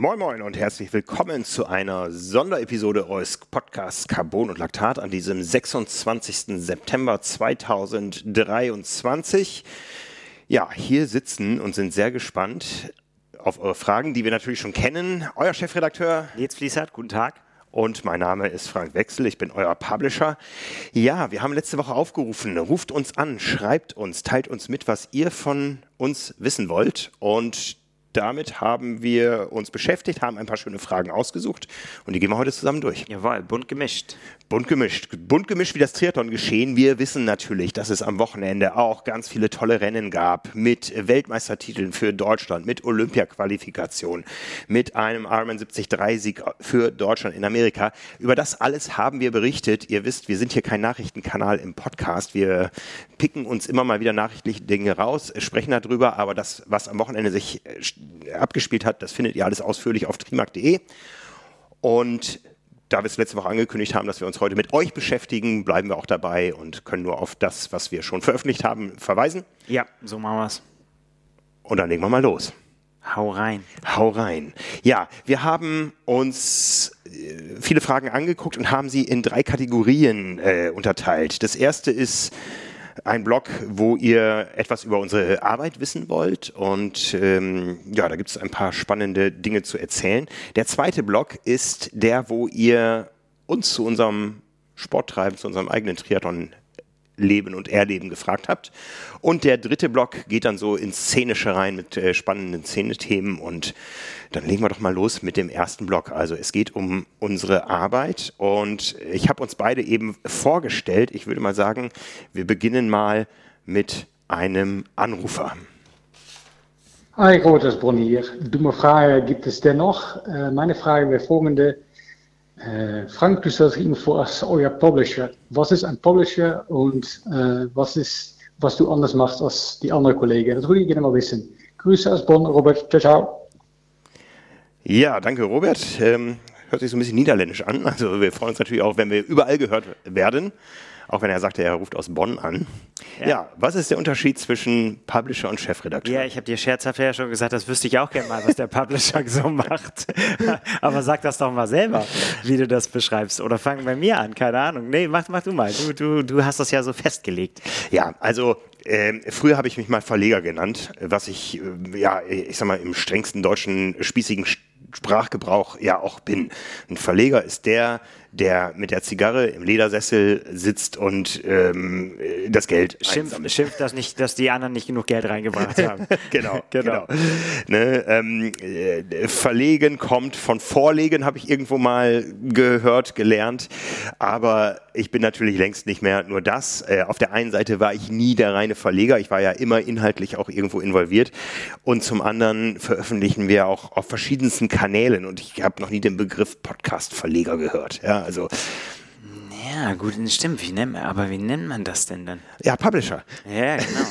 Moin Moin und herzlich willkommen zu einer Sonderepisode eures Podcasts Carbon und Laktat an diesem 26. September 2023. Ja, hier sitzen und sind sehr gespannt auf eure Fragen, die wir natürlich schon kennen. Euer Chefredakteur Nils Fließert, guten Tag. Und mein Name ist Frank Wechsel, ich bin euer Publisher. Ja, wir haben letzte Woche aufgerufen, ruft uns an, schreibt uns, teilt uns mit, was ihr von uns wissen wollt. Und damit haben wir uns beschäftigt, haben ein paar schöne Fragen ausgesucht und die gehen wir heute zusammen durch. Jawohl, bunt gemischt. Bunt gemischt. Bunt gemischt wie das Triathlon geschehen. Wir wissen natürlich, dass es am Wochenende auch ganz viele tolle Rennen gab mit Weltmeistertiteln für Deutschland, mit Olympia-Qualifikation, mit einem Ironman 73-Sieg für Deutschland in Amerika. Über das alles haben wir berichtet. Ihr wisst, wir sind hier kein Nachrichtenkanal im Podcast. Wir picken uns immer mal wieder nachrichtliche Dinge raus, sprechen darüber, aber das, was am Wochenende sich äh, abgespielt hat, das findet ihr alles ausführlich auf trimark.de. Und da wir es letzte Woche angekündigt haben, dass wir uns heute mit euch beschäftigen, bleiben wir auch dabei und können nur auf das, was wir schon veröffentlicht haben, verweisen. Ja, so machen wir es. Und dann legen wir mal los. Hau rein. Hau rein. Ja, wir haben uns äh, viele Fragen angeguckt und haben sie in drei Kategorien äh, unterteilt. Das erste ist ein Blog, wo ihr etwas über unsere Arbeit wissen wollt. Und ähm, ja, da gibt es ein paar spannende Dinge zu erzählen. Der zweite Blog ist der, wo ihr uns zu unserem Sporttreiben, zu unserem eigenen Triathlon Leben und Erleben gefragt habt. Und der dritte Block geht dann so ins Szenische rein mit äh, spannenden Szenethemen und dann legen wir doch mal los mit dem ersten Block. Also es geht um unsere Arbeit und ich habe uns beide eben vorgestellt. Ich würde mal sagen, wir beginnen mal mit einem Anrufer. Hi, Rotes Bonnier. Dumme Frage gibt es dennoch. Äh, meine Frage wäre folgende. Äh, Frank, du stellst ihn vor euer Publisher. Was ist ein Publisher und äh, was ist, was du anders machst als die anderen Kollegen? Das würde ich gerne mal wissen. Grüße aus Bonn, Robert. Ciao, ciao. Ja, danke, Robert. Ähm, hört sich so ein bisschen niederländisch an. Also wir freuen uns natürlich auch, wenn wir überall gehört werden. Auch wenn er sagte, er ruft aus Bonn an. Ja, ja was ist der Unterschied zwischen Publisher und Chefredakteur? Ja, ich habe dir scherzhaft ja schon gesagt, das wüsste ich auch gerne mal, was der Publisher so macht. Aber sag das doch mal selber, wie du das beschreibst. Oder fang bei mir an, keine Ahnung. Nee, mach, mach du mal. Du, du, du hast das ja so festgelegt. Ja, also äh, früher habe ich mich mal Verleger genannt, was ich, äh, ja, ich sag mal, im strengsten deutschen spießigen Sprachgebrauch ja auch bin. Ein Verleger ist der, der mit der Zigarre im Ledersessel sitzt und ähm, das Geld Schimpf, schimpft das nicht, dass die anderen nicht genug Geld reingebracht haben. genau, genau. genau. Ne, ähm, äh, verlegen kommt von Vorlegen, habe ich irgendwo mal gehört, gelernt. Aber ich bin natürlich längst nicht mehr nur das. Äh, auf der einen Seite war ich nie der reine Verleger. Ich war ja immer inhaltlich auch irgendwo involviert. Und zum anderen veröffentlichen wir auch auf verschiedensten Kanälen. Und ich habe noch nie den Begriff Podcast-Verleger gehört. Ja, also. Ja, gut, stimmt. Wie nennt man, aber wie nennt man das denn dann? Ja, Publisher. Ja, genau.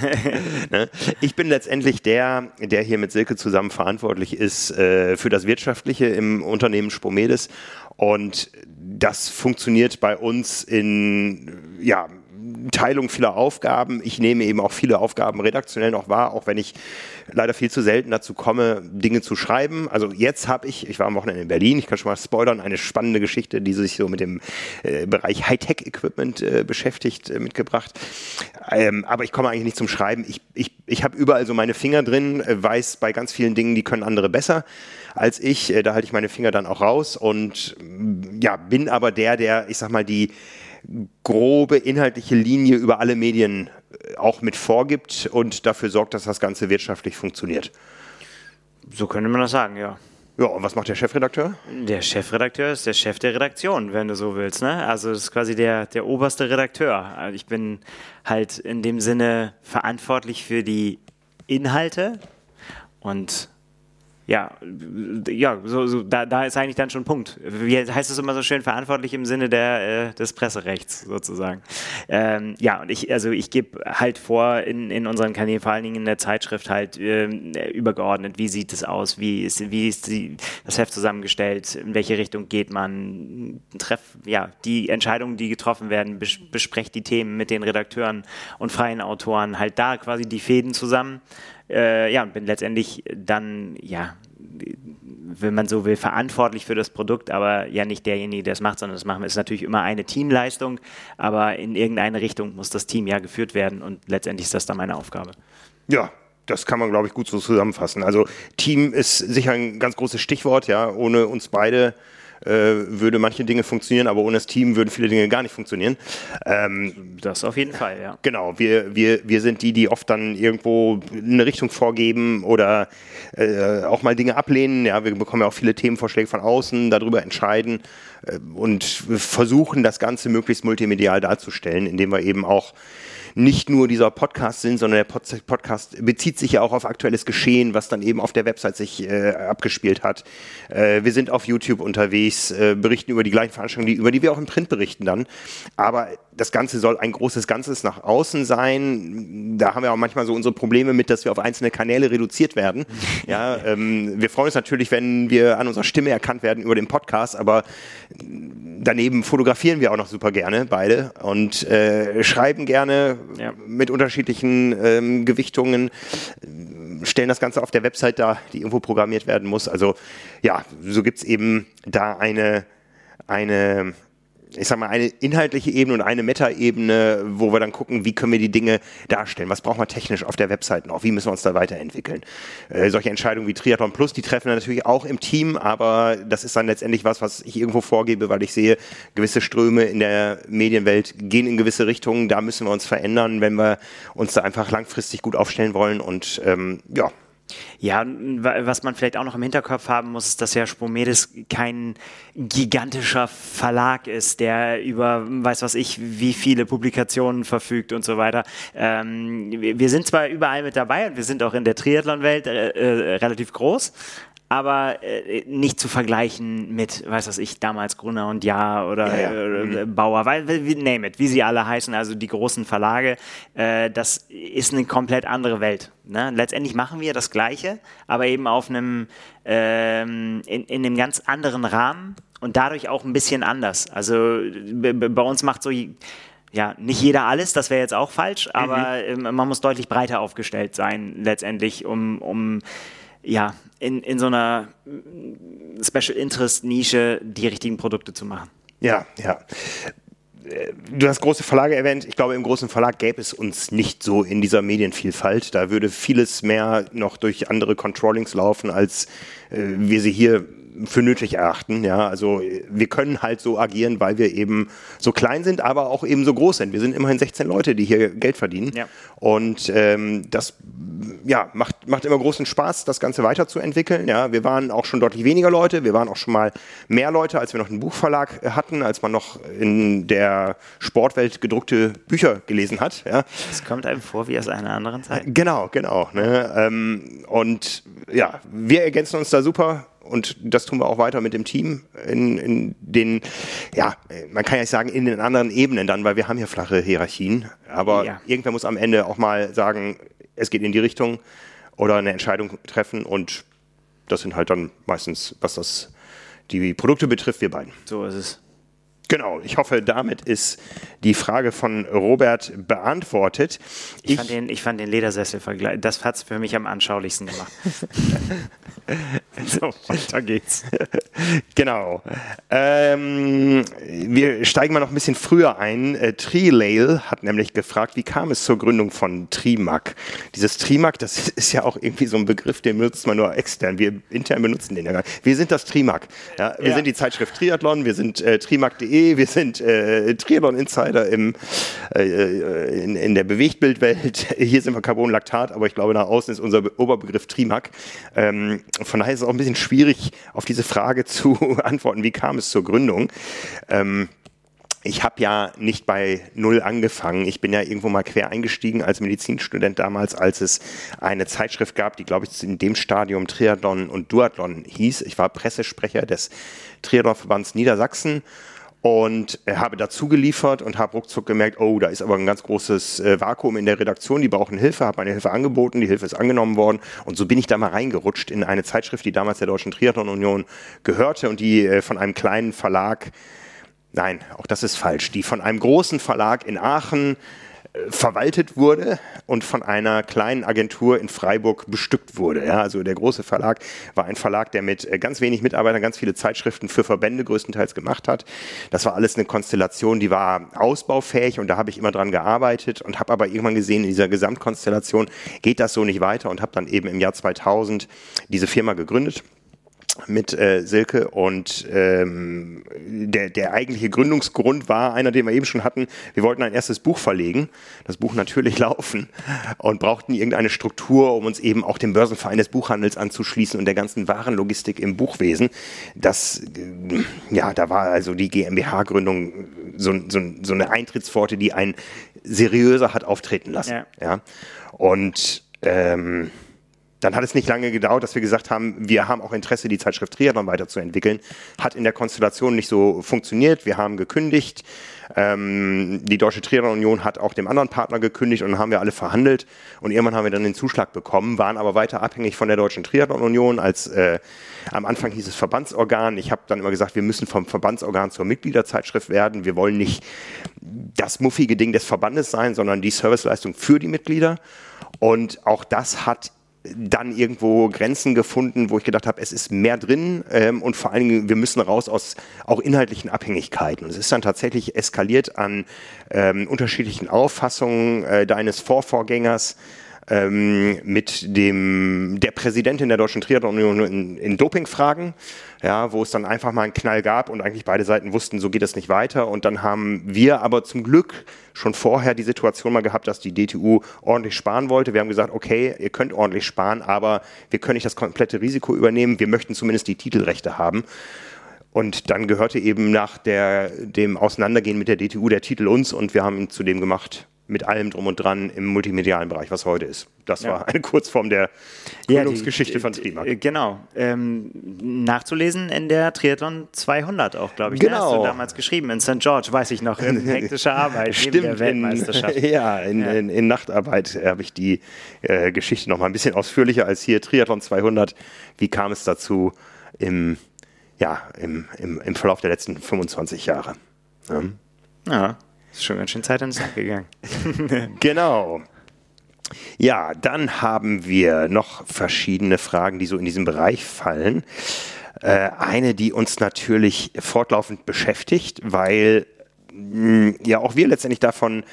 ne? Ich bin letztendlich der, der hier mit Silke zusammen verantwortlich ist äh, für das Wirtschaftliche im Unternehmen Spomedes. Und das funktioniert bei uns in, ja, Teilung vieler Aufgaben. Ich nehme eben auch viele Aufgaben redaktionell noch wahr, auch wenn ich leider viel zu selten dazu komme, Dinge zu schreiben. Also jetzt habe ich, ich war am Wochenende in Berlin, ich kann schon mal spoilern, eine spannende Geschichte, die sich so mit dem äh, Bereich Hightech-Equipment äh, beschäftigt, äh, mitgebracht. Ähm, aber ich komme eigentlich nicht zum Schreiben. Ich, ich, ich habe überall so meine Finger drin, äh, weiß bei ganz vielen Dingen, die können andere besser als ich. Äh, da halte ich meine Finger dann auch raus und ja, bin aber der, der, ich sag mal, die grobe inhaltliche Linie über alle Medien äh, auch mit vorgibt und dafür sorgt, dass das Ganze wirtschaftlich funktioniert. So könnte man das sagen, ja. Ja, und was macht der Chefredakteur? Der Chefredakteur ist der Chef der Redaktion, wenn du so willst. Ne? Also das ist quasi der, der oberste Redakteur. Also ich bin halt in dem Sinne verantwortlich für die Inhalte und ja, ja, so, so, da, da ist eigentlich dann schon Punkt. Wie heißt es immer so schön, verantwortlich im Sinne der, äh, des Presserechts sozusagen. Ähm, ja, und ich, also ich gebe halt vor in, in unseren Kanälen, vor allen Dingen in der Zeitschrift halt äh, übergeordnet, wie sieht es aus, wie ist, wie ist die, das Heft zusammengestellt, in welche Richtung geht man, treff, ja, die Entscheidungen, die getroffen werden, bes besprecht die Themen mit den Redakteuren und freien Autoren, halt da quasi die Fäden zusammen äh, ja, und bin letztendlich dann, ja, wenn man so will, verantwortlich für das Produkt, aber ja nicht derjenige, der es macht, sondern das machen wir. Es ist natürlich immer eine Teamleistung, aber in irgendeine Richtung muss das Team ja geführt werden und letztendlich ist das dann meine Aufgabe. Ja, das kann man, glaube ich, gut so zusammenfassen. Also Team ist sicher ein ganz großes Stichwort, ja. Ohne uns beide würde manche Dinge funktionieren, aber ohne das Team würden viele Dinge gar nicht funktionieren. Ähm, das auf jeden Fall, ja. Genau, wir, wir, wir sind die, die oft dann irgendwo eine Richtung vorgeben oder äh, auch mal Dinge ablehnen. Ja, wir bekommen ja auch viele Themenvorschläge von außen, darüber entscheiden äh, und versuchen das Ganze möglichst multimedial darzustellen, indem wir eben auch nicht nur dieser Podcast sind, sondern der Podcast bezieht sich ja auch auf aktuelles Geschehen, was dann eben auf der Website sich äh, abgespielt hat. Äh, wir sind auf YouTube unterwegs, äh, berichten über die gleichen Veranstaltungen, über die wir auch im Print berichten dann. Aber das Ganze soll ein großes Ganzes nach außen sein. Da haben wir auch manchmal so unsere Probleme mit, dass wir auf einzelne Kanäle reduziert werden. Ja, ähm, wir freuen uns natürlich, wenn wir an unserer Stimme erkannt werden über den Podcast, aber daneben fotografieren wir auch noch super gerne beide und äh, schreiben gerne ja. mit unterschiedlichen ähm, Gewichtungen, stellen das Ganze auf der Website da, die irgendwo programmiert werden muss. Also ja, so gibt es eben da eine, eine ich sag mal, eine inhaltliche Ebene und eine Meta-Ebene, wo wir dann gucken, wie können wir die Dinge darstellen, was brauchen wir technisch auf der Website noch, wie müssen wir uns da weiterentwickeln. Äh, solche Entscheidungen wie Triathlon Plus, die treffen wir natürlich auch im Team, aber das ist dann letztendlich was, was ich irgendwo vorgebe, weil ich sehe, gewisse Ströme in der Medienwelt gehen in gewisse Richtungen, da müssen wir uns verändern, wenn wir uns da einfach langfristig gut aufstellen wollen und ähm, ja, ja, was man vielleicht auch noch im Hinterkopf haben muss, ist, dass ja Spomedes kein gigantischer Verlag ist, der über, weiß was ich, wie viele Publikationen verfügt und so weiter. Ähm, wir sind zwar überall mit dabei und wir sind auch in der Triathlon-Welt äh, äh, relativ groß, aber äh, nicht zu vergleichen mit, weiß was ich, damals Gruner und Jahr oder ja, ja. Äh, mhm. Bauer, weil, name it, wie sie alle heißen, also die großen Verlage, äh, das ist eine komplett andere Welt. Ne? Letztendlich machen wir das Gleiche, aber eben auf einem, ähm, in, in einem ganz anderen Rahmen und dadurch auch ein bisschen anders. Also bei uns macht so ja, nicht jeder alles, das wäre jetzt auch falsch, aber mhm. man muss deutlich breiter aufgestellt sein, letztendlich, um, um ja, in, in so einer Special Interest Nische die richtigen Produkte zu machen. Ja, ja. Du hast große Verlage erwähnt. Ich glaube, im großen Verlag gäbe es uns nicht so in dieser Medienvielfalt. Da würde vieles mehr noch durch andere Controllings laufen, als äh, wir sie hier für nötig erachten. Ja, also wir können halt so agieren, weil wir eben so klein sind, aber auch eben so groß sind. Wir sind immerhin 16 Leute, die hier Geld verdienen. Ja. Und ähm, das ja, macht, macht immer großen Spaß, das Ganze weiterzuentwickeln. Ja, wir waren auch schon deutlich weniger Leute. Wir waren auch schon mal mehr Leute, als wir noch einen Buchverlag hatten, als man noch in der Sportwelt gedruckte Bücher gelesen hat. Ja. Es kommt einem vor wie aus einer anderen Zeit. Genau, genau. Ne? Ähm, und ja, wir ergänzen uns da super und das tun wir auch weiter mit dem Team in, in den, ja, man kann ja nicht sagen, in den anderen Ebenen dann, weil wir haben hier flache Hierarchien. Aber ja. irgendwer muss am Ende auch mal sagen, es geht in die Richtung oder eine Entscheidung treffen und das sind halt dann meistens, was das die Produkte betrifft, wir beiden. So ist es. Genau, ich hoffe, damit ist die Frage von Robert beantwortet. Ich, ich fand, den, ich fand den Ledersessel-Vergleich, das hat es für mich am anschaulichsten gemacht. so, weiter geht's. genau. Ähm, wir steigen mal noch ein bisschen früher ein. Äh, Trilail hat nämlich gefragt, wie kam es zur Gründung von Trimac? Dieses Trimac, das ist ja auch irgendwie so ein Begriff, den benutzt man nur extern. Wir intern benutzen den ja gar nicht. Wir sind das Trimac. Ja? Wir ja. sind die Zeitschrift Triathlon, wir sind äh, trimac.de, wir sind äh, Triathlon Insider im, äh, äh, in, in, der Bewegtbildwelt. Hier sind wir Carbon Lactat, aber ich glaube, nach außen ist unser Oberbegriff Trimac. Ähm, von daher ist es auch ein bisschen schwierig, auf diese Frage zu antworten, wie kam es zur Gründung. Ähm, ich habe ja nicht bei Null angefangen. Ich bin ja irgendwo mal quer eingestiegen als Medizinstudent damals, als es eine Zeitschrift gab, die, glaube ich, in dem Stadium Triathlon und Duathlon hieß. Ich war Pressesprecher des Triathlonverbands Niedersachsen und habe dazu geliefert und habe ruckzuck gemerkt, oh, da ist aber ein ganz großes äh, Vakuum in der Redaktion, die brauchen Hilfe, habe meine Hilfe angeboten, die Hilfe ist angenommen worden. Und so bin ich da mal reingerutscht in eine Zeitschrift, die damals der Deutschen Triathlon Union gehörte und die äh, von einem kleinen Verlag, nein, auch das ist falsch, die von einem großen Verlag in Aachen verwaltet wurde und von einer kleinen Agentur in Freiburg bestückt wurde. Ja, also der große Verlag war ein Verlag, der mit äh, ganz wenig Mitarbeitern ganz viele Zeitschriften für Verbände größtenteils gemacht hat. Das war alles eine Konstellation, die war ausbaufähig und da habe ich immer dran gearbeitet und habe aber irgendwann gesehen, in dieser Gesamtkonstellation geht das so nicht weiter und habe dann eben im Jahr 2000 diese Firma gegründet mit äh, Silke und ähm, der, der eigentliche Gründungsgrund war einer, den wir eben schon hatten. Wir wollten ein erstes Buch verlegen, das Buch natürlich laufen und brauchten irgendeine Struktur, um uns eben auch dem Börsenverein des Buchhandels anzuschließen und der ganzen Warenlogistik im Buchwesen. Das, äh, ja, da war also die GmbH-Gründung so, so, so eine Eintrittspforte, die einen seriöser hat auftreten lassen. Ja. ja. Und ähm, dann hat es nicht lange gedauert, dass wir gesagt haben, wir haben auch Interesse, die Zeitschrift Triathlon weiterzuentwickeln. Hat in der Konstellation nicht so funktioniert. Wir haben gekündigt. Ähm, die Deutsche Triathlon Union hat auch dem anderen Partner gekündigt und dann haben wir alle verhandelt. Und irgendwann haben wir dann den Zuschlag bekommen, waren aber weiter abhängig von der Deutschen Triathlon Union. Als äh, am Anfang hieß es Verbandsorgan. Ich habe dann immer gesagt, wir müssen vom Verbandsorgan zur Mitgliederzeitschrift werden. Wir wollen nicht das muffige Ding des Verbandes sein, sondern die Serviceleistung für die Mitglieder. Und auch das hat dann irgendwo Grenzen gefunden, wo ich gedacht habe, es ist mehr drin ähm, und vor allen Dingen, wir müssen raus aus auch inhaltlichen Abhängigkeiten. Und es ist dann tatsächlich eskaliert an ähm, unterschiedlichen Auffassungen äh, deines Vorvorgängers ähm, mit dem der Präsidentin der Deutschen Triathlon Union in, in Dopingfragen, ja, wo es dann einfach mal einen Knall gab und eigentlich beide Seiten wussten, so geht es nicht weiter. Und dann haben wir aber zum Glück schon vorher die Situation mal gehabt, dass die DTU ordentlich sparen wollte. Wir haben gesagt, okay, ihr könnt ordentlich sparen, aber wir können nicht das komplette Risiko übernehmen. Wir möchten zumindest die Titelrechte haben. Und dann gehörte eben nach der, dem Auseinandergehen mit der DTU der Titel uns und wir haben ihn zu dem gemacht, mit allem drum und dran im multimedialen Bereich, was heute ist. Das ja. war eine Kurzform der Gründungsgeschichte ja, von Trimark. Äh, genau. Ähm, nachzulesen in der Triathlon 200 auch, glaube ich. Genau. Ne? Hast du damals geschrieben, in St. George, weiß ich noch, in hektischer Arbeit Stimmt, neben der Weltmeisterschaft. In, ja, in, ja. in, in Nachtarbeit habe ich die äh, Geschichte noch mal ein bisschen ausführlicher als hier. Triathlon 200, wie kam es dazu im, ja, im, im, im Verlauf der letzten 25 Jahre? ja. ja. Ist schon ganz schön Zeit ins Land gegangen. genau. Ja, dann haben wir noch verschiedene Fragen, die so in diesem Bereich fallen. Äh, eine, die uns natürlich fortlaufend beschäftigt, weil mh, mm, ja auch wir letztendlich davon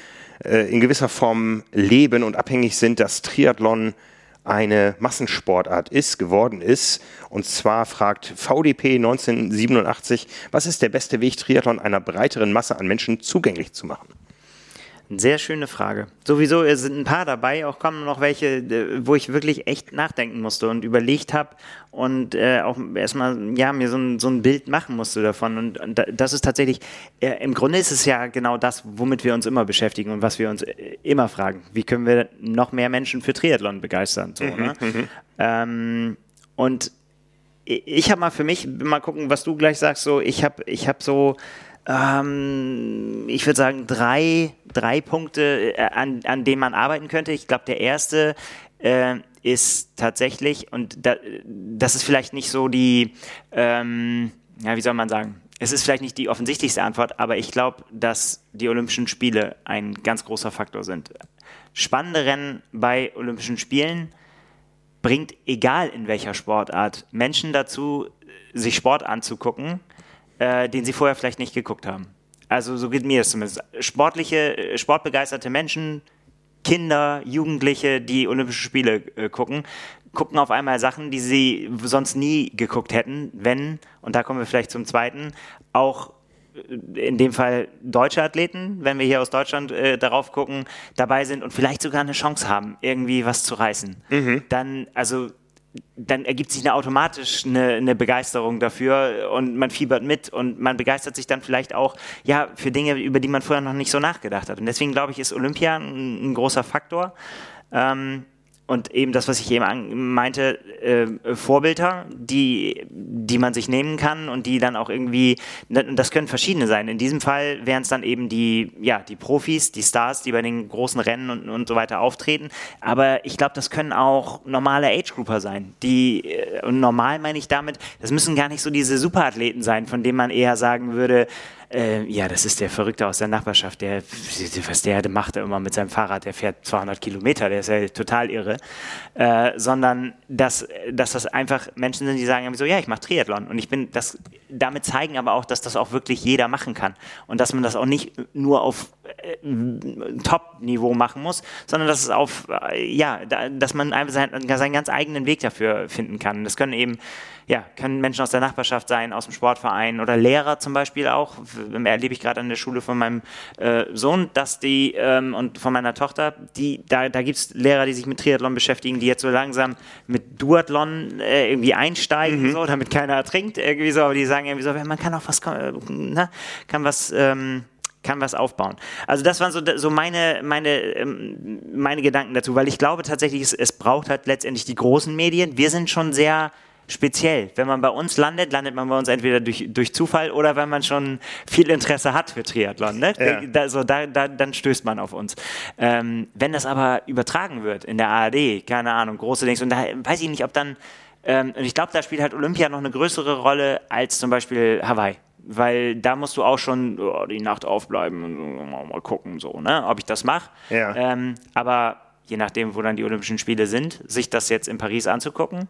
äh, in gewisser Form leben und abhängig sind, dass Triathlon eine Massensportart ist, geworden ist. Und zwar fragt VDP 1987, was ist der beste Weg, Triathlon einer breiteren Masse an Menschen zugänglich zu machen? Sehr schöne Frage. Sowieso sind ein paar dabei, auch kommen noch welche, äh, wo ich wirklich echt nachdenken musste und überlegt habe und äh, auch erstmal ja, mir so ein, so ein Bild machen musste davon. Und, und das ist tatsächlich, äh, im Grunde ist es ja genau das, womit wir uns immer beschäftigen und was wir uns äh, immer fragen. Wie können wir noch mehr Menschen für Triathlon begeistern? So, mhm, ne? Mhm. Ähm, und ich habe mal für mich, mal gucken, was du gleich sagst, so, ich habe ich hab so ähm, ich würde sagen, drei, drei Punkte, äh, an, an denen man arbeiten könnte. Ich glaube, der erste äh, ist tatsächlich, und da, das ist vielleicht nicht so die, ähm, ja, wie soll man sagen, es ist vielleicht nicht die offensichtlichste Antwort, aber ich glaube, dass die Olympischen Spiele ein ganz großer Faktor sind. Spannende Rennen bei Olympischen Spielen bringt, egal in welcher Sportart, Menschen dazu, sich Sport anzugucken, äh, den sie vorher vielleicht nicht geguckt haben. Also so geht mir es zumindest. Sportliche, äh, sportbegeisterte Menschen, Kinder, Jugendliche, die Olympische Spiele äh, gucken, gucken auf einmal Sachen, die sie sonst nie geguckt hätten, wenn, und da kommen wir vielleicht zum zweiten, auch äh, in dem Fall deutsche Athleten, wenn wir hier aus Deutschland äh, darauf gucken, dabei sind und vielleicht sogar eine Chance haben, irgendwie was zu reißen. Mhm. Dann, also dann ergibt sich eine automatisch eine, eine, Begeisterung dafür und man fiebert mit und man begeistert sich dann vielleicht auch ja für Dinge, über die man vorher noch nicht so nachgedacht hat. Und deswegen glaube ich, ist Olympia ein, ein großer Faktor. Ähm, und eben das, was ich eben meinte, äh, Vorbilder, die, die man sich nehmen kann und die dann auch irgendwie, das können verschiedene sein. In diesem Fall wären es dann eben die, ja, die Profis, die Stars, die bei den großen Rennen und, und so weiter auftreten. Aber ich glaube, das können auch normale Age-Grouper sein. Die, äh, normal meine ich damit, das müssen gar nicht so diese Superathleten sein, von denen man eher sagen würde, äh, ja, das ist der Verrückte aus der Nachbarschaft, der, was der macht er immer mit seinem Fahrrad, der fährt 200 Kilometer, der ist ja total irre, äh, sondern dass, dass das einfach Menschen sind, die sagen so, ja, ich mache Triathlon. Und ich bin, das, damit zeigen aber auch, dass das auch wirklich jeder machen kann. Und dass man das auch nicht nur auf äh, Top-Niveau machen muss, sondern dass es auf, äh, ja, da, dass man einfach seinen, seinen ganz eigenen Weg dafür finden kann. Das können eben ja, können Menschen aus der Nachbarschaft sein, aus dem Sportverein oder Lehrer zum Beispiel auch. Erlebe ich gerade an der Schule von meinem äh, Sohn, dass die ähm, und von meiner Tochter, die, da, da gibt es Lehrer, die sich mit Triathlon beschäftigen, die jetzt so langsam mit Duathlon äh, irgendwie einsteigen, mhm. so, damit keiner ertrinkt, irgendwie so, aber die sagen irgendwie so, man kann auch was, äh, ne, kann was, ähm, kann was aufbauen. Also das waren so, so meine, meine, ähm, meine Gedanken dazu, weil ich glaube tatsächlich, es, es braucht halt letztendlich die großen Medien. Wir sind schon sehr speziell. Wenn man bei uns landet, landet man bei uns entweder durch, durch Zufall oder wenn man schon viel Interesse hat für Triathlon. Ne? Ja. Da, so, da, da, dann stößt man auf uns. Ähm, wenn das aber übertragen wird in der ARD, keine Ahnung, große Dings, und da weiß ich nicht, ob dann, ähm, und ich glaube, da spielt halt Olympia noch eine größere Rolle als zum Beispiel Hawaii weil da musst du auch schon oh, die Nacht aufbleiben und mal gucken, so, ne, ob ich das mache. Ja. Ähm, aber je nachdem, wo dann die Olympischen Spiele sind, sich das jetzt in Paris anzugucken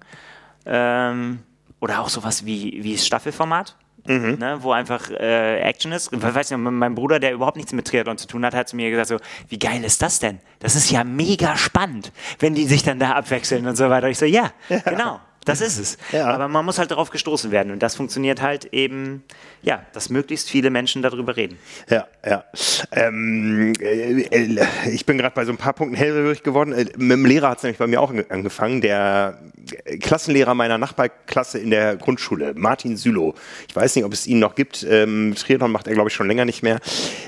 ähm, oder auch sowas wie, wie das Staffelformat. Mhm. Ne, wo einfach äh, Action ist. Ich weiß nicht, mein Bruder, der überhaupt nichts mit Triathlon zu tun hat, hat zu mir gesagt so, wie geil ist das denn? Das ist ja mega spannend, wenn die sich dann da abwechseln und so weiter. Ich so, ja, ja. genau. Das ist es. Ja. Aber man muss halt darauf gestoßen werden. Und das funktioniert halt eben, ja, dass möglichst viele Menschen darüber reden. Ja, ja. Ähm, äh, ich bin gerade bei so ein paar Punkten hellhörig geworden. Äh, mit dem Lehrer hat es nämlich bei mir auch angefangen. Der Klassenlehrer meiner Nachbarklasse in der Grundschule, Martin Sülow. Ich weiß nicht, ob es ihn noch gibt. Ähm, Triathlon macht er, glaube ich, schon länger nicht mehr.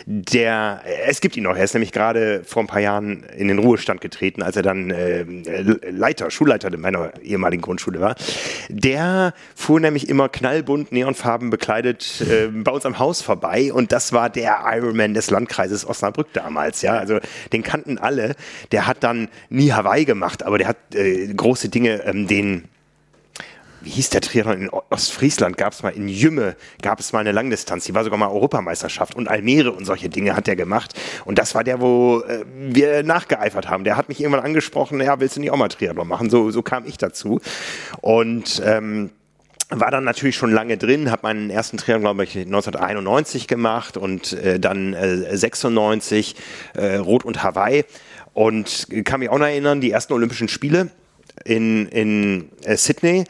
Der, es gibt ihn noch. Er ist nämlich gerade vor ein paar Jahren in den Ruhestand getreten, als er dann äh, Leiter, Schulleiter meiner ehemaligen Grundschule war. Der fuhr nämlich immer knallbunt, neonfarben bekleidet äh, bei uns am Haus vorbei und das war der Ironman des Landkreises Osnabrück damals. Ja, also den kannten alle. Der hat dann nie Hawaii gemacht, aber der hat äh, große Dinge, ähm, den wie hieß der Triathlon in Ostfriesland? Gab es mal in Jümme, gab es mal eine Langdistanz, die war sogar mal Europameisterschaft und Almere und solche Dinge hat der gemacht. Und das war der, wo äh, wir nachgeeifert haben. Der hat mich irgendwann angesprochen, ja, willst du nicht auch mal Triathlon machen? So, so kam ich dazu. Und ähm, war dann natürlich schon lange drin, habe meinen ersten Triathlon, glaube ich, 1991 gemacht und äh, dann äh, 96 äh, Rot und Hawaii. Und kann mich auch noch erinnern, die ersten Olympischen Spiele in, in äh, Sydney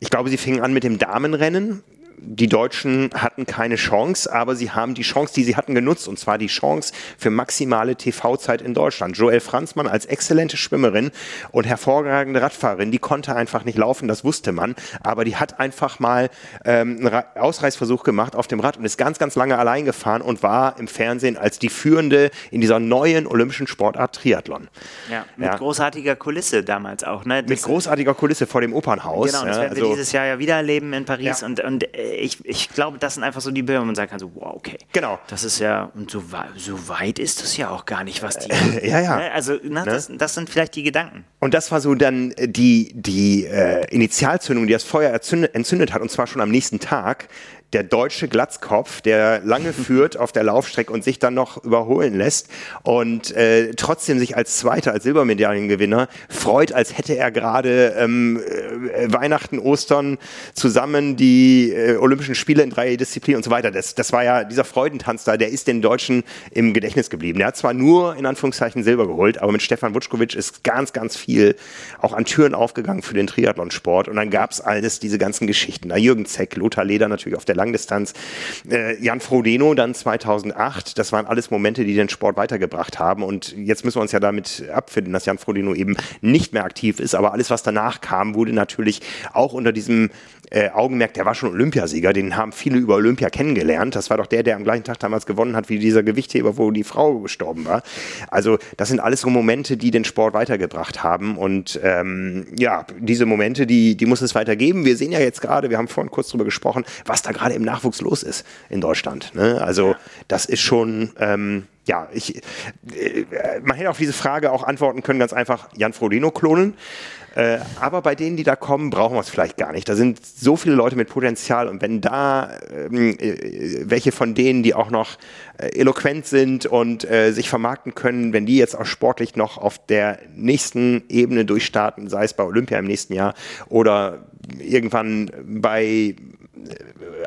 ich glaube, sie fingen an mit dem Damenrennen die Deutschen hatten keine Chance, aber sie haben die Chance, die sie hatten, genutzt. Und zwar die Chance für maximale TV-Zeit in Deutschland. Joel Franzmann als exzellente Schwimmerin und hervorragende Radfahrerin, die konnte einfach nicht laufen, das wusste man. Aber die hat einfach mal ähm, einen Ausreißversuch gemacht auf dem Rad und ist ganz, ganz lange allein gefahren und war im Fernsehen als die Führende in dieser neuen olympischen Sportart Triathlon. Ja, mit ja. großartiger Kulisse damals auch. Ne? mit großartiger Kulisse vor dem Opernhaus. Genau, das ja, werden wir also, dieses Jahr ja wieder erleben in Paris. Ja. Und, und äh, ich, ich glaube, das sind einfach so die Bilder, wo man sagen kann, so, wow, okay. Genau. Das ist ja, und so, so weit ist das ja auch gar nicht, was die. Äh, ja, ja. Ne? Also, na, ne? das, das sind vielleicht die Gedanken. Und das war so dann die, die äh, Initialzündung, die das Feuer entzündet, entzündet hat, und zwar schon am nächsten Tag, der deutsche Glatzkopf, der lange führt auf der Laufstrecke und sich dann noch überholen lässt und äh, trotzdem sich als Zweiter, als Silbermedaillengewinner freut, als hätte er gerade ähm, äh, Weihnachten, Ostern zusammen die äh, Olympischen Spiele in drei Disziplinen und so weiter. Das, das war ja dieser Freudentanz da, der ist den Deutschen im Gedächtnis geblieben. Der hat zwar nur in Anführungszeichen Silber geholt, aber mit Stefan Wutschkowitsch ist ganz, ganz viel auch an Türen aufgegangen für den Triathlonsport und dann gab es alles diese ganzen Geschichten. Da Jürgen Zeck, Lothar Leder natürlich auf der Langdistanz. Äh, Jan Frodeno dann 2008, das waren alles Momente, die den Sport weitergebracht haben. Und jetzt müssen wir uns ja damit abfinden, dass Jan Frodeno eben nicht mehr aktiv ist. Aber alles, was danach kam, wurde natürlich auch unter diesem äh, Augenmerk, der war schon Olympiasieger, den haben viele über Olympia kennengelernt. Das war doch der, der am gleichen Tag damals gewonnen hat wie dieser Gewichtheber, wo die Frau gestorben war. Also das sind alles so Momente, die den Sport weitergebracht haben. Und ähm, ja, diese Momente, die, die muss es weitergeben. Wir sehen ja jetzt gerade, wir haben vorhin kurz drüber gesprochen, was da gerade im Nachwuchs los ist in Deutschland. Ne? Also das ist schon... Ähm, ja, ich, äh, man hätte auf diese Frage auch antworten können, ganz einfach Jan Frodeno klonen. Äh, aber bei denen, die da kommen, brauchen wir es vielleicht gar nicht. Da sind so viele Leute mit Potenzial und wenn da ähm, äh, welche von denen, die auch noch äh, eloquent sind und äh, sich vermarkten können, wenn die jetzt auch sportlich noch auf der nächsten Ebene durchstarten, sei es bei Olympia im nächsten Jahr oder irgendwann bei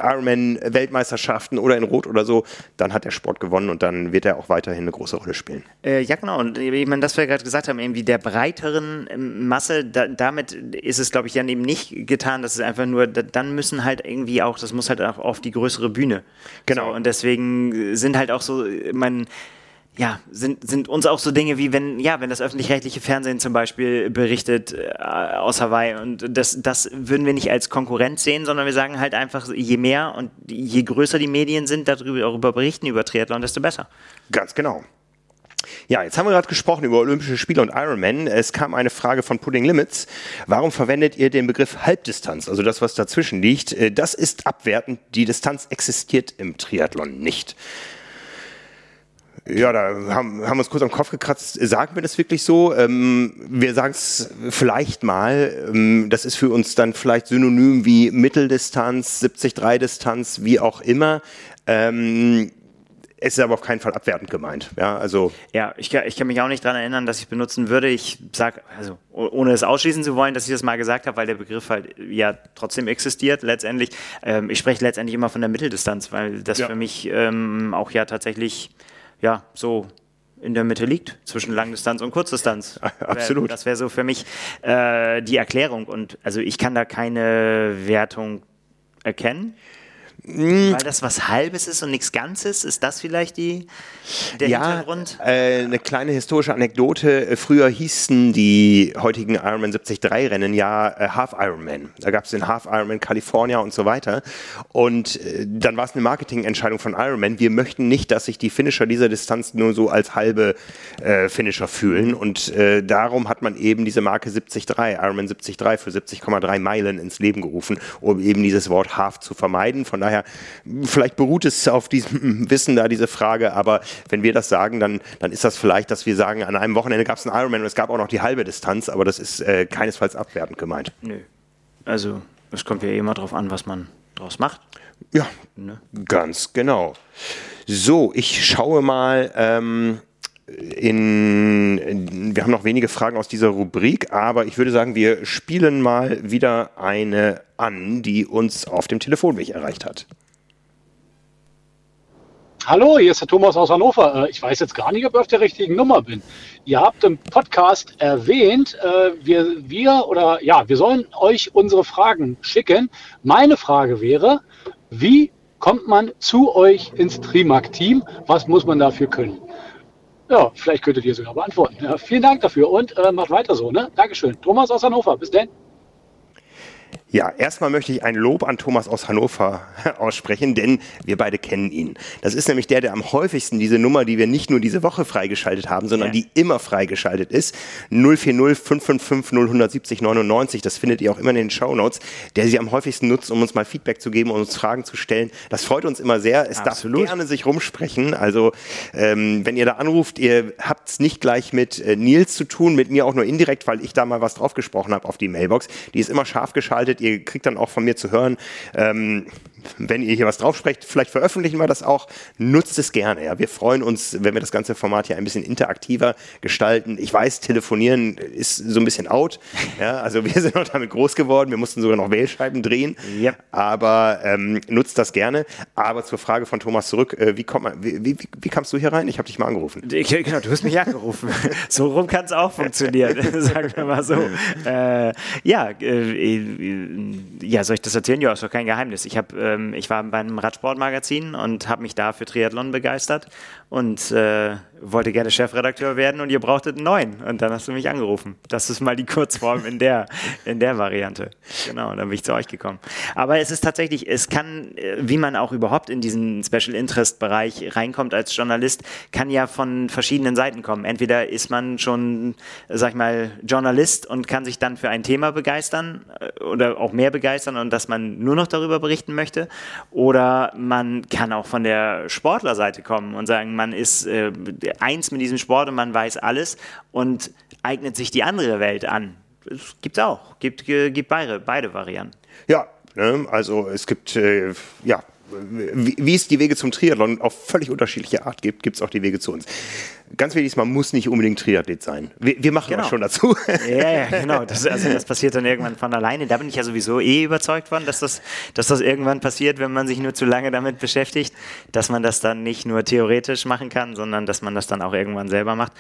Ironman-Weltmeisterschaften oder in Rot oder so, dann hat der Sport gewonnen und dann wird er auch weiterhin eine große Rolle spielen. Äh, ja, genau. Und ich meine, das wir gerade gesagt haben, irgendwie der breiteren ähm, Masse, da, damit ist es, glaube ich, dann eben nicht getan. Das ist einfach nur, da, dann müssen halt irgendwie auch, das muss halt auch auf die größere Bühne. Genau. So, und deswegen sind halt auch so, man, ja, sind, sind uns auch so Dinge wie wenn, ja, wenn das öffentlich-rechtliche Fernsehen zum Beispiel berichtet äh, aus Hawaii und das, das würden wir nicht als Konkurrenz sehen, sondern wir sagen halt einfach, je mehr und je größer die Medien sind, darüber, berichten über Triathlon, desto besser. Ganz genau. Ja, jetzt haben wir gerade gesprochen über Olympische Spiele und Ironman. Es kam eine Frage von Pudding Limits. Warum verwendet ihr den Begriff Halbdistanz, also das, was dazwischen liegt? Äh, das ist abwertend. Die Distanz existiert im Triathlon nicht. Ja, da haben, haben wir uns kurz am Kopf gekratzt. Sagen wir das wirklich so? Ähm, wir sagen es vielleicht mal. Ähm, das ist für uns dann vielleicht synonym wie Mitteldistanz, 70-3-Distanz, wie auch immer. Ähm, es ist aber auf keinen Fall abwertend gemeint. Ja, also ja ich, ich kann mich auch nicht daran erinnern, dass ich benutzen würde. Ich sage, also ohne es ausschließen zu wollen, dass ich das mal gesagt habe, weil der Begriff halt ja trotzdem existiert letztendlich. Ähm, ich spreche letztendlich immer von der Mitteldistanz, weil das ja. für mich ähm, auch ja tatsächlich ja, so in der Mitte liegt, zwischen Langdistanz und Kurzdistanz. Absolut. Das wäre so für mich äh, die Erklärung. Und also ich kann da keine Wertung erkennen. Mm. Weil das was Halbes ist und nichts Ganzes, ist das vielleicht die, der ja, Hintergrund? Äh, eine kleine historische Anekdote. Früher hießen die heutigen Ironman 73 Rennen ja äh, Half Ironman. Da gab es den Half Ironman California und so weiter. Und äh, dann war es eine Marketingentscheidung von Ironman. Wir möchten nicht, dass sich die Finisher dieser Distanz nur so als halbe äh, Finisher fühlen. Und äh, darum hat man eben diese Marke 73, Ironman 73 für 70,3 Meilen ins Leben gerufen, um eben dieses Wort Half zu vermeiden. Von daher, vielleicht beruht es auf diesem Wissen da, diese Frage, aber wenn wir das sagen, dann, dann ist das vielleicht, dass wir sagen, an einem Wochenende gab es einen Ironman und es gab auch noch die halbe Distanz, aber das ist äh, keinesfalls abwertend gemeint. Nö. Also, es kommt ja immer darauf an, was man draus macht. Ja, ne? ganz genau. So, ich schaue mal. Ähm, in, in, wir haben noch wenige Fragen aus dieser Rubrik, aber ich würde sagen, wir spielen mal wieder eine an, die uns auf dem Telefonweg erreicht hat. Hallo, hier ist der Thomas aus Hannover. Äh, ich weiß jetzt gar nicht, ob ich auf der richtigen Nummer bin. Ihr habt im Podcast erwähnt, äh, wir, wir oder ja, wir sollen euch unsere Fragen schicken. Meine Frage wäre, wie kommt man zu euch ins Trimark-Team? Was muss man dafür können? Ja, vielleicht könntet ihr sogar beantworten. Ja, vielen Dank dafür und äh, macht weiter so. Ne? Dankeschön. Thomas aus Hannover. Bis dann. Ja, erstmal möchte ich ein Lob an Thomas aus Hannover aussprechen, denn wir beide kennen ihn. Das ist nämlich der, der am häufigsten diese Nummer, die wir nicht nur diese Woche freigeschaltet haben, sondern ja. die immer freigeschaltet ist, 040 555 0170 99, das findet ihr auch immer in den Show Notes, der sie am häufigsten nutzt, um uns mal Feedback zu geben und uns Fragen zu stellen. Das freut uns immer sehr. Es Absolut. darf gerne sich rumsprechen. Also ähm, wenn ihr da anruft, ihr habt es nicht gleich mit äh, Nils zu tun, mit mir auch nur indirekt, weil ich da mal was drauf gesprochen habe auf die Mailbox. Die ist immer scharf geschaltet Ihr kriegt dann auch von mir zu hören, ähm, wenn ihr hier was draufsprecht, vielleicht veröffentlichen wir das auch. Nutzt es gerne. Ja. Wir freuen uns, wenn wir das ganze Format hier ein bisschen interaktiver gestalten. Ich weiß, telefonieren ist so ein bisschen out. Ja, also wir sind noch damit groß geworden. Wir mussten sogar noch Wählscheiben drehen. Yep. Aber ähm, nutzt das gerne. Aber zur Frage von Thomas zurück. Äh, wie, kommt man, wie, wie, wie kamst du hier rein? Ich habe dich mal angerufen. Genau, du hast mich angerufen. so rum kann es auch funktionieren, sagen wir mal so. Äh, ja, äh, ja, soll ich das erzählen? Ja, ist doch kein Geheimnis. Ich, hab, ähm, ich war bei einem Radsportmagazin und habe mich da für Triathlon begeistert und äh, wollte gerne Chefredakteur werden und ihr brauchtet einen neuen. Und dann hast du mich angerufen. Das ist mal die Kurzform in der, in der Variante. Genau, dann bin ich zu euch gekommen. Aber es ist tatsächlich, es kann, äh, wie man auch überhaupt in diesen Special Interest Bereich reinkommt als Journalist, kann ja von verschiedenen Seiten kommen. Entweder ist man schon, sag ich mal, Journalist und kann sich dann für ein Thema begeistern äh, oder auch mehr begeistern und dass man nur noch darüber berichten möchte. Oder man kann auch von der Sportlerseite kommen und sagen, man ist äh, eins mit diesem Sport und man weiß alles und eignet sich die andere Welt an. Das gibt es auch, gibt, gibt beide, beide Varianten. Ja, ne, also es gibt, äh, ja, wie, wie, es die Wege zum Triathlon auf völlig unterschiedliche Art gibt, gibt es auch die Wege zu uns. Ganz wichtig ist, man muss nicht unbedingt Triathlet sein. Wir, wir machen genau. das schon dazu. Ja, ja, genau. Das, also das passiert dann irgendwann von alleine. Da bin ich ja sowieso eh überzeugt von, dass das, dass das irgendwann passiert, wenn man sich nur zu lange damit beschäftigt, dass man das dann nicht nur theoretisch machen kann, sondern dass man das dann auch irgendwann selber macht.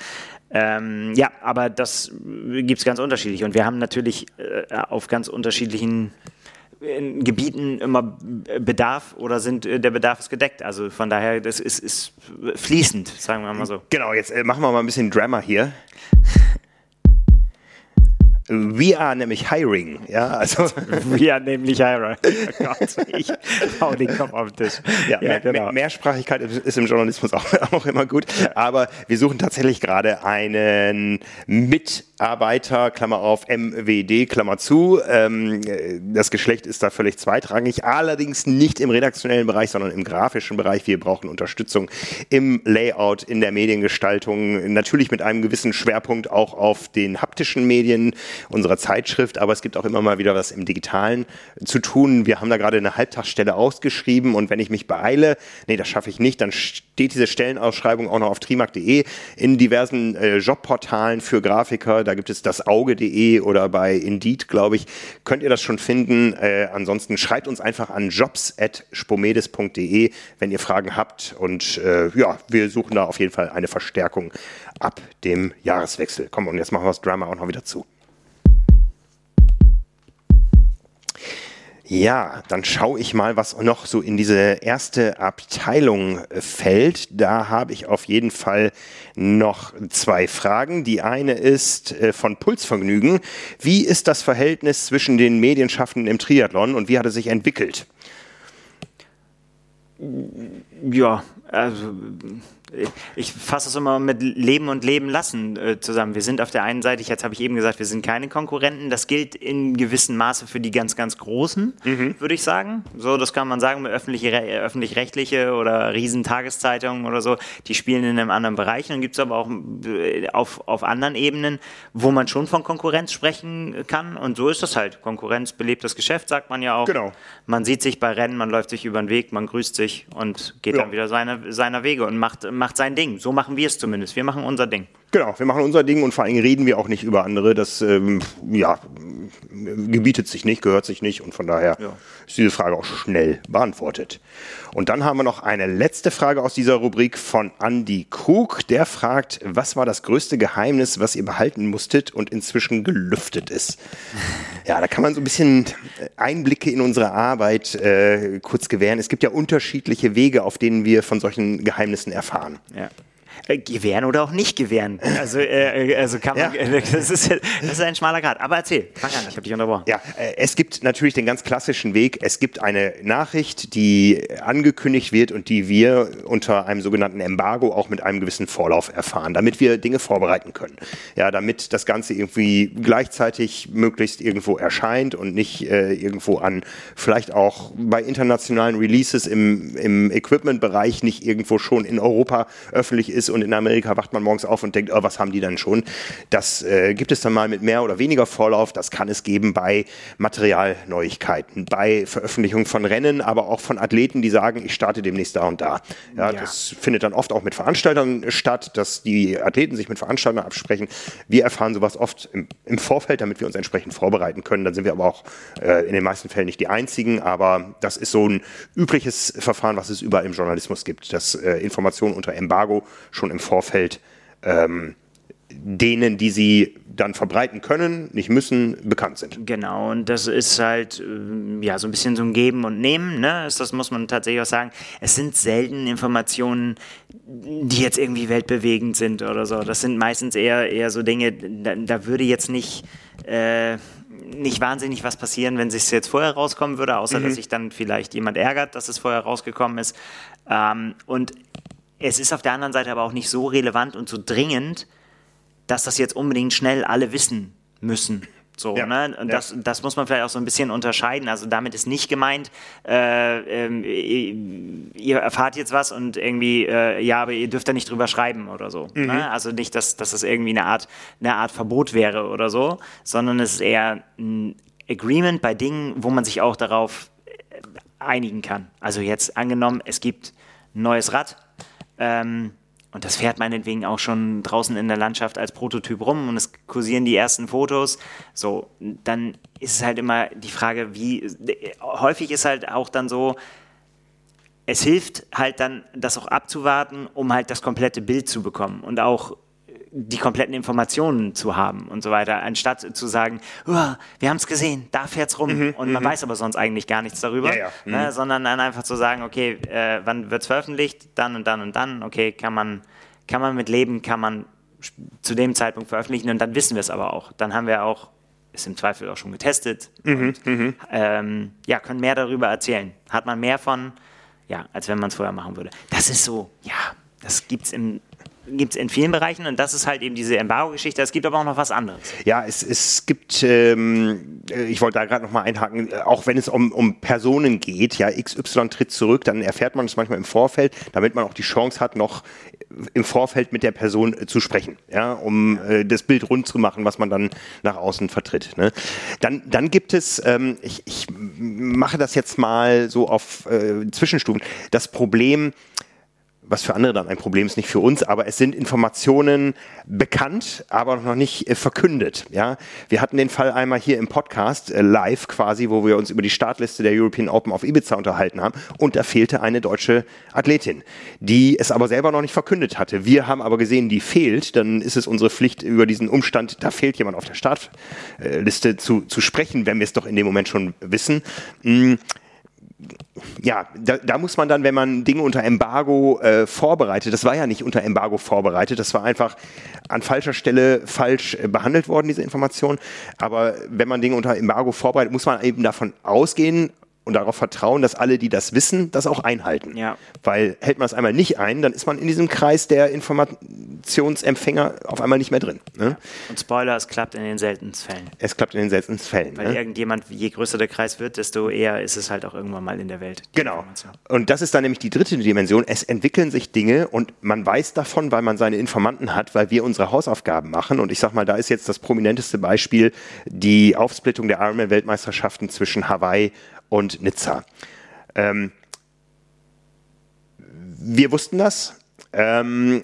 Ähm, ja, aber das gibt es ganz unterschiedlich. Und wir haben natürlich äh, auf ganz unterschiedlichen in Gebieten immer Bedarf oder sind äh, der Bedarf ist gedeckt. Also von daher, das ist, ist fließend, sagen wir mal so. Genau, jetzt äh, machen wir mal ein bisschen Drama hier. We are nämlich hiring, ja, also. We are nämlich hiring. Oh Gott, ich hau den Kopf auf den Tisch. Ja, ja genau. Mehrsprachigkeit ist im Journalismus auch, auch immer gut, aber wir suchen tatsächlich gerade einen Mitarbeiter, Klammer auf, MWD, Klammer zu. Ähm, das Geschlecht ist da völlig zweitrangig, allerdings nicht im redaktionellen Bereich, sondern im grafischen Bereich. Wir brauchen Unterstützung im Layout, in der Mediengestaltung, natürlich mit einem gewissen Schwerpunkt auch auf den haptischen Medien unserer Zeitschrift, aber es gibt auch immer mal wieder was im Digitalen zu tun. Wir haben da gerade eine Halbtagsstelle ausgeschrieben und wenn ich mich beeile, nee, das schaffe ich nicht, dann steht diese Stellenausschreibung auch noch auf trimark.de in diversen äh, Jobportalen für Grafiker. Da gibt es das Auge.de oder bei Indeed, glaube ich, könnt ihr das schon finden. Äh, ansonsten schreibt uns einfach an jobs.spomedes.de, wenn ihr Fragen habt und äh, ja, wir suchen da auf jeden Fall eine Verstärkung ab dem Jahreswechsel. Komm, und jetzt machen wir das Drama auch noch wieder zu. Ja, dann schaue ich mal, was noch so in diese erste Abteilung äh, fällt. Da habe ich auf jeden Fall noch zwei Fragen. Die eine ist äh, von Pulsvergnügen. Wie ist das Verhältnis zwischen den Medienschaffenden im Triathlon und wie hat es sich entwickelt? Ja, also ich fasse es immer mit Leben und Leben lassen äh, zusammen. Wir sind auf der einen Seite, jetzt habe ich eben gesagt, wir sind keine Konkurrenten. Das gilt in gewissem Maße für die ganz, ganz Großen, mhm. würde ich sagen. So, das kann man sagen, öffentlich-rechtliche oder Riesentageszeitungen oder so, die spielen in einem anderen Bereich. dann gibt es aber auch äh, auf, auf anderen Ebenen, wo man schon von Konkurrenz sprechen kann. Und so ist das halt. Konkurrenz belebt das Geschäft, sagt man ja auch. Genau. Man sieht sich bei Rennen, man läuft sich über den Weg, man grüßt sich und geht ja. dann wieder seine, seiner Wege und macht macht sein Ding. So machen wir es zumindest. Wir machen unser Ding. Genau, wir machen unser Ding und vor allem reden wir auch nicht über andere. Das ähm, ja, gebietet sich nicht, gehört sich nicht und von daher ja. ist diese Frage auch schnell beantwortet. Und dann haben wir noch eine letzte Frage aus dieser Rubrik von Andy Krug. Der fragt, was war das größte Geheimnis, was ihr behalten musstet und inzwischen gelüftet ist? Ja, da kann man so ein bisschen Einblicke in unsere Arbeit äh, kurz gewähren. Es gibt ja unterschiedliche Wege, auf denen wir von solchen Geheimnissen erfahren. Ja. Äh, gewähren oder auch nicht gewähren. Also, äh, äh also kann man, ja. das, ist, das ist ein schmaler Grad. Aber erzähl, fang an, ich habe dich unterbrochen. Ja, äh, es gibt natürlich den ganz klassischen Weg. Es gibt eine Nachricht, die angekündigt wird und die wir unter einem sogenannten Embargo auch mit einem gewissen Vorlauf erfahren, damit wir Dinge vorbereiten können. Ja, damit das Ganze irgendwie gleichzeitig möglichst irgendwo erscheint und nicht irgendwo an, vielleicht auch bei internationalen Releases im, im Equipment-Bereich nicht irgendwo schon in Europa öffentlich ist und in Amerika wacht man morgens auf und denkt, oh, was haben die denn schon? Das äh, gibt es dann mal mit mehr oder weniger Vorlauf. Das kann es geben bei Materialneuigkeiten, bei Veröffentlichung von Rennen, aber auch von Athleten, die sagen, ich starte demnächst da und da. Ja, ja. Das findet dann oft auch mit Veranstaltern statt, dass die Athleten sich mit Veranstaltern absprechen. Wir erfahren sowas oft im, im Vorfeld, damit wir uns entsprechend vorbereiten können. Dann sind wir aber auch äh, in den meisten Fällen nicht die einzigen, aber das ist so ein übliches Verfahren, was es überall im Journalismus gibt, dass äh, Informationen unter Embargo schon im Vorfeld ähm, denen, die sie dann verbreiten können, nicht müssen, bekannt sind. Genau, und das ist halt ähm, ja so ein bisschen so ein Geben und Nehmen, ne? Das muss man tatsächlich auch sagen. Es sind selten Informationen, die jetzt irgendwie weltbewegend sind oder so. Das sind meistens eher, eher so Dinge, da, da würde jetzt nicht, äh, nicht wahnsinnig was passieren, wenn es jetzt vorher rauskommen würde, außer mhm. dass sich dann vielleicht jemand ärgert, dass es vorher rausgekommen ist. Ähm, und es ist auf der anderen Seite aber auch nicht so relevant und so dringend, dass das jetzt unbedingt schnell alle wissen müssen. So, ja, ne? Und ja. das, das muss man vielleicht auch so ein bisschen unterscheiden. Also damit ist nicht gemeint, äh, äh, ihr erfahrt jetzt was und irgendwie, äh, ja, aber ihr dürft da nicht drüber schreiben oder so. Mhm. Ne? Also nicht, dass, dass das irgendwie eine Art, eine Art Verbot wäre oder so, sondern es ist eher ein Agreement bei Dingen, wo man sich auch darauf äh, einigen kann. Also jetzt angenommen, es gibt ein neues Rad. Ähm, und das fährt meinetwegen auch schon draußen in der Landschaft als Prototyp rum und es kursieren die ersten Fotos. So, dann ist es halt immer die Frage, wie, häufig ist halt auch dann so, es hilft halt dann, das auch abzuwarten, um halt das komplette Bild zu bekommen und auch die kompletten Informationen zu haben und so weiter, anstatt zu sagen, oh, wir haben es gesehen, da fährt's rum mhm, und man mhm. weiß aber sonst eigentlich gar nichts darüber, ja, ja. Ne, mhm. sondern dann einfach zu sagen, okay, äh, wann wird's veröffentlicht, dann und dann und dann, okay, kann man, kann man mit leben, kann man zu dem Zeitpunkt veröffentlichen und dann wissen wir es aber auch. Dann haben wir auch, ist im Zweifel auch schon getestet mhm, und mhm. ähm, ja, können mehr darüber erzählen. Hat man mehr von, ja, als wenn man es vorher machen würde. Das ist so, ja, das gibt es im gibt es in vielen Bereichen und das ist halt eben diese Embargo-Geschichte. Es gibt aber auch noch was anderes. Ja, es, es gibt, ähm, ich wollte da gerade noch mal einhaken, auch wenn es um, um Personen geht, ja, XY tritt zurück, dann erfährt man es manchmal im Vorfeld, damit man auch die Chance hat, noch im Vorfeld mit der Person äh, zu sprechen, ja, um äh, das Bild rund zu machen, was man dann nach außen vertritt. Ne? Dann, dann gibt es, ähm, ich, ich mache das jetzt mal so auf äh, Zwischenstufen, das Problem, was für andere dann ein Problem ist, nicht für uns, aber es sind Informationen bekannt, aber noch nicht äh, verkündet. Ja, wir hatten den Fall einmal hier im Podcast äh, live quasi, wo wir uns über die Startliste der European Open auf Ibiza unterhalten haben und da fehlte eine deutsche Athletin, die es aber selber noch nicht verkündet hatte. Wir haben aber gesehen, die fehlt, dann ist es unsere Pflicht über diesen Umstand, da fehlt jemand auf der Startliste zu, zu sprechen, wenn wir es doch in dem Moment schon wissen. Ja, da, da, muss man dann, wenn man Dinge unter Embargo äh, vorbereitet, das war ja nicht unter Embargo vorbereitet, das war einfach an falscher Stelle falsch äh, behandelt worden, diese Information. Aber wenn man Dinge unter Embargo vorbereitet, muss man eben davon ausgehen, und darauf vertrauen, dass alle, die das wissen, das auch einhalten. Ja. Weil hält man es einmal nicht ein, dann ist man in diesem Kreis der Informationsempfänger auf einmal nicht mehr drin. Ne? Und Spoiler, es klappt in den seltensten Fällen. Es klappt in den seltensten Fällen. Weil ne? irgendjemand, je größer der Kreis wird, desto eher ist es halt auch irgendwann mal in der Welt. Genau. Und das ist dann nämlich die dritte Dimension. Es entwickeln sich Dinge und man weiß davon, weil man seine Informanten hat, weil wir unsere Hausaufgaben machen. Und ich sag mal, da ist jetzt das prominenteste Beispiel die Aufsplittung der Ironman-Weltmeisterschaften zwischen Hawaii und Nizza. Ähm, wir wussten das. Ähm,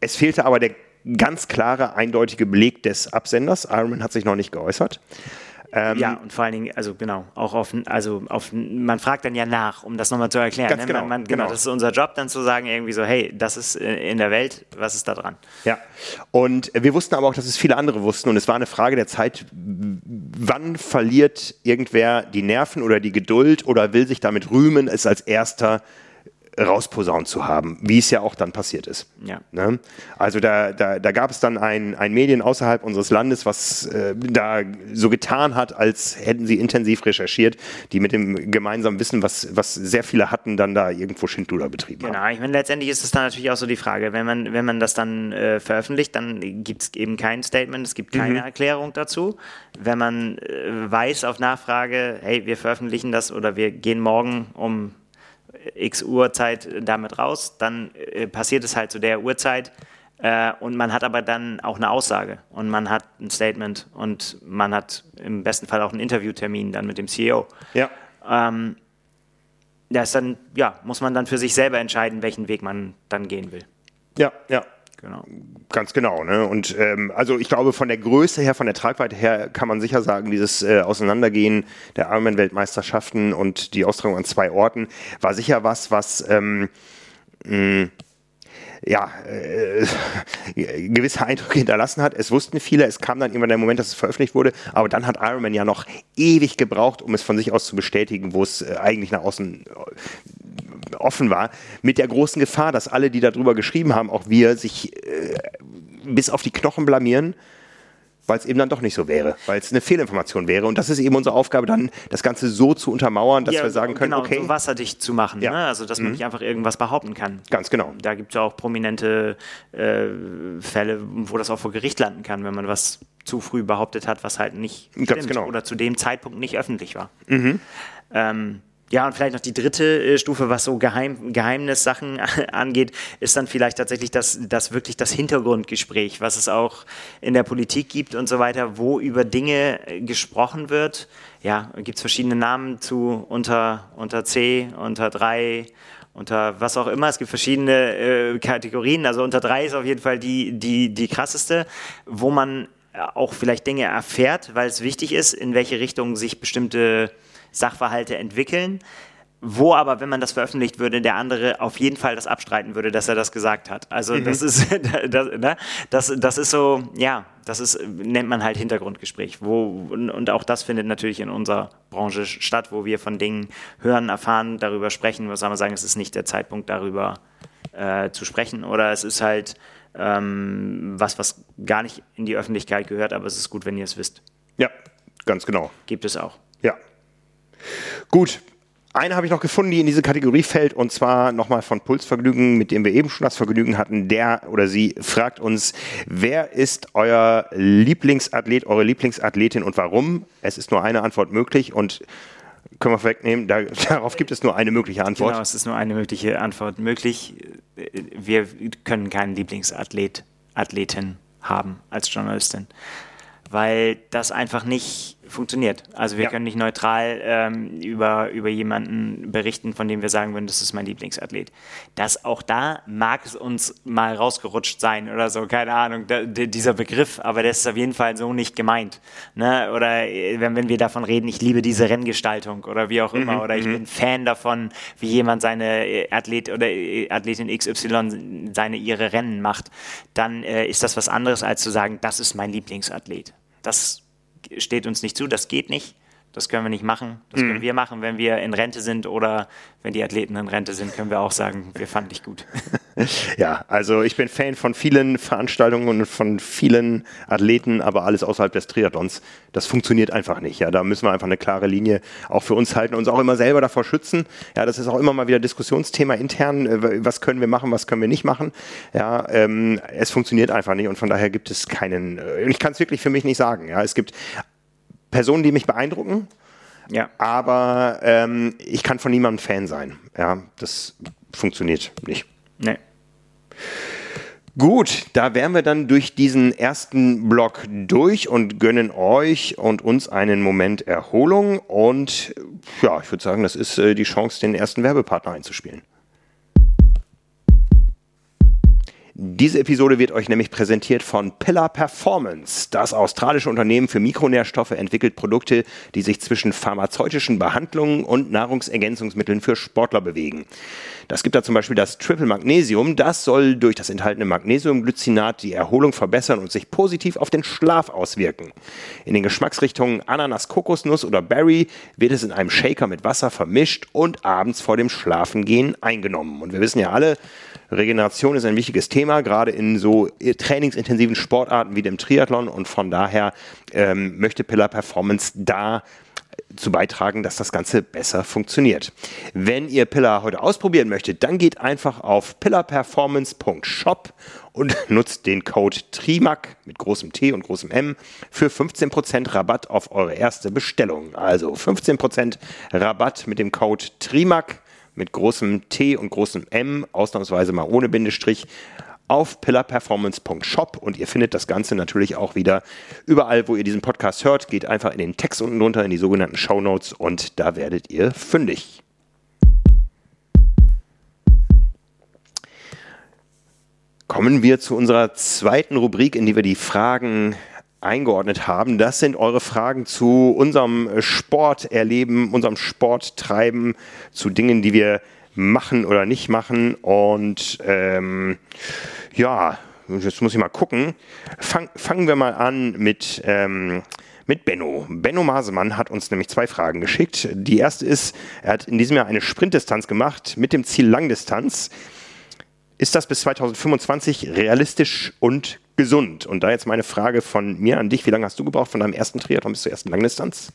es fehlte aber der ganz klare, eindeutige Beleg des Absenders. Ironman hat sich noch nicht geäußert. Ähm, ja, und vor allen Dingen, also genau, auch auf, also auf, man fragt dann ja nach, um das nochmal zu erklären. Ganz ne? genau, man, man, genau, genau, das ist unser Job, dann zu sagen, irgendwie so, hey, das ist in der Welt, was ist da dran? Ja, und wir wussten aber auch, dass es viele andere wussten und es war eine Frage der Zeit, wann verliert irgendwer die Nerven oder die Geduld oder will sich damit rühmen, es als erster rausposaunt zu haben, wie es ja auch dann passiert ist. Ja. Ne? Also da, da, da gab es dann ein, ein Medien außerhalb unseres Landes, was äh, da so getan hat, als hätten sie intensiv recherchiert, die mit dem gemeinsamen Wissen, was, was sehr viele hatten, dann da irgendwo Schindluder betrieben genau. haben. Genau, ich meine, letztendlich ist es dann natürlich auch so die Frage, wenn man, wenn man das dann äh, veröffentlicht, dann gibt es eben kein Statement, es gibt keine mhm. Erklärung dazu. Wenn man äh, weiß auf Nachfrage, hey, wir veröffentlichen das oder wir gehen morgen um x Uhrzeit damit raus, dann äh, passiert es halt zu der Uhrzeit äh, und man hat aber dann auch eine Aussage und man hat ein Statement und man hat im besten Fall auch einen Interviewtermin dann mit dem CEO. Ja. Ähm, das dann, ja, muss man dann für sich selber entscheiden, welchen Weg man dann gehen will. Ja, ja. Genau. Ganz genau. Ne? Und ähm, also ich glaube, von der Größe her, von der Tragweite her kann man sicher sagen, dieses äh, Auseinandergehen der Ironman-Weltmeisterschaften und die Austragung an zwei Orten war sicher was, was ähm, mh, ja, äh, gewisse Eindrücke hinterlassen hat. Es wussten viele, es kam dann immer der Moment, dass es veröffentlicht wurde, aber dann hat Iron Man ja noch ewig gebraucht, um es von sich aus zu bestätigen, wo es äh, eigentlich nach außen äh, offen war, mit der großen Gefahr, dass alle, die darüber geschrieben haben, auch wir, sich äh, bis auf die Knochen blamieren weil es eben dann doch nicht so wäre, weil es eine Fehlinformation wäre. Und das ist eben unsere Aufgabe, dann das Ganze so zu untermauern, dass ja, wir sagen können, genau, okay. So wasserdicht zu machen, ja. ne? also dass man mhm. nicht einfach irgendwas behaupten kann. Ganz genau. Da gibt es ja auch prominente äh, Fälle, wo das auch vor Gericht landen kann, wenn man was zu früh behauptet hat, was halt nicht stimmt genau. oder zu dem Zeitpunkt nicht öffentlich war. Mhm. Ähm, ja, und vielleicht noch die dritte äh, Stufe, was so Geheim, Geheimnissachen angeht, ist dann vielleicht tatsächlich das, das wirklich das Hintergrundgespräch, was es auch in der Politik gibt und so weiter, wo über Dinge äh, gesprochen wird. Ja, gibt es verschiedene Namen zu unter, unter C, unter 3, unter was auch immer. Es gibt verschiedene äh, Kategorien. Also unter 3 ist auf jeden Fall die, die, die krasseste, wo man auch vielleicht Dinge erfährt, weil es wichtig ist, in welche Richtung sich bestimmte Sachverhalte entwickeln, wo aber, wenn man das veröffentlicht würde, der andere auf jeden Fall das abstreiten würde, dass er das gesagt hat. Also mhm. das ist das, ne? das, das ist so, ja, das ist, nennt man halt Hintergrundgespräch. Wo, und auch das findet natürlich in unserer Branche statt, wo wir von Dingen hören, erfahren, darüber sprechen. Was soll man sagen, es ist nicht der Zeitpunkt, darüber äh, zu sprechen. Oder es ist halt ähm, was, was gar nicht in die Öffentlichkeit gehört, aber es ist gut, wenn ihr es wisst. Ja, ganz genau. Gibt es auch. Gut, eine habe ich noch gefunden, die in diese Kategorie fällt, und zwar nochmal von Pulsvergnügen, mit dem wir eben schon das Vergnügen hatten. Der oder sie fragt uns, wer ist euer Lieblingsathlet, eure Lieblingsathletin und warum? Es ist nur eine Antwort möglich und können wir vorwegnehmen, da, darauf gibt es nur eine mögliche Antwort. Genau, es ist nur eine mögliche Antwort möglich. Wir können keinen Lieblingsathlet, Athletin haben als Journalistin, weil das einfach nicht funktioniert. Also wir ja. können nicht neutral ähm, über, über jemanden berichten, von dem wir sagen würden, das ist mein Lieblingsathlet. Das auch da mag es uns mal rausgerutscht sein oder so, keine Ahnung, da, dieser Begriff, aber der ist auf jeden Fall so nicht gemeint. Ne? Oder äh, wenn, wenn wir davon reden, ich liebe diese Renngestaltung oder wie auch immer, mhm, oder ich mhm. bin Fan davon, wie jemand seine äh, Athlet oder äh, Athletin XY seine ihre Rennen macht, dann äh, ist das was anderes als zu sagen, das ist mein Lieblingsathlet. Das steht uns nicht zu, das geht nicht. Das können wir nicht machen. Das mhm. können wir machen, wenn wir in Rente sind oder wenn die Athleten in Rente sind, können wir auch sagen, wir fanden dich gut. ja, also ich bin Fan von vielen Veranstaltungen und von vielen Athleten, aber alles außerhalb des Triathlons. Das funktioniert einfach nicht. Ja, da müssen wir einfach eine klare Linie auch für uns halten, uns auch immer selber davor schützen. Ja, das ist auch immer mal wieder Diskussionsthema intern. Äh, was können wir machen, was können wir nicht machen? Ja, ähm, es funktioniert einfach nicht und von daher gibt es keinen. Äh, ich kann es wirklich für mich nicht sagen. Ja, es gibt Personen, die mich beeindrucken. Ja. Aber ähm, ich kann von niemandem Fan sein. Ja, das funktioniert nicht. Nee. Gut, da wären wir dann durch diesen ersten Block durch und gönnen euch und uns einen Moment Erholung. Und ja, ich würde sagen, das ist äh, die Chance, den ersten Werbepartner einzuspielen. Diese Episode wird euch nämlich präsentiert von Pillar Performance. Das australische Unternehmen für Mikronährstoffe entwickelt Produkte, die sich zwischen pharmazeutischen Behandlungen und Nahrungsergänzungsmitteln für Sportler bewegen. Das gibt da zum Beispiel das Triple Magnesium. Das soll durch das enthaltene Magnesiumglycinat die Erholung verbessern und sich positiv auf den Schlaf auswirken. In den Geschmacksrichtungen Ananas, Kokosnuss oder Berry wird es in einem Shaker mit Wasser vermischt und abends vor dem Schlafengehen eingenommen. Und wir wissen ja alle, Regeneration ist ein wichtiges Thema, gerade in so trainingsintensiven Sportarten wie dem Triathlon und von daher ähm, möchte Pillar Performance da zu beitragen, dass das Ganze besser funktioniert. Wenn ihr Pillar heute ausprobieren möchtet, dann geht einfach auf pillarperformance.shop und nutzt den Code TRIMAC mit großem T und großem M für 15% Rabatt auf eure erste Bestellung. Also 15% Rabatt mit dem Code TRIMAC mit großem T und großem M, ausnahmsweise mal ohne Bindestrich, auf pillarperformance.shop und ihr findet das Ganze natürlich auch wieder überall, wo ihr diesen Podcast hört. Geht einfach in den Text unten drunter in die sogenannten Show Notes und da werdet ihr fündig. Kommen wir zu unserer zweiten Rubrik, in die wir die Fragen eingeordnet haben. Das sind eure Fragen zu unserem Sporterleben, unserem Sporttreiben, zu Dingen, die wir machen oder nicht machen. Und ähm, ja, jetzt muss ich mal gucken. Fang, fangen wir mal an mit, ähm, mit Benno. Benno Masemann hat uns nämlich zwei Fragen geschickt. Die erste ist, er hat in diesem Jahr eine Sprintdistanz gemacht mit dem Ziel Langdistanz. Ist das bis 2025 realistisch und gesund? Und da jetzt meine Frage von mir an dich. Wie lange hast du gebraucht von deinem ersten Triathlon bis zur ersten Langdistanz?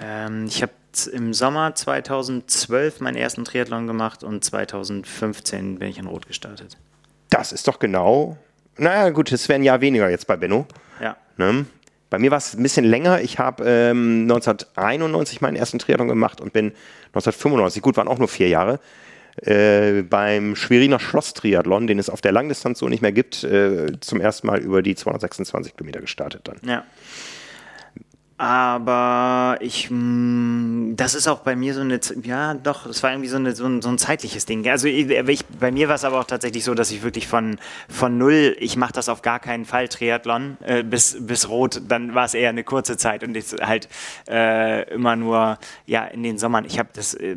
Ähm, ich habe im Sommer 2012 meinen ersten Triathlon gemacht und 2015 bin ich in Rot gestartet. Das ist doch genau. Naja, gut, es wäre ein Jahr weniger jetzt bei Benno. Ja. Ne? Bei mir war es ein bisschen länger. Ich habe ähm, 1991 meinen ersten Triathlon gemacht und bin 1995, gut, waren auch nur vier Jahre, äh, beim Schweriner Schloss-Triathlon, den es auf der Langdistanz so nicht mehr gibt, äh, zum ersten Mal über die 226 Kilometer gestartet dann. Ja. Aber ich, mh, das ist auch bei mir so eine, ja doch, es war irgendwie so, eine, so, ein, so ein zeitliches Ding. Also ich, ich, bei mir war es aber auch tatsächlich so, dass ich wirklich von, von null, ich mache das auf gar keinen Fall Triathlon, äh, bis, bis rot, dann war es eher eine kurze Zeit und ich halt äh, immer nur, ja, in den Sommern. Ich habe das äh,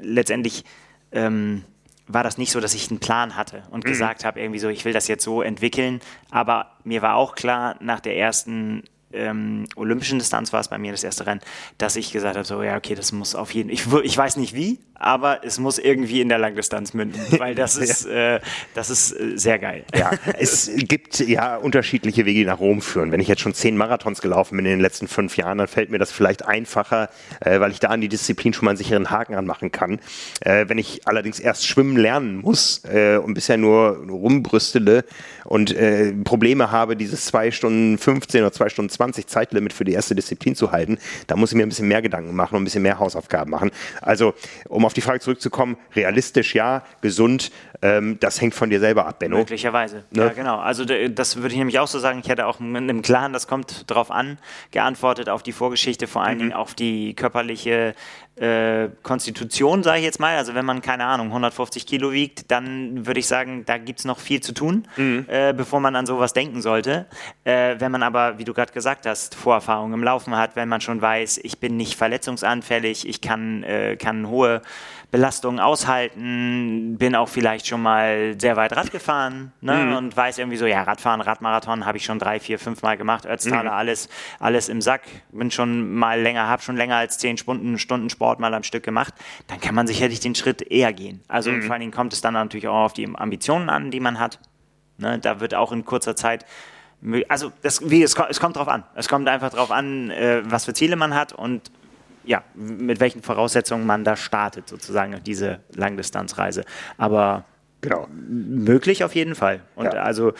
letztendlich, ähm, war das nicht so, dass ich einen Plan hatte und mhm. gesagt habe, irgendwie so, ich will das jetzt so entwickeln. Aber mir war auch klar, nach der ersten ähm, olympischen Distanz war es bei mir das erste Rennen, dass ich gesagt habe, so ja, okay, das muss auf jeden ich, ich weiß nicht wie, aber es muss irgendwie in der Langdistanz münden, weil das ist, äh, das ist äh, sehr geil. Ja, es gibt ja unterschiedliche Wege, die nach Rom führen. Wenn ich jetzt schon zehn Marathons gelaufen bin in den letzten fünf Jahren, dann fällt mir das vielleicht einfacher, äh, weil ich da an die Disziplin schon mal einen sicheren Haken anmachen kann. Äh, wenn ich allerdings erst schwimmen lernen muss äh, und bisher nur, nur rumbrüstele und äh, Probleme habe, dieses zwei Stunden 15 oder zwei Stunden 20 Zeitlimit für die erste Disziplin zu halten, da muss ich mir ein bisschen mehr Gedanken machen und ein bisschen mehr Hausaufgaben machen. Also, um auf die Frage zurückzukommen, realistisch ja, gesund, ähm, das hängt von dir selber ab, Benno. Möglicherweise, ne? ja genau. Also das würde ich nämlich auch so sagen, ich hätte auch mit einem Klaren, das kommt drauf an, geantwortet auf die Vorgeschichte, vor allen mhm. Dingen auf die körperliche äh, Konstitution, sage ich jetzt mal. Also wenn man, keine Ahnung, 150 Kilo wiegt, dann würde ich sagen, da gibt es noch viel zu tun, mhm. äh, bevor man an sowas denken sollte. Äh, wenn man aber, wie du gerade gesagt hast, Vorerfahrung im Laufen hat, wenn man schon weiß, ich bin nicht verletzungsanfällig, ich kann, äh, kann hohe Belastungen aushalten, bin auch vielleicht schon mal sehr weit Rad gefahren ne? mhm. und weiß irgendwie so, ja, Radfahren, Radmarathon habe ich schon drei, vier, fünf Mal gemacht, Ötztaler, mhm. alles, alles im Sack, bin schon mal länger, habe schon länger als zehn Stunden, Stunden Sport mal am Stück gemacht, dann kann man sicherlich den Schritt eher gehen. Also mhm. vor allen Dingen kommt es dann natürlich auch auf die Ambitionen an, die man hat. Ne? Da wird auch in kurzer Zeit also das, wie, es, es kommt drauf an. Es kommt einfach drauf an, äh, was für Ziele man hat und ja, mit welchen Voraussetzungen man da startet, sozusagen, diese Langdistanzreise. Aber genau. möglich auf jeden Fall. Und ja. also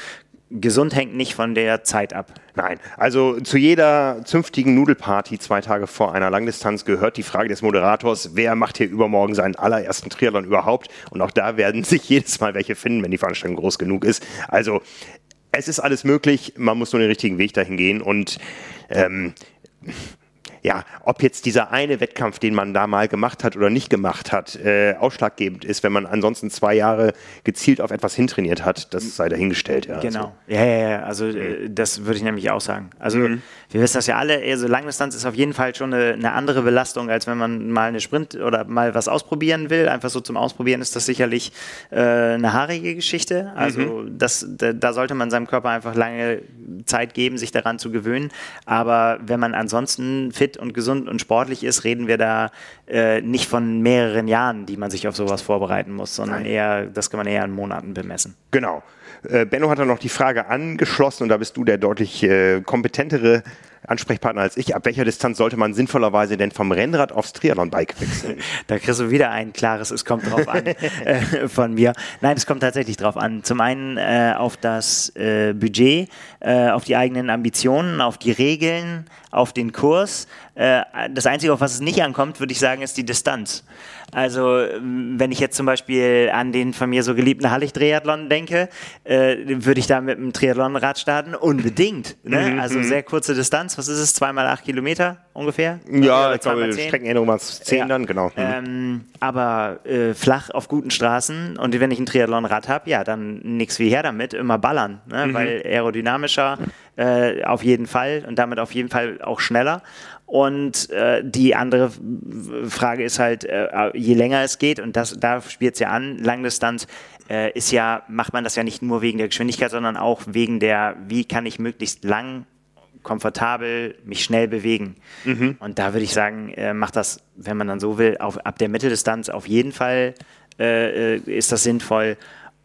gesund hängt nicht von der Zeit ab. Nein, also zu jeder zünftigen Nudelparty zwei Tage vor einer Langdistanz gehört die Frage des Moderators, wer macht hier übermorgen seinen allerersten Triathlon überhaupt? Und auch da werden sich jedes Mal welche finden, wenn die Veranstaltung groß genug ist. Also es ist alles möglich, man muss nur den richtigen Weg dahin gehen und ähm, ja, ob jetzt dieser eine Wettkampf, den man da mal gemacht hat oder nicht gemacht hat, äh, ausschlaggebend ist, wenn man ansonsten zwei Jahre gezielt auf etwas hintrainiert hat, das sei dahingestellt. Ja, genau. Also. Ja, ja, ja, also äh, das würde ich nämlich auch sagen. Also mhm. wir wissen das ja alle, also Langdistanz ist auf jeden Fall schon eine, eine, andere Belastung, als wenn man mal eine Sprint oder mal was ausprobieren will. Einfach so zum Ausprobieren ist das sicherlich äh, eine haarige Geschichte. Also mhm. das, da, da sollte man seinem Körper einfach lange Zeit geben, sich daran zu gewöhnen. Aber wenn man ansonsten fit und gesund und sportlich ist, reden wir da äh, nicht von mehreren Jahren, die man sich auf sowas vorbereiten muss, sondern Nein. eher, das kann man eher in Monaten bemessen. Genau. Äh, Benno hat dann noch die Frage angeschlossen und da bist du der deutlich äh, kompetentere Ansprechpartner als ich. Ab welcher Distanz sollte man sinnvollerweise denn vom Rennrad aufs Triathlon-Bike wechseln? Da kriegst du wieder ein klares, es kommt drauf an äh, von mir. Nein, es kommt tatsächlich drauf an. Zum einen äh, auf das äh, Budget, äh, auf die eigenen Ambitionen, auf die Regeln, auf den Kurs. Äh, das Einzige, auf was es nicht ankommt, würde ich sagen, ist die Distanz. Also wenn ich jetzt zum Beispiel an den von mir so geliebten Hallig-Triathlon denke, äh, würde ich da mit einem Triathlonrad starten? Unbedingt. Ne? Mhm, also mhm. sehr kurze Distanz. Was ist es? Zweimal acht Kilometer ungefähr? Ja, ich glaube, Streckenänderung war es zehn ja. dann, genau. Mhm. Ähm, aber äh, flach auf guten Straßen und wenn ich ein Triathlonrad habe, ja, dann nichts wie her damit, immer ballern, ne? Mhm. weil aerodynamischer äh, auf jeden Fall und damit auf jeden Fall auch schneller. Und äh, die andere Frage ist halt, äh, je länger es geht, und das, da spielt es ja an, Langdistanz, äh, ist ja, macht man das ja nicht nur wegen der Geschwindigkeit, sondern auch wegen der, wie kann ich möglichst lang komfortabel, mich schnell bewegen. Mhm. Und da würde ich sagen, äh, macht das, wenn man dann so will, auf, ab der Mitteldistanz auf jeden Fall äh, äh ist das sinnvoll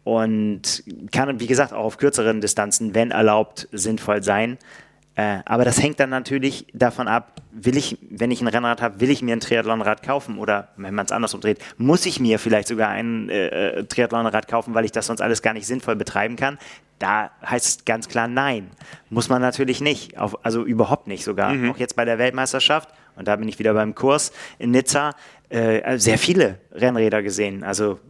und kann, wie gesagt, auch auf kürzeren Distanzen, wenn erlaubt, sinnvoll sein. Äh, aber das hängt dann natürlich davon ab, will ich, wenn ich ein Rennrad habe, will ich mir ein Triathlonrad kaufen oder wenn man es andersrum dreht, muss ich mir vielleicht sogar ein äh, äh, Triathlonrad kaufen, weil ich das sonst alles gar nicht sinnvoll betreiben kann. Da heißt es ganz klar nein. Muss man natürlich nicht, auf, also überhaupt nicht sogar. Mhm. Auch jetzt bei der Weltmeisterschaft, und da bin ich wieder beim Kurs in Nizza, äh, sehr viele Rennräder gesehen. Also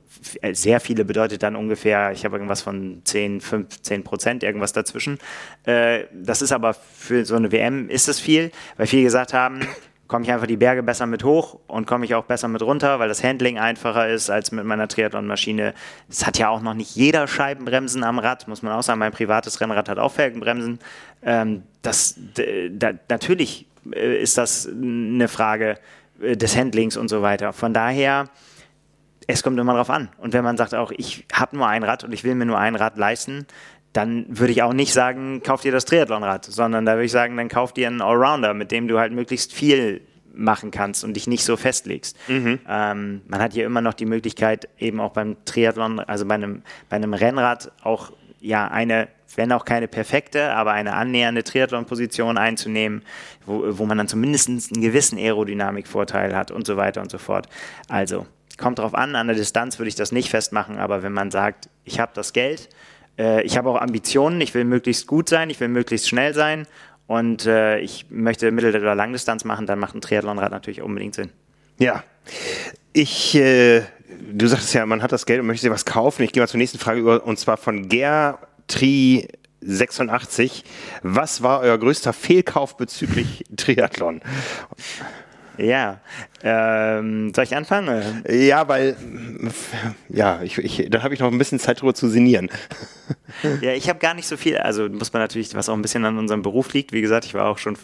sehr viele bedeutet dann ungefähr, ich habe irgendwas von 10, 15 Prozent, irgendwas dazwischen. Äh, das ist aber für so eine WM ist es viel, weil viele gesagt haben, komme ich einfach die Berge besser mit hoch und komme ich auch besser mit runter, weil das Handling einfacher ist als mit meiner Triathlon-Maschine. Es hat ja auch noch nicht jeder Scheibenbremsen am Rad, muss man auch sagen. Mein privates Rennrad hat auch Felgenbremsen. Ähm, das, da, natürlich äh, ist das eine Frage des Handlings und so weiter. Von daher es kommt immer darauf an. Und wenn man sagt auch, ich habe nur ein Rad und ich will mir nur ein Rad leisten, dann würde ich auch nicht sagen, kauf dir das Triathlonrad, sondern da würde ich sagen, dann kauf dir einen Allrounder, mit dem du halt möglichst viel machen kannst und dich nicht so festlegst. Mhm. Ähm, man hat hier immer noch die Möglichkeit, eben auch beim Triathlon, also bei einem, bei einem Rennrad auch ja eine, wenn auch keine perfekte, aber eine annähernde Triathlon-Position einzunehmen, wo, wo man dann zumindest einen gewissen Aerodynamikvorteil hat und so weiter und so fort. Also kommt drauf an, an der Distanz würde ich das nicht festmachen, aber wenn man sagt, ich habe das Geld, äh, ich habe auch Ambitionen, ich will möglichst gut sein, ich will möglichst schnell sein und äh, ich möchte Mittel- oder Langdistanz machen, dann macht ein Triathlonrad natürlich unbedingt Sinn. Ja, ich, äh, du sagtest ja, man hat das Geld und möchte sich was kaufen. Ich gehe mal zur nächsten Frage über, und zwar von Gertri 86. Was war euer größter Fehlkauf bezüglich Triathlon? Ja, ähm, soll ich anfangen? Ja, weil, ja, ich, ich, da habe ich noch ein bisschen Zeit drüber zu sinnieren. Ja, ich habe gar nicht so viel, also muss man natürlich, was auch ein bisschen an unserem Beruf liegt. Wie gesagt, ich war auch schon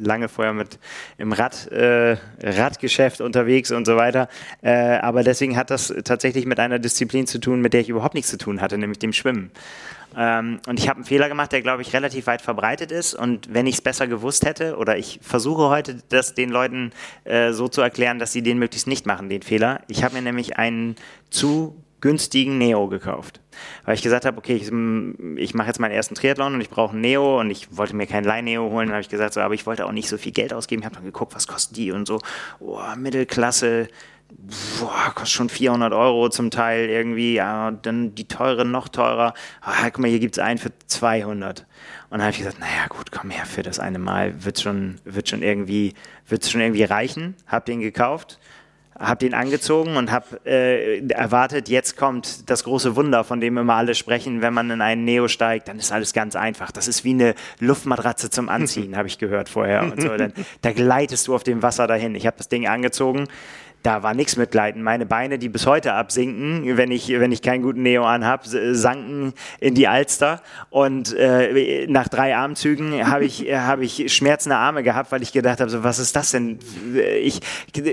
lange vorher mit im Rad, äh, Radgeschäft unterwegs und so weiter. Äh, aber deswegen hat das tatsächlich mit einer Disziplin zu tun, mit der ich überhaupt nichts zu tun hatte, nämlich dem Schwimmen. Ähm, und ich habe einen Fehler gemacht, der, glaube ich, relativ weit verbreitet ist. Und wenn ich es besser gewusst hätte, oder ich versuche heute, das den Leuten äh, so zu erklären, dass sie den möglichst nicht machen, den Fehler. Ich habe mir nämlich einen zu günstigen Neo gekauft. Weil ich gesagt habe, okay, ich, ich mache jetzt meinen ersten Triathlon und ich brauche einen Neo und ich wollte mir keinen Leih-Neo holen. Dann habe ich gesagt, so, aber ich wollte auch nicht so viel Geld ausgeben. Ich habe dann geguckt, was kosten die und so. Oh, Mittelklasse, boah, kostet schon 400 Euro zum Teil irgendwie, ja, dann die teure noch teurer. Ah, guck mal, hier gibt es einen für 200. Und dann habe ich gesagt, naja, gut, komm her, für das eine Mal wird schon, wird schon irgendwie, wird's schon irgendwie reichen. Hab den gekauft, hab den angezogen und hab äh, erwartet, jetzt kommt das große Wunder, von dem immer alle sprechen, wenn man in einen Neo steigt, dann ist alles ganz einfach. Das ist wie eine Luftmatratze zum Anziehen, habe ich gehört vorher und so. Dann, da gleitest du auf dem Wasser dahin. Ich habe das Ding angezogen da war nichts mitgleiten. Meine Beine, die bis heute absinken, wenn ich, wenn ich keinen guten Neo anhab, sanken in die Alster. Und äh, nach drei Armzügen habe ich, hab ich schmerzende Arme gehabt, weil ich gedacht habe, so, was ist das denn? Ich,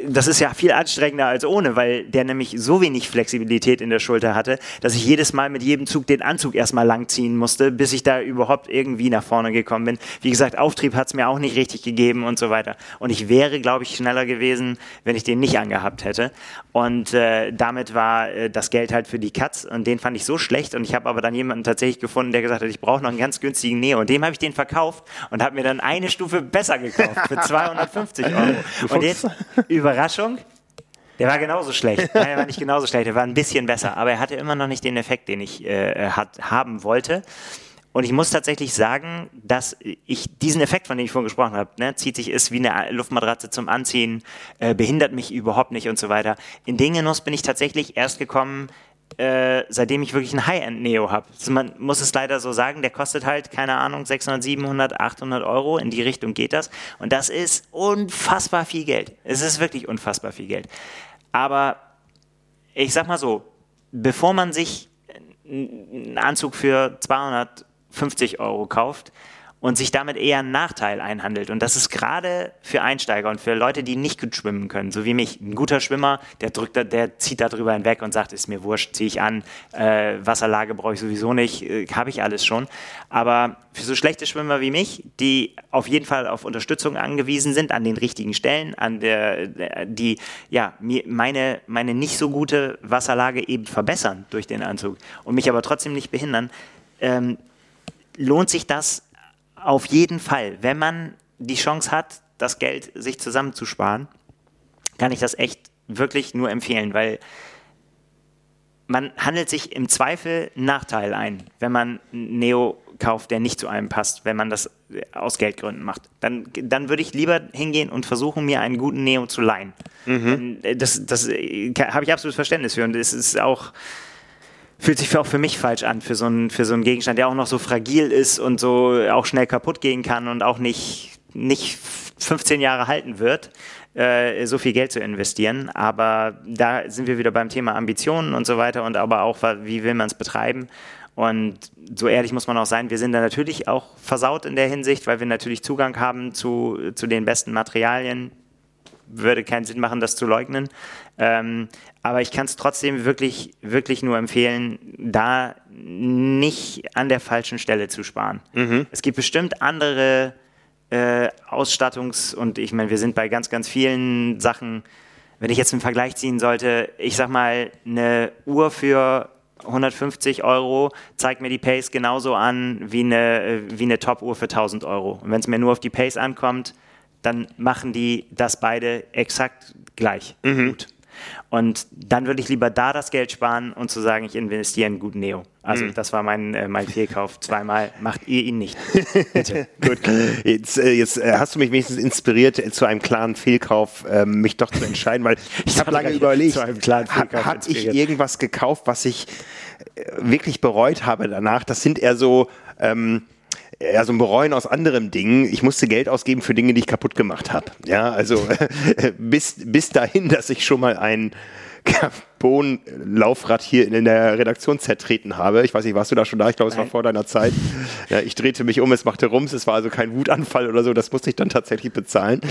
das ist ja viel anstrengender als ohne, weil der nämlich so wenig Flexibilität in der Schulter hatte, dass ich jedes Mal mit jedem Zug den Anzug erstmal langziehen musste, bis ich da überhaupt irgendwie nach vorne gekommen bin. Wie gesagt, Auftrieb hat es mir auch nicht richtig gegeben und so weiter. Und ich wäre, glaube ich, schneller gewesen, wenn ich den nicht angehabt gehabt hätte. Und äh, damit war äh, das Geld halt für die Katz und den fand ich so schlecht und ich habe aber dann jemanden tatsächlich gefunden, der gesagt hat, ich brauche noch einen ganz günstigen Neo und dem habe ich den verkauft und habe mir dann eine Stufe besser gekauft für 250 Euro. Und jetzt, Überraschung, der war genauso schlecht. Nein, er war nicht genauso schlecht, er war ein bisschen besser, aber er hatte immer noch nicht den Effekt, den ich äh, hat, haben wollte. Und ich muss tatsächlich sagen, dass ich diesen Effekt, von dem ich vorhin gesprochen habe, ne, zieht sich ist wie eine Luftmatratze zum Anziehen, äh, behindert mich überhaupt nicht und so weiter. In den Genuss bin ich tatsächlich erst gekommen, äh, seitdem ich wirklich ein High-End-Neo habe. Also man muss es leider so sagen, der kostet halt, keine Ahnung, 600, 700, 800 Euro. In die Richtung geht das. Und das ist unfassbar viel Geld. Es ist wirklich unfassbar viel Geld. Aber ich sag mal so, bevor man sich einen Anzug für 200 50 Euro kauft und sich damit eher einen Nachteil einhandelt. Und das ist gerade für Einsteiger und für Leute, die nicht gut schwimmen können, so wie mich. Ein guter Schwimmer, der drückt, der zieht da drüber hinweg und sagt, ist mir wurscht, ziehe ich an, äh, Wasserlage brauche ich sowieso nicht, äh, habe ich alles schon. Aber für so schlechte Schwimmer wie mich, die auf jeden Fall auf Unterstützung angewiesen sind, an den richtigen Stellen, an der, die ja mir meine, meine nicht so gute Wasserlage eben verbessern durch den Anzug und mich aber trotzdem nicht behindern, ähm, lohnt sich das auf jeden Fall, wenn man die Chance hat, das Geld sich zusammenzusparen, kann ich das echt wirklich nur empfehlen, weil man handelt sich im Zweifel einen Nachteil ein, wenn man Neo kauft, der nicht zu einem passt, wenn man das aus Geldgründen macht. Dann, dann würde ich lieber hingehen und versuchen, mir einen guten Neo zu leihen. Mhm. Das, das äh, habe ich absolut Verständnis für und es ist auch fühlt sich auch für mich falsch an, für so, einen, für so einen Gegenstand, der auch noch so fragil ist und so auch schnell kaputt gehen kann und auch nicht, nicht 15 Jahre halten wird, äh, so viel Geld zu investieren. Aber da sind wir wieder beim Thema Ambitionen und so weiter und aber auch, wie will man es betreiben. Und so ehrlich muss man auch sein, wir sind da natürlich auch versaut in der Hinsicht, weil wir natürlich Zugang haben zu, zu den besten Materialien, würde keinen Sinn machen, das zu leugnen. Ähm, aber ich kann es trotzdem wirklich, wirklich nur empfehlen, da nicht an der falschen Stelle zu sparen. Mhm. Es gibt bestimmt andere äh, Ausstattungs- und ich meine, wir sind bei ganz, ganz vielen Sachen, wenn ich jetzt einen Vergleich ziehen sollte, ich sag mal, eine Uhr für 150 Euro zeigt mir die Pace genauso an wie eine, äh, wie eine Top-Uhr für 1000 Euro. Und wenn es mir nur auf die Pace ankommt, dann machen die das beide exakt gleich mhm. gut. Und dann würde ich lieber da das Geld sparen und zu sagen, ich investiere in guten Neo. Also mhm. das war mein, äh, mein Fehlkauf. Zweimal macht ihr ihn nicht. Bitte. Gut. Jetzt, äh, jetzt äh, hast du mich wenigstens inspiriert, äh, zu einem klaren Fehlkauf ähm, mich doch zu entscheiden, weil ich habe lange überlegt, habe hab ich irgendwas gekauft, was ich äh, wirklich bereut habe danach? Das sind eher so... Ähm, ja, so ein Bereuen aus anderen Dingen. Ich musste Geld ausgeben für Dinge, die ich kaputt gemacht habe. Ja, also bis, bis dahin, dass ich schon mal ein Carbon-Laufrad hier in der Redaktion zertreten habe. Ich weiß nicht, warst du da schon da? Ich glaube, es war vor deiner Zeit. Ja, ich drehte mich um, es machte Rums, es war also kein Wutanfall oder so, das musste ich dann tatsächlich bezahlen.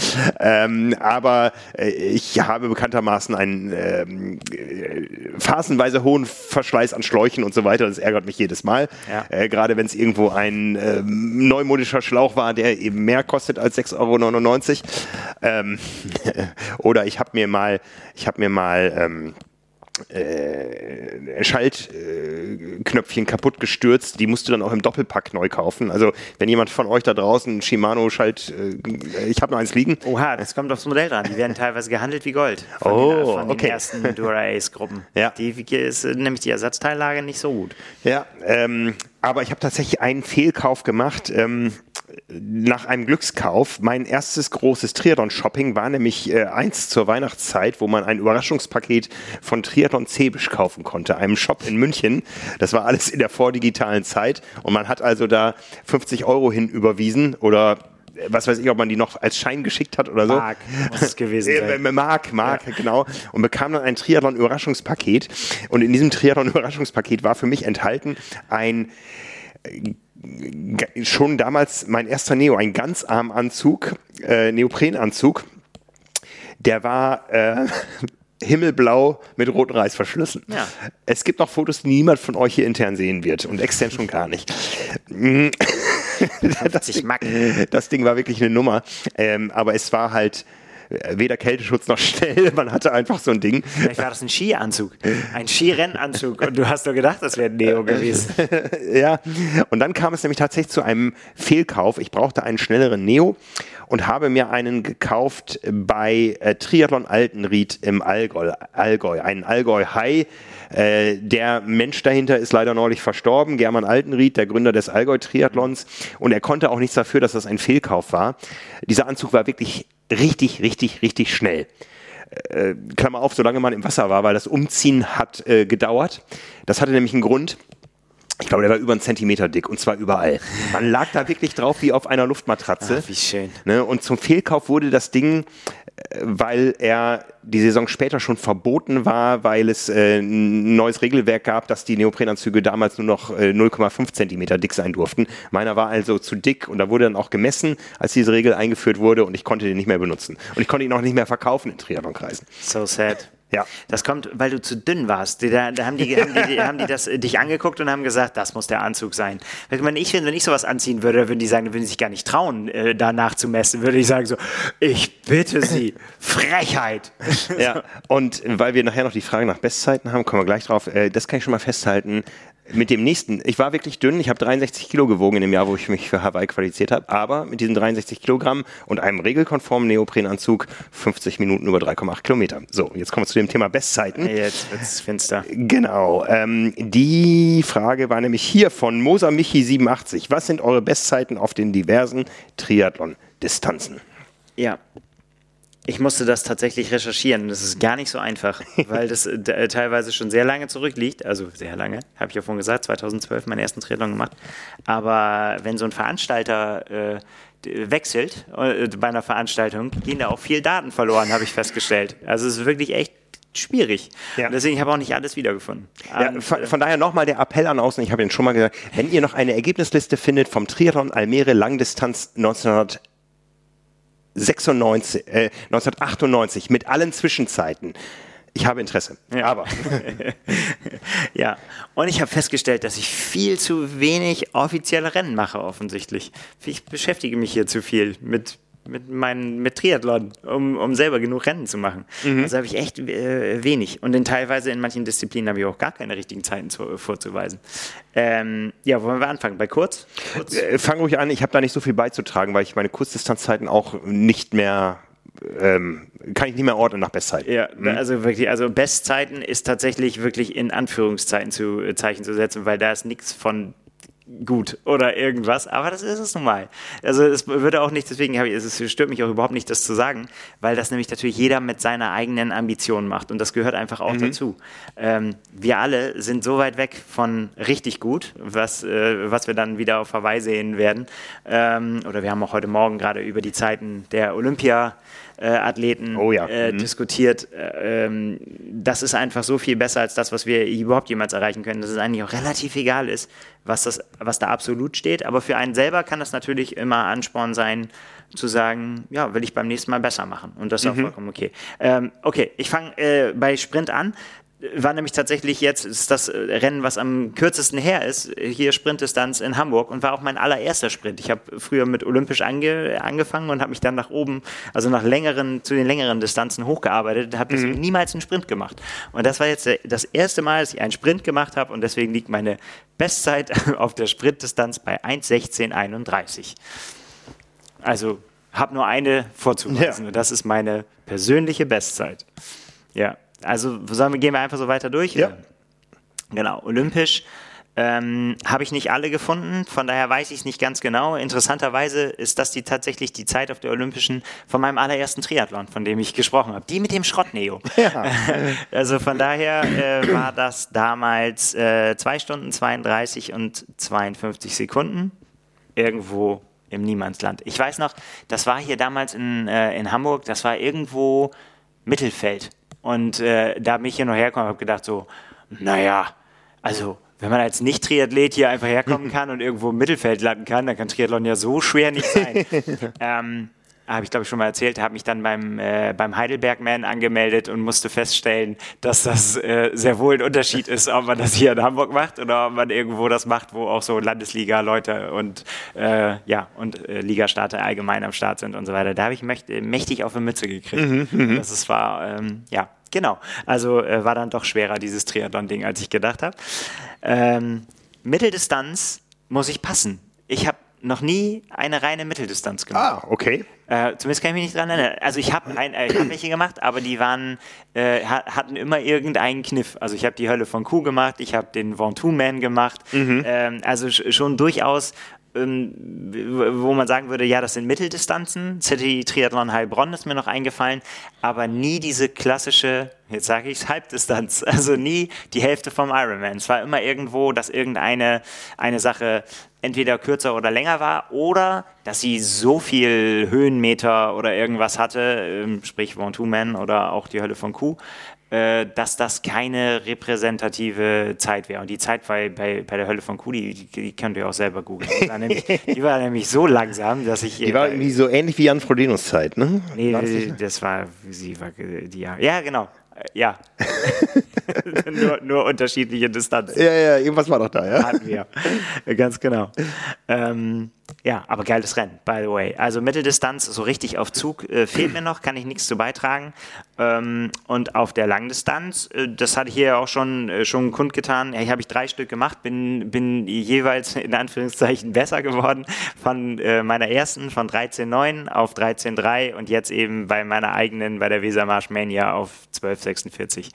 Ähm, aber äh, ich habe bekanntermaßen einen ähm, äh, phasenweise hohen Verschleiß an Schläuchen und so weiter. Das ärgert mich jedes Mal. Ja. Äh, Gerade wenn es irgendwo ein ähm, neumodischer Schlauch war, der eben mehr kostet als 6,99 Euro. Ähm, oder ich habe mir mal, ich habe mir mal ähm, äh, Schaltknöpfchen kaputt gestürzt. Die musst du dann auch im Doppelpack neu kaufen. Also wenn jemand von euch da draußen Shimano Schalt, äh, ich habe noch eins liegen. Oha, das kommt aufs Modell dran. Die werden teilweise gehandelt wie Gold von, oh, den, von okay. den ersten Dura Ace Gruppen. Ja. Die ist nämlich die Ersatzteillage nicht so gut. Ja, ähm, aber ich habe tatsächlich einen Fehlkauf gemacht. Ähm, nach einem Glückskauf. Mein erstes großes Triathlon-Shopping war nämlich äh, eins zur Weihnachtszeit, wo man ein Überraschungspaket von Triathlon Zebisch kaufen konnte, einem Shop in München. Das war alles in der vordigitalen Zeit und man hat also da 50 Euro hin überwiesen oder äh, was weiß ich, ob man die noch als Schein geschickt hat oder so. Mark muss es gewesen äh, sein. Mark, Mark, ja. genau. Und bekam dann ein Triathlon-Überraschungspaket. Und in diesem Triathlon-Überraschungspaket war für mich enthalten ein schon damals mein erster Neo, ein Ganzarmanzug, äh, Neoprenanzug. Der war äh, himmelblau mit roten Reißverschlüssen. Ja. Es gibt noch Fotos, die niemand von euch hier intern sehen wird und extern schon gar nicht. das, Ding, das Ding war wirklich eine Nummer, ähm, aber es war halt weder Kälteschutz noch schnell. Man hatte einfach so ein Ding. Vielleicht war das ein Skianzug, ein Skirennanzug und du hast doch gedacht, das wäre ein Neo gewesen. ja, und dann kam es nämlich tatsächlich zu einem Fehlkauf. Ich brauchte einen schnelleren Neo und habe mir einen gekauft bei äh, Triathlon Altenried im Allgäu, Allgäu einen Allgäu High. Äh, der Mensch dahinter ist leider neulich verstorben, German Altenried, der Gründer des Allgäu Triathlons und er konnte auch nichts dafür, dass das ein Fehlkauf war. Dieser Anzug war wirklich richtig, richtig, richtig schnell. Äh, Klammer auf, solange man im Wasser war, weil das Umziehen hat äh, gedauert. Das hatte nämlich einen Grund. Ich glaube, der war über einen Zentimeter dick und zwar überall. Man lag da wirklich drauf wie auf einer Luftmatratze. Ach, wie schön. Ne? Und zum Fehlkauf wurde das Ding, äh, weil er die Saison später schon verboten war, weil es äh, ein neues Regelwerk gab, dass die Neoprenanzüge damals nur noch äh, 0,5 Zentimeter dick sein durften. Meiner war also zu dick und da wurde dann auch gemessen, als diese Regel eingeführt wurde und ich konnte den nicht mehr benutzen. Und ich konnte ihn auch nicht mehr verkaufen in Triathlonkreisen. So sad. Ja. Das kommt, weil du zu dünn warst. Da, da haben, die, haben, die, haben die das äh, dich angeguckt und haben gesagt, das muss der Anzug sein. Wenn ich, wenn ich sowas anziehen würde, würden die sagen, würden sich gar nicht trauen, äh, danach zu messen. Würde ich sagen so, ich bitte Sie, Frechheit. Ja, und weil wir nachher noch die Frage nach Bestzeiten haben, kommen wir gleich drauf. Äh, das kann ich schon mal festhalten. Mit dem nächsten, ich war wirklich dünn, ich habe 63 Kilo gewogen in dem Jahr, wo ich mich für Hawaii qualifiziert habe, aber mit diesen 63 Kilogramm und einem regelkonformen Neoprenanzug 50 Minuten über 3,8 Kilometer. So, jetzt kommen wir zu dem Thema Bestzeiten. Jetzt wird's finster. Genau. Ähm, die Frage war nämlich hier von Moser Michi 87. Was sind eure Bestzeiten auf den diversen Triathlon-Distanzen? Ja. Ich musste das tatsächlich recherchieren. Das ist gar nicht so einfach, weil das äh, teilweise schon sehr lange zurückliegt. Also sehr lange, habe ich ja vorhin gesagt, 2012 meinen ersten Triathlon gemacht. Aber wenn so ein Veranstalter äh, wechselt äh, bei einer Veranstaltung, gehen da auch viel Daten verloren, habe ich festgestellt. Also es ist wirklich echt schwierig. Ja. Deswegen habe ich auch nicht alles wiedergefunden. Ja, von, von, daher nochmal der Appell an außen, ich habe Ihnen schon mal gesagt, wenn ihr noch eine Ergebnisliste findet vom Triathlon Almere Langdistanz 1900 96, äh, 1998 mit allen Zwischenzeiten. Ich habe Interesse. Ja. Aber. ja. Und ich habe festgestellt, dass ich viel zu wenig offizielle Rennen mache, offensichtlich. Ich beschäftige mich hier zu viel mit mit, meinen, mit Triathlon, um, um selber genug Rennen zu machen. Mhm. Also habe ich echt äh, wenig. Und in teilweise in manchen Disziplinen habe ich auch gar keine richtigen Zeiten zu, vorzuweisen. Ähm, ja, wollen wir anfangen? Bei kurz? kurz? Äh, fang ruhig an, ich habe da nicht so viel beizutragen, weil ich meine Kurzdistanzzeiten auch nicht mehr ähm, kann ich nicht mehr ordnen nach Bestzeiten. Ja, mhm. also wirklich, also Bestzeiten ist tatsächlich wirklich in Anführungszeichen zu äh, Zeichen zu setzen, weil da ist nichts von gut oder irgendwas, aber das ist es nun mal. Also es würde auch nicht, deswegen habe ich, es stört mich auch überhaupt nicht, das zu sagen, weil das nämlich natürlich jeder mit seiner eigenen Ambition macht und das gehört einfach auch mhm. dazu. Ähm, wir alle sind so weit weg von richtig gut, was, äh, was wir dann wieder auf Hawaii sehen werden. Ähm, oder wir haben auch heute Morgen gerade über die Zeiten der Olympia äh, Athleten oh ja. äh, mhm. diskutiert. Äh, ähm, das ist einfach so viel besser als das, was wir überhaupt jemals erreichen können, dass es eigentlich auch relativ egal ist, was, das, was da absolut steht. Aber für einen selber kann das natürlich immer Ansporn sein, zu sagen, ja, will ich beim nächsten Mal besser machen. Und das ist mhm. auch vollkommen okay. Ähm, okay, ich fange äh, bei Sprint an war nämlich tatsächlich jetzt ist das Rennen, was am kürzesten her ist, hier Sprintdistanz in Hamburg und war auch mein allererster Sprint. Ich habe früher mit Olympisch ange, angefangen und habe mich dann nach oben, also nach längeren, zu den längeren Distanzen hochgearbeitet, habe mhm. niemals einen Sprint gemacht. Und das war jetzt das erste Mal, dass ich einen Sprint gemacht habe und deswegen liegt meine Bestzeit auf der Sprintdistanz bei 1,1631. Also habe nur eine vorzuweisen ja. und das ist meine persönliche Bestzeit. Ja. Also wir, gehen wir einfach so weiter durch? Ja. Genau, olympisch. Ähm, Habe ich nicht alle gefunden, von daher weiß ich es nicht ganz genau. Interessanterweise ist das die tatsächlich die Zeit auf der Olympischen von meinem allerersten Triathlon, von dem ich gesprochen habe. Die mit dem Schrottneo. Ja. also von daher äh, war das damals äh, 2 Stunden 32 und 52 Sekunden. Irgendwo im Niemandsland. Ich weiß noch, das war hier damals in, äh, in Hamburg, das war irgendwo Mittelfeld. Und äh, da bin ich hier noch hergekommen, habe gedacht so, naja, also wenn man als Nicht-Triathlet hier einfach herkommen kann und irgendwo im Mittelfeld landen kann, dann kann Triathlon ja so schwer nicht sein. ähm, habe ich glaube ich schon mal erzählt, habe mich dann beim, äh, beim Heidelbergman angemeldet und musste feststellen, dass das äh, sehr wohl ein Unterschied ist, ob man das hier in Hamburg macht oder ob man irgendwo das macht, wo auch so Landesliga-Leute und äh, ja und äh, Ligastarter allgemein am Start sind und so weiter. Da habe ich mächtig auf eine Mütze gekriegt. Mhm, mhm, das ist, war ähm, ja genau. Also äh, war dann doch schwerer dieses Triathlon-Ding, als ich gedacht habe. Ähm, Mitteldistanz muss ich passen. Ich habe noch nie eine reine Mitteldistanz gemacht. Ah, okay. Äh, zumindest kann ich mich nicht dran erinnern. Also ich habe äh, hab welche gemacht, aber die waren äh, hatten immer irgendeinen Kniff. Also ich habe die Hölle von Kuh gemacht, ich habe den Ventoux Man gemacht. Mhm. Ähm, also schon durchaus ähm, wo man sagen würde, ja, das sind Mitteldistanzen. City Triathlon Heilbronn ist mir noch eingefallen, aber nie diese klassische, jetzt sage ich Halbdistanz, also nie die Hälfte vom Ironman. Es war immer irgendwo, dass irgendeine eine Sache entweder kürzer oder länger war oder dass sie so viel Höhenmeter oder irgendwas hatte, ähm, sprich One Two Man oder auch die Hölle von Kuh, äh, dass das keine repräsentative Zeit wäre. Und die Zeit bei, bei, bei der Hölle von Kuh, die, die könnt ihr auch selber googeln. Die, war nämlich, die war nämlich so langsam, dass ich. Die war irgendwie so ähnlich wie Jan Frodenos Zeit, ne? Nee, das war, sie war, die, ja, ja, genau. Ja. nur, nur, unterschiedliche Distanzen. Ja, ja, irgendwas war doch da, ja. Hatten wir. Ganz genau. Ähm, ja, aber geiles Rennen, by the way. Also Mitteldistanz, so richtig auf Zug äh, fehlt mir noch, kann ich nichts zu beitragen. Ähm, und auf der Langdistanz, äh, das hatte ich hier auch schon, äh, schon kundgetan, hier habe ich drei Stück gemacht, bin, bin jeweils in Anführungszeichen besser geworden von äh, meiner ersten, von 13,9 auf 13,3 und jetzt eben bei meiner eigenen, bei der Wesermarsch Mania auf 12,46.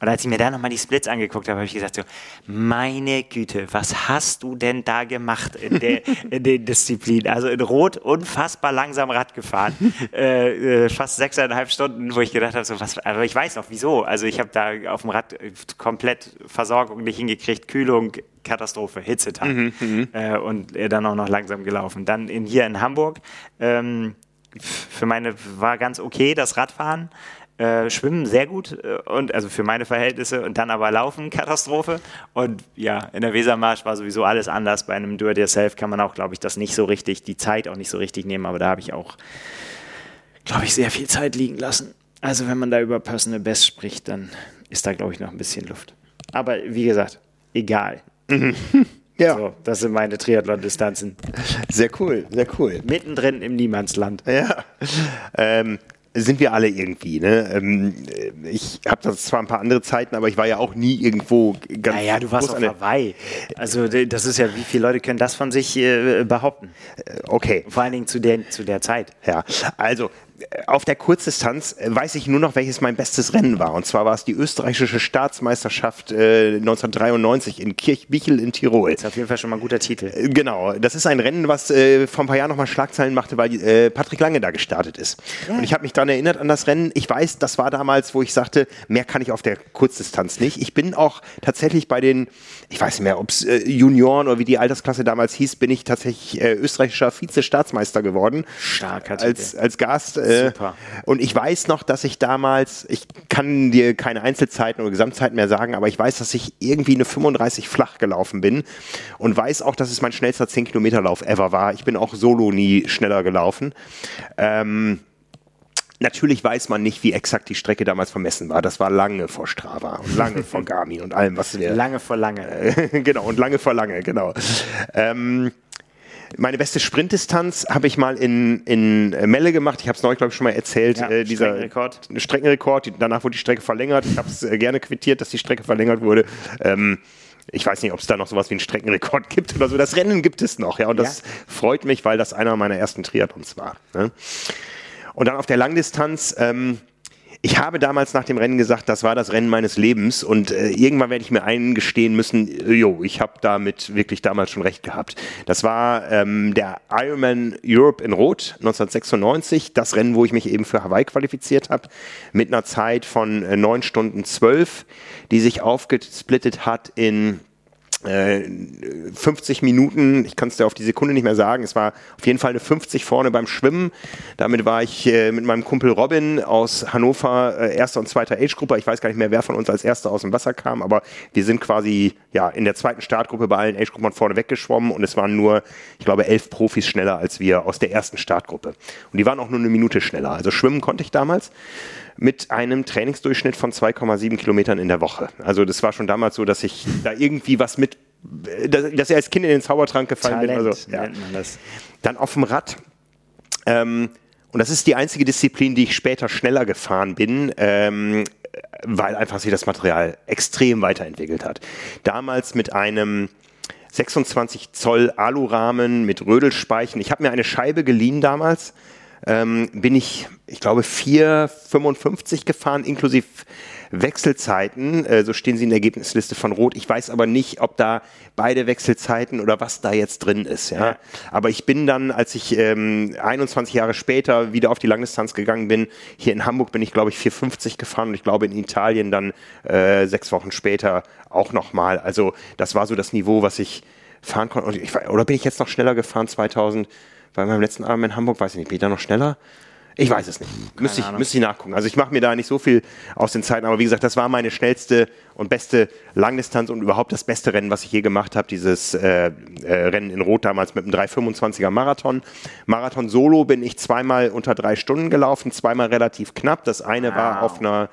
Und als ich mir da nochmal die Splits angeguckt habe, habe ich gesagt so, meine Güte, was hast du denn da gemacht in, der, in den Disziplinen? Also in Rot unfassbar langsam Rad gefahren, äh, äh, fast sechseinhalb Stunden, wo ich gedacht habe, so, was, aber ich weiß noch wieso. Also ich habe da auf dem Rad komplett Versorgung nicht hingekriegt, Kühlung, Katastrophe, Hitzetag mhm, mhm. äh, und dann auch noch langsam gelaufen. Dann in, hier in Hamburg, ähm, für meine war ganz okay das Radfahren. Äh, schwimmen sehr gut äh, und also für meine Verhältnisse und dann aber Laufen Katastrophe und ja in der Wesermarsch war sowieso alles anders. Bei einem Do-it-yourself kann man auch, glaube ich, das nicht so richtig, die Zeit auch nicht so richtig nehmen, aber da habe ich auch, glaube ich, sehr viel Zeit liegen lassen. Also wenn man da über Personal Best spricht, dann ist da, glaube ich, noch ein bisschen Luft. Aber wie gesagt, egal. Ja. So, das sind meine Triathlon-Distanzen. Sehr cool, sehr cool. Mittendrin im Niemandsland. Ja. Ähm, sind wir alle irgendwie. Ne? Ähm, ich habe das zwar ein paar andere Zeiten, aber ich war ja auch nie irgendwo ganz. Naja, du warst auf Hawaii. Also das ist ja, wie viele Leute können das von sich äh, behaupten? Äh, okay. Vor allen Dingen zu der, zu der Zeit. Ja, also auf der Kurzdistanz äh, weiß ich nur noch, welches mein bestes Rennen war. Und zwar war es die österreichische Staatsmeisterschaft äh, 1993 in Kirchbichel in Tirol. Das ist auf jeden Fall schon mal ein guter Titel. Äh, genau. Das ist ein Rennen, was äh, vor ein paar Jahren nochmal Schlagzeilen machte, weil äh, Patrick Lange da gestartet ist. Ja. Und ich habe mich daran erinnert an das Rennen. Ich weiß, das war damals, wo ich sagte, mehr kann ich auf der Kurzdistanz nicht. Ich bin auch tatsächlich bei den, ich weiß nicht mehr, ob es äh, Junioren oder wie die Altersklasse damals hieß, bin ich tatsächlich österreichischer Vize-Staatsmeister geworden. Starker als, als Gast. Super. Und ich weiß noch, dass ich damals, ich kann dir keine Einzelzeiten oder Gesamtzeiten mehr sagen, aber ich weiß, dass ich irgendwie eine 35 flach gelaufen bin und weiß auch, dass es mein schnellster 10 Kilometer Lauf ever war. Ich bin auch solo nie schneller gelaufen. Ähm, Natürlich weiß man nicht, wie exakt die Strecke damals vermessen war. Das war lange vor Strava und lange vor Garmin und allem, was wir. Lange vor lange. genau, und lange vor lange, genau. Ähm, meine beste Sprintdistanz habe ich mal in, in Melle gemacht. Ich habe es neulich, glaube ich, schon mal erzählt. Ja, äh, dieser Streckenrekord. Streckenrekord. Danach wurde die Strecke verlängert. Ich habe es äh, gerne quittiert, dass die Strecke verlängert wurde. Ähm, ich weiß nicht, ob es da noch sowas wie einen Streckenrekord gibt oder so. Das Rennen gibt es noch, ja. Und das ja. freut mich, weil das einer meiner ersten Triathlons war. Ne? Und dann auf der Langdistanz. Ähm, ich habe damals nach dem Rennen gesagt, das war das Rennen meines Lebens und äh, irgendwann werde ich mir eingestehen müssen, äh, jo, ich habe damit wirklich damals schon recht gehabt. Das war ähm, der Ironman Europe in Rot 1996, das Rennen, wo ich mich eben für Hawaii qualifiziert habe, mit einer Zeit von äh, 9 Stunden 12, die sich aufgesplittet hat in 50 äh, Minuten, ich kann es dir auf die Sekunde nicht mehr sagen, es war auf jeden Fall eine 50 vorne beim Schwimmen. Damit war ich äh, mit meinem Kumpel Robin aus Hannover äh, erster und zweiter Age-Gruppe. Ich weiß gar nicht mehr, wer von uns als erster aus dem Wasser kam, aber wir sind quasi ja in der zweiten Startgruppe bei allen Age-Gruppen vorne weggeschwommen und es waren nur, ich glaube, elf Profis schneller als wir aus der ersten Startgruppe. Und die waren auch nur eine Minute schneller. Also schwimmen konnte ich damals mit einem Trainingsdurchschnitt von 2,7 Kilometern in der Woche. Also das war schon damals so, dass ich da irgendwie was mit, dass, dass ich als Kind in den Zaubertrank gefallen Talent, bin. Also, ja. Dann auf dem Rad. Ähm, und das ist die einzige Disziplin, die ich später schneller gefahren bin, ähm, weil einfach sich das Material extrem weiterentwickelt hat. Damals mit einem 26 Zoll Alurahmen mit Rödelspeichen. Ich habe mir eine Scheibe geliehen damals ähm, bin ich, ich glaube, 4,55 gefahren, inklusive Wechselzeiten, äh, so stehen sie in der Ergebnisliste von Rot. Ich weiß aber nicht, ob da beide Wechselzeiten oder was da jetzt drin ist. Ja? ja. Aber ich bin dann, als ich ähm, 21 Jahre später wieder auf die Langdistanz gegangen bin, hier in Hamburg bin ich, glaube ich, 450 gefahren und ich glaube in Italien dann äh, sechs Wochen später auch nochmal. Also das war so das Niveau, was ich fahren konnte. Oder bin ich jetzt noch schneller gefahren 2000? Bei meinem letzten Abend in Hamburg, weiß ich nicht, bin ich da noch schneller? Ich weiß es nicht. müsste ich, müsste ich nachgucken. Also ich mache mir da nicht so viel aus den Zeiten, aber wie gesagt, das war meine schnellste und beste Langdistanz und überhaupt das beste Rennen, was ich je gemacht habe. Dieses äh, äh, Rennen in Rot damals mit einem 325er Marathon. Marathon Solo bin ich zweimal unter drei Stunden gelaufen, zweimal relativ knapp. Das eine wow. war auf einer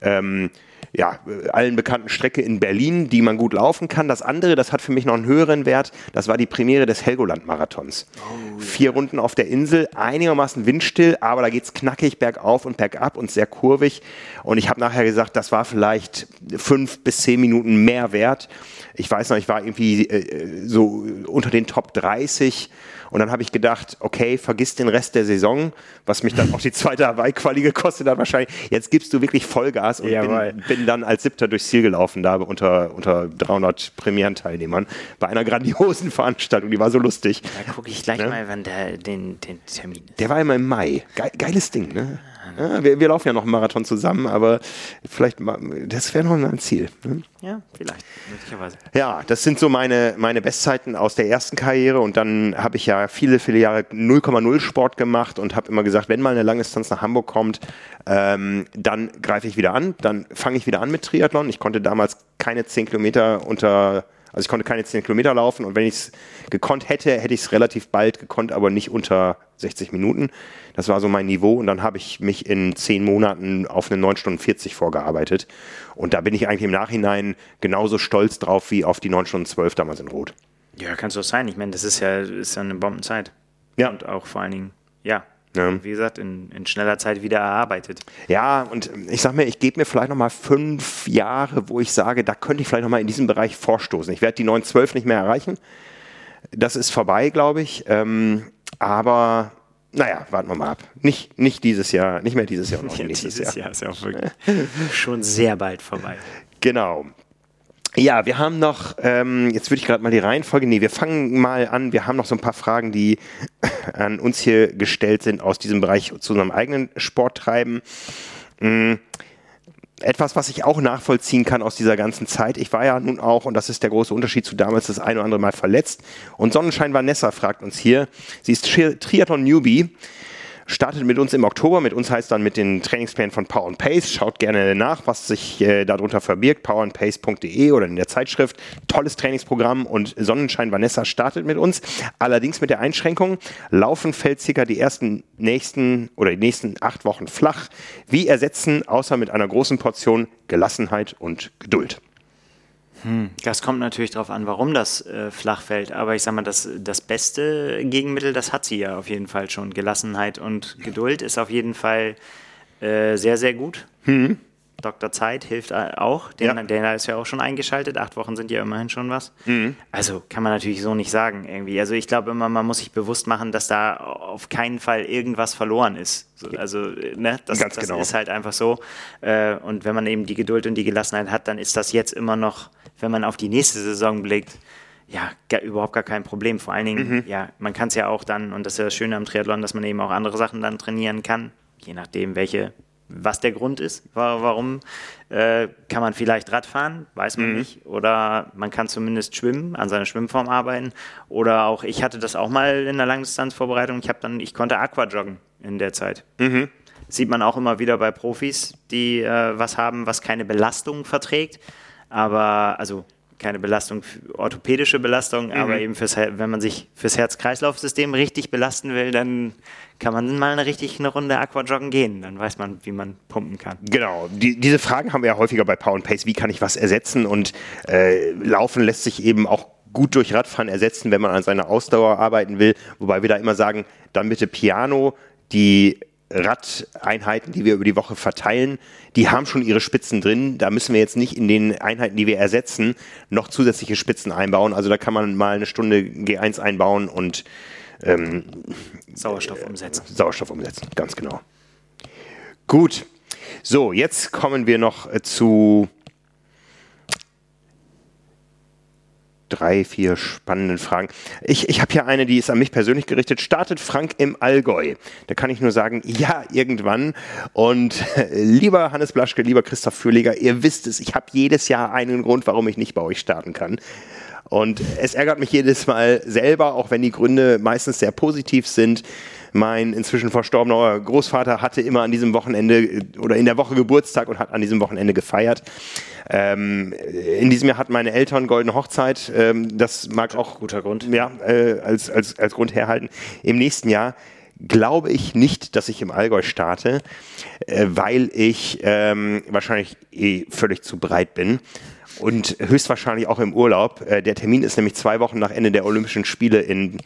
ähm, ja, allen bekannten Strecke in Berlin, die man gut laufen kann. Das andere, das hat für mich noch einen höheren Wert, das war die Premiere des Helgoland-Marathons. Oh, Vier. Runden auf der Insel, einigermaßen windstill, aber da geht es knackig bergauf und bergab und sehr kurvig. Und ich habe nachher gesagt, das war vielleicht fünf bis zehn Minuten mehr wert. Ich weiß noch, ich war irgendwie äh, so unter den Top 30 und dann habe ich gedacht, okay, vergiss den Rest der Saison, was mich dann auch die zweite Hawaii-Quali gekostet hat wahrscheinlich. Jetzt gibst du wirklich Vollgas und bin, bin, dann als Siebter durchs Ziel gelaufen, da unter, unter 300 Premierenteilnehmern bei einer grandiosen Veranstaltung. Die war so lustig. Da gucke ich gleich ne? mal, wann der den, den Termin ist. Der war immer im Mai. geiles Ding, ne? Ja, wir, wir, laufen ja noch einen Marathon zusammen, aber vielleicht, das wäre noch ein Ziel. Ne? Ja, vielleicht, möglicherweise. Ja, das sind so meine, meine Bestzeiten aus der ersten Karriere und dann habe ich ja viele, viele Jahre 0,0 Sport gemacht und habe immer gesagt, wenn mal eine Langdistanz nach Hamburg kommt, ähm, dann greife ich wieder an, dann fange ich wieder an mit Triathlon. Ich konnte damals keine 10 Kilometer unter also ich konnte keine 10 Kilometer laufen und wenn ich es gekonnt hätte, hätte ich es relativ bald gekonnt, aber nicht unter 60 Minuten. Das war so mein Niveau und dann habe ich mich in 10 Monaten auf eine 9 Stunden 40 vorgearbeitet. Und da bin ich eigentlich im Nachhinein genauso stolz drauf wie auf die 9 Stunden 12 damals in Rot. Ja, kann es doch sein. Ich meine, das ist ja, ist ja eine Bombenzeit. Ja. Und auch vor allen Dingen, ja, ja. Wie gesagt, in, in, schneller Zeit wieder erarbeitet. Ja, und ich sag mir, ich gebe mir vielleicht nochmal fünf Jahre, wo ich sage, da könnte ich vielleicht nochmal in diesem Bereich vorstoßen. Ich werde die 912 nicht mehr erreichen. Das ist vorbei, glaube ich. Ähm, aber naja, warten wir mal ab. Nicht, nicht dieses Jahr, nicht mehr dieses Jahr, noch ja, nächstes dieses Jahr. Jahr ist ja auch wirklich schon sehr bald vorbei. Genau. Ja, wir haben noch, ähm, jetzt würde ich gerade mal die Reihenfolge, nee, wir fangen mal an, wir haben noch so ein paar Fragen, die an uns hier gestellt sind aus diesem Bereich zu unserem eigenen Sporttreiben. Mhm. Etwas, was ich auch nachvollziehen kann aus dieser ganzen Zeit. Ich war ja nun auch, und das ist der große Unterschied zu damals, das ein oder andere Mal verletzt. Und Sonnenschein Vanessa fragt uns hier, sie ist Triathlon-Newbie startet mit uns im Oktober. Mit uns heißt dann mit den Trainingsplänen von Power and Pace. Schaut gerne nach, was sich äh, darunter verbirgt. powerandpace.de oder in der Zeitschrift. Tolles Trainingsprogramm und Sonnenschein Vanessa startet mit uns. Allerdings mit der Einschränkung, laufen fällt circa die ersten nächsten oder die nächsten acht Wochen flach. Wie ersetzen, außer mit einer großen Portion Gelassenheit und Geduld. Hm, das kommt natürlich darauf an, warum das äh, flach fällt. Aber ich sage mal, das, das beste Gegenmittel, das hat sie ja auf jeden Fall schon. Gelassenheit und Geduld ist auf jeden Fall äh, sehr, sehr gut. Hm. Dr. Zeit hilft auch. Den, ja. Der ist ja auch schon eingeschaltet. Acht Wochen sind ja immerhin schon was. Mhm. Also kann man natürlich so nicht sagen irgendwie. Also ich glaube immer, man muss sich bewusst machen, dass da auf keinen Fall irgendwas verloren ist. Also ne, das, das genau. ist halt einfach so. Äh, und wenn man eben die Geduld und die Gelassenheit hat, dann ist das jetzt immer noch, wenn man auf die nächste Saison blickt, ja, gar, überhaupt gar kein Problem. Vor allen Dingen, mhm. ja, man kann es ja auch dann, und das ist ja das Schöne am Triathlon, dass man eben auch andere Sachen dann trainieren kann, je nachdem, welche was der Grund ist, warum äh, kann man vielleicht Radfahren, weiß man mhm. nicht, oder man kann zumindest schwimmen, an seiner Schwimmform arbeiten, oder auch ich hatte das auch mal in der Langdistanzvorbereitung, ich habe dann, ich konnte Aquajoggen in der Zeit. Mhm. Sieht man auch immer wieder bei Profis, die äh, was haben, was keine Belastung verträgt, aber also keine Belastung, orthopädische Belastung, mhm. aber eben fürs, wenn man sich fürs Herz-Kreislauf-System richtig belasten will, dann kann man mal eine richtig eine Runde Aquajoggen gehen. Dann weiß man, wie man pumpen kann. Genau. Die, diese Fragen haben wir ja häufiger bei Power and Pace. Wie kann ich was ersetzen? Und äh, Laufen lässt sich eben auch gut durch Radfahren ersetzen, wenn man an seiner Ausdauer arbeiten will. Wobei wir da immer sagen, dann bitte Piano, die Radeinheiten, die wir über die Woche verteilen, die haben schon ihre Spitzen drin. Da müssen wir jetzt nicht in den Einheiten, die wir ersetzen, noch zusätzliche Spitzen einbauen. Also da kann man mal eine Stunde G1 einbauen und ähm, Sauerstoff umsetzen. Sauerstoff umsetzen, ganz genau. Gut. So, jetzt kommen wir noch äh, zu drei, vier spannenden Fragen. Ich, ich habe hier eine, die ist an mich persönlich gerichtet. Startet Frank im Allgäu? Da kann ich nur sagen, ja, irgendwann. Und lieber Hannes Blaschke, lieber Christoph Fürleger, ihr wisst es, ich habe jedes Jahr einen Grund, warum ich nicht bei euch starten kann. Und es ärgert mich jedes Mal selber, auch wenn die Gründe meistens sehr positiv sind. Mein inzwischen verstorbener Großvater hatte immer an diesem Wochenende äh, oder in der Woche Geburtstag und hat an diesem Wochenende gefeiert. Ähm, in diesem Jahr hatten meine Eltern goldene Hochzeit. Ähm, das mag auch guter Grund. Ja, äh, als, als, als Grund herhalten. Im nächsten Jahr glaube ich nicht, dass ich im Allgäu starte, äh, weil ich ähm, wahrscheinlich eh völlig zu breit bin und höchstwahrscheinlich auch im Urlaub. Äh, der Termin ist nämlich zwei Wochen nach Ende der Olympischen Spiele in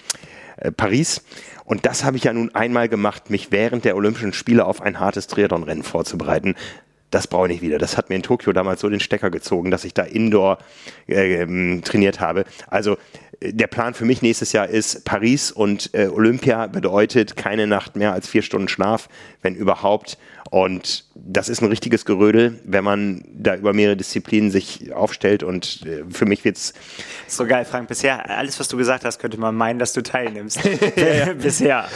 äh, Paris. Und das habe ich ja nun einmal gemacht, mich während der Olympischen Spiele auf ein hartes Triathlon-Rennen vorzubereiten. Das brauche ich nicht wieder. Das hat mir in Tokio damals so den Stecker gezogen, dass ich da indoor äh, ähm, trainiert habe. Also äh, der Plan für mich nächstes Jahr ist Paris und äh, Olympia bedeutet keine Nacht mehr als vier Stunden Schlaf, wenn überhaupt. Und das ist ein richtiges Gerödel, wenn man da über mehrere Disziplinen sich aufstellt. Und äh, für mich wird's so geil, Frank. Bisher alles, was du gesagt hast, könnte man meinen, dass du teilnimmst. Bisher.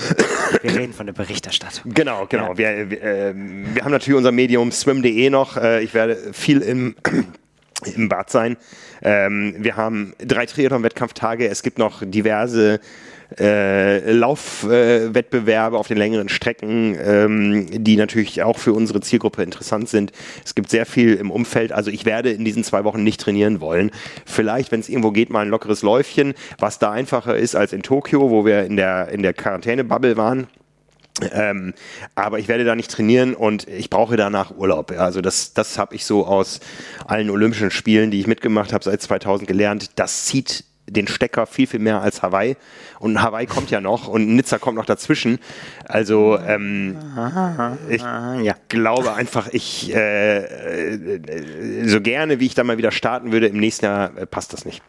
Wir reden von der Berichterstattung. Genau, genau. Ja. Wir, wir, äh, wir, haben natürlich unser Medium swim.de noch. Äh, ich werde viel im im Bad sein. Ähm, wir haben drei Triathlon-Wettkampftage. Es gibt noch diverse äh, Laufwettbewerbe äh, auf den längeren Strecken, ähm, die natürlich auch für unsere Zielgruppe interessant sind. Es gibt sehr viel im Umfeld. Also ich werde in diesen zwei Wochen nicht trainieren wollen. Vielleicht, wenn es irgendwo geht, mal ein lockeres Läufchen, was da einfacher ist als in Tokio, wo wir in der, in der Quarantäne-Bubble waren. Ähm, aber ich werde da nicht trainieren und ich brauche danach Urlaub. Also das, das habe ich so aus allen Olympischen Spielen, die ich mitgemacht habe seit 2000 gelernt. Das zieht den Stecker viel, viel mehr als Hawaii. Und Hawaii kommt ja noch und Nizza kommt noch dazwischen. Also ähm, ich ja. glaube einfach, ich äh, äh, so gerne, wie ich da mal wieder starten würde, im nächsten Jahr äh, passt das nicht.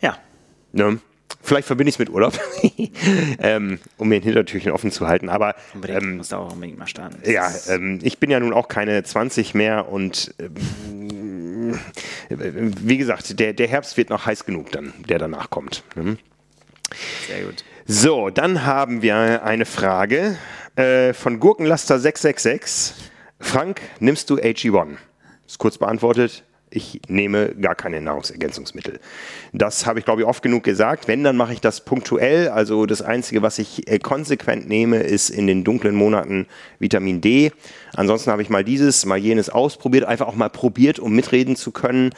Ja. Ne? Vielleicht verbinde ich es mit Urlaub, ähm, um mir ein Hintertürchen offen zu halten. Aber unbedingt, ähm, musst du auch unbedingt mal starten. Ja, ähm, ich bin ja nun auch keine 20 mehr und ähm, wie gesagt, der, der Herbst wird noch heiß genug dann, der danach kommt. Mhm. Sehr gut. So, dann haben wir eine Frage äh, von Gurkenlaster 666. Frank, nimmst du AG1? Ist kurz beantwortet ich nehme gar keine Nahrungsergänzungsmittel. Das habe ich, glaube ich, oft genug gesagt. Wenn, dann mache ich das punktuell. Also das Einzige, was ich äh, konsequent nehme, ist in den dunklen Monaten Vitamin D. Ansonsten habe ich mal dieses, mal jenes ausprobiert, einfach auch mal probiert, um mitreden zu können.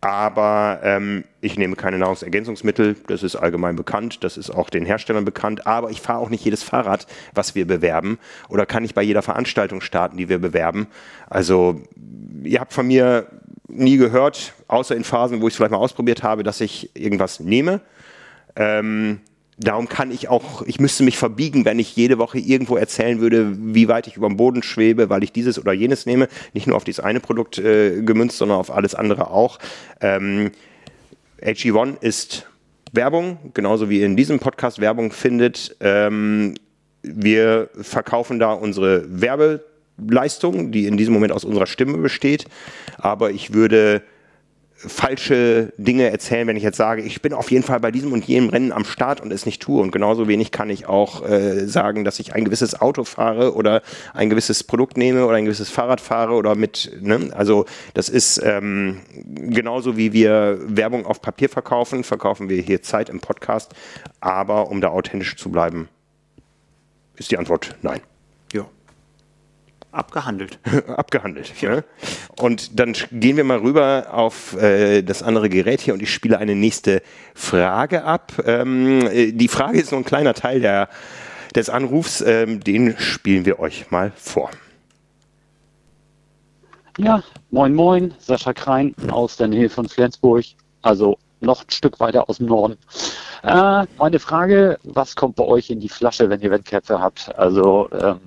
Aber ähm, ich nehme keine Nahrungsergänzungsmittel, das ist allgemein bekannt, das ist auch den Herstellern bekannt. Aber ich fahre auch nicht jedes Fahrrad, was wir bewerben, oder kann ich bei jeder Veranstaltung starten, die wir bewerben. Also ihr habt von mir nie gehört, außer in Phasen, wo ich es vielleicht mal ausprobiert habe, dass ich irgendwas nehme. Ähm, darum kann ich auch, ich müsste mich verbiegen, wenn ich jede Woche irgendwo erzählen würde, wie weit ich über dem Boden schwebe, weil ich dieses oder jenes nehme. Nicht nur auf dieses eine Produkt äh, gemünzt, sondern auf alles andere auch. Ähm, HE1 ist Werbung, genauso wie in diesem Podcast Werbung findet. Ähm, wir verkaufen da unsere Werbe Leistung, die in diesem Moment aus unserer Stimme besteht. Aber ich würde falsche Dinge erzählen, wenn ich jetzt sage, ich bin auf jeden Fall bei diesem und jenem Rennen am Start und es nicht tue. Und genauso wenig kann ich auch äh, sagen, dass ich ein gewisses Auto fahre oder ein gewisses Produkt nehme oder ein gewisses Fahrrad fahre oder mit, ne? Also das ist ähm, genauso wie wir Werbung auf Papier verkaufen, verkaufen wir hier Zeit im Podcast. Aber um da authentisch zu bleiben, ist die Antwort nein. Abgehandelt. Abgehandelt. Ja. Ne? Und dann gehen wir mal rüber auf äh, das andere Gerät hier und ich spiele eine nächste Frage ab. Ähm, äh, die Frage ist nur ein kleiner Teil der, des Anrufs. Ähm, den spielen wir euch mal vor. Ja, moin moin, Sascha Krein aus der Nähe von Flensburg, also noch ein Stück weiter aus dem Norden. Äh, meine Frage, was kommt bei euch in die Flasche, wenn ihr Wettkämpfe habt? Also, ähm,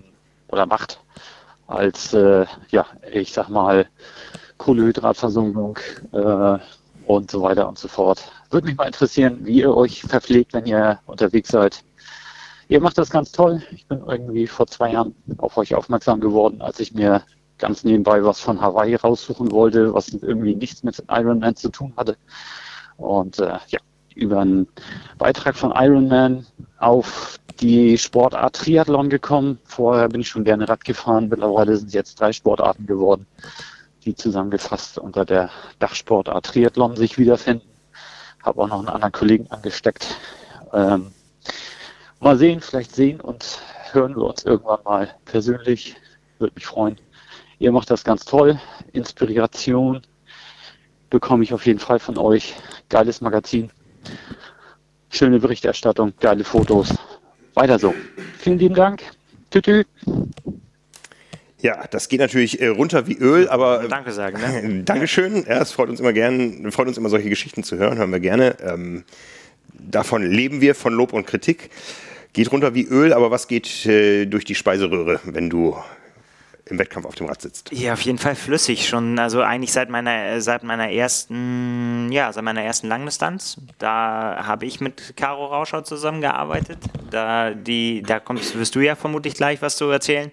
oder macht? Als, äh, ja, ich sag mal, Kohlehydratversumpfung äh, und so weiter und so fort. Würde mich mal interessieren, wie ihr euch verpflegt, wenn ihr unterwegs seid. Ihr macht das ganz toll. Ich bin irgendwie vor zwei Jahren auf euch aufmerksam geworden, als ich mir ganz nebenbei was von Hawaii raussuchen wollte, was irgendwie nichts mit Ironman zu tun hatte. Und äh, ja, über einen Beitrag von Ironman auf die Sportart Triathlon gekommen. Vorher bin ich schon gerne Rad gefahren. Mittlerweile sind es jetzt drei Sportarten geworden, die zusammengefasst unter der Dachsportart Triathlon sich wiederfinden. Habe auch noch einen anderen Kollegen angesteckt. Ähm, mal sehen, vielleicht sehen und hören wir uns irgendwann mal persönlich. Würde mich freuen. Ihr macht das ganz toll. Inspiration bekomme ich auf jeden Fall von euch. Geiles Magazin. Schöne Berichterstattung, geile Fotos. Weiter so. Vielen lieben Dank. Tütü. Ja, das geht natürlich äh, runter wie Öl, aber. Danke sagen, ne? Dankeschön. Ja, es freut uns immer gern, freut uns immer solche Geschichten zu hören, hören wir gerne. Ähm, davon leben wir, von Lob und Kritik. Geht runter wie Öl, aber was geht äh, durch die Speiseröhre, wenn du im Wettkampf auf dem Rad sitzt. Ja, auf jeden Fall flüssig schon. Also eigentlich seit meiner seit meiner ersten ja seit meiner ersten Langdistanz. Da habe ich mit Caro Rauscher zusammengearbeitet. Da die da kommst wirst du ja vermutlich gleich was zu erzählen.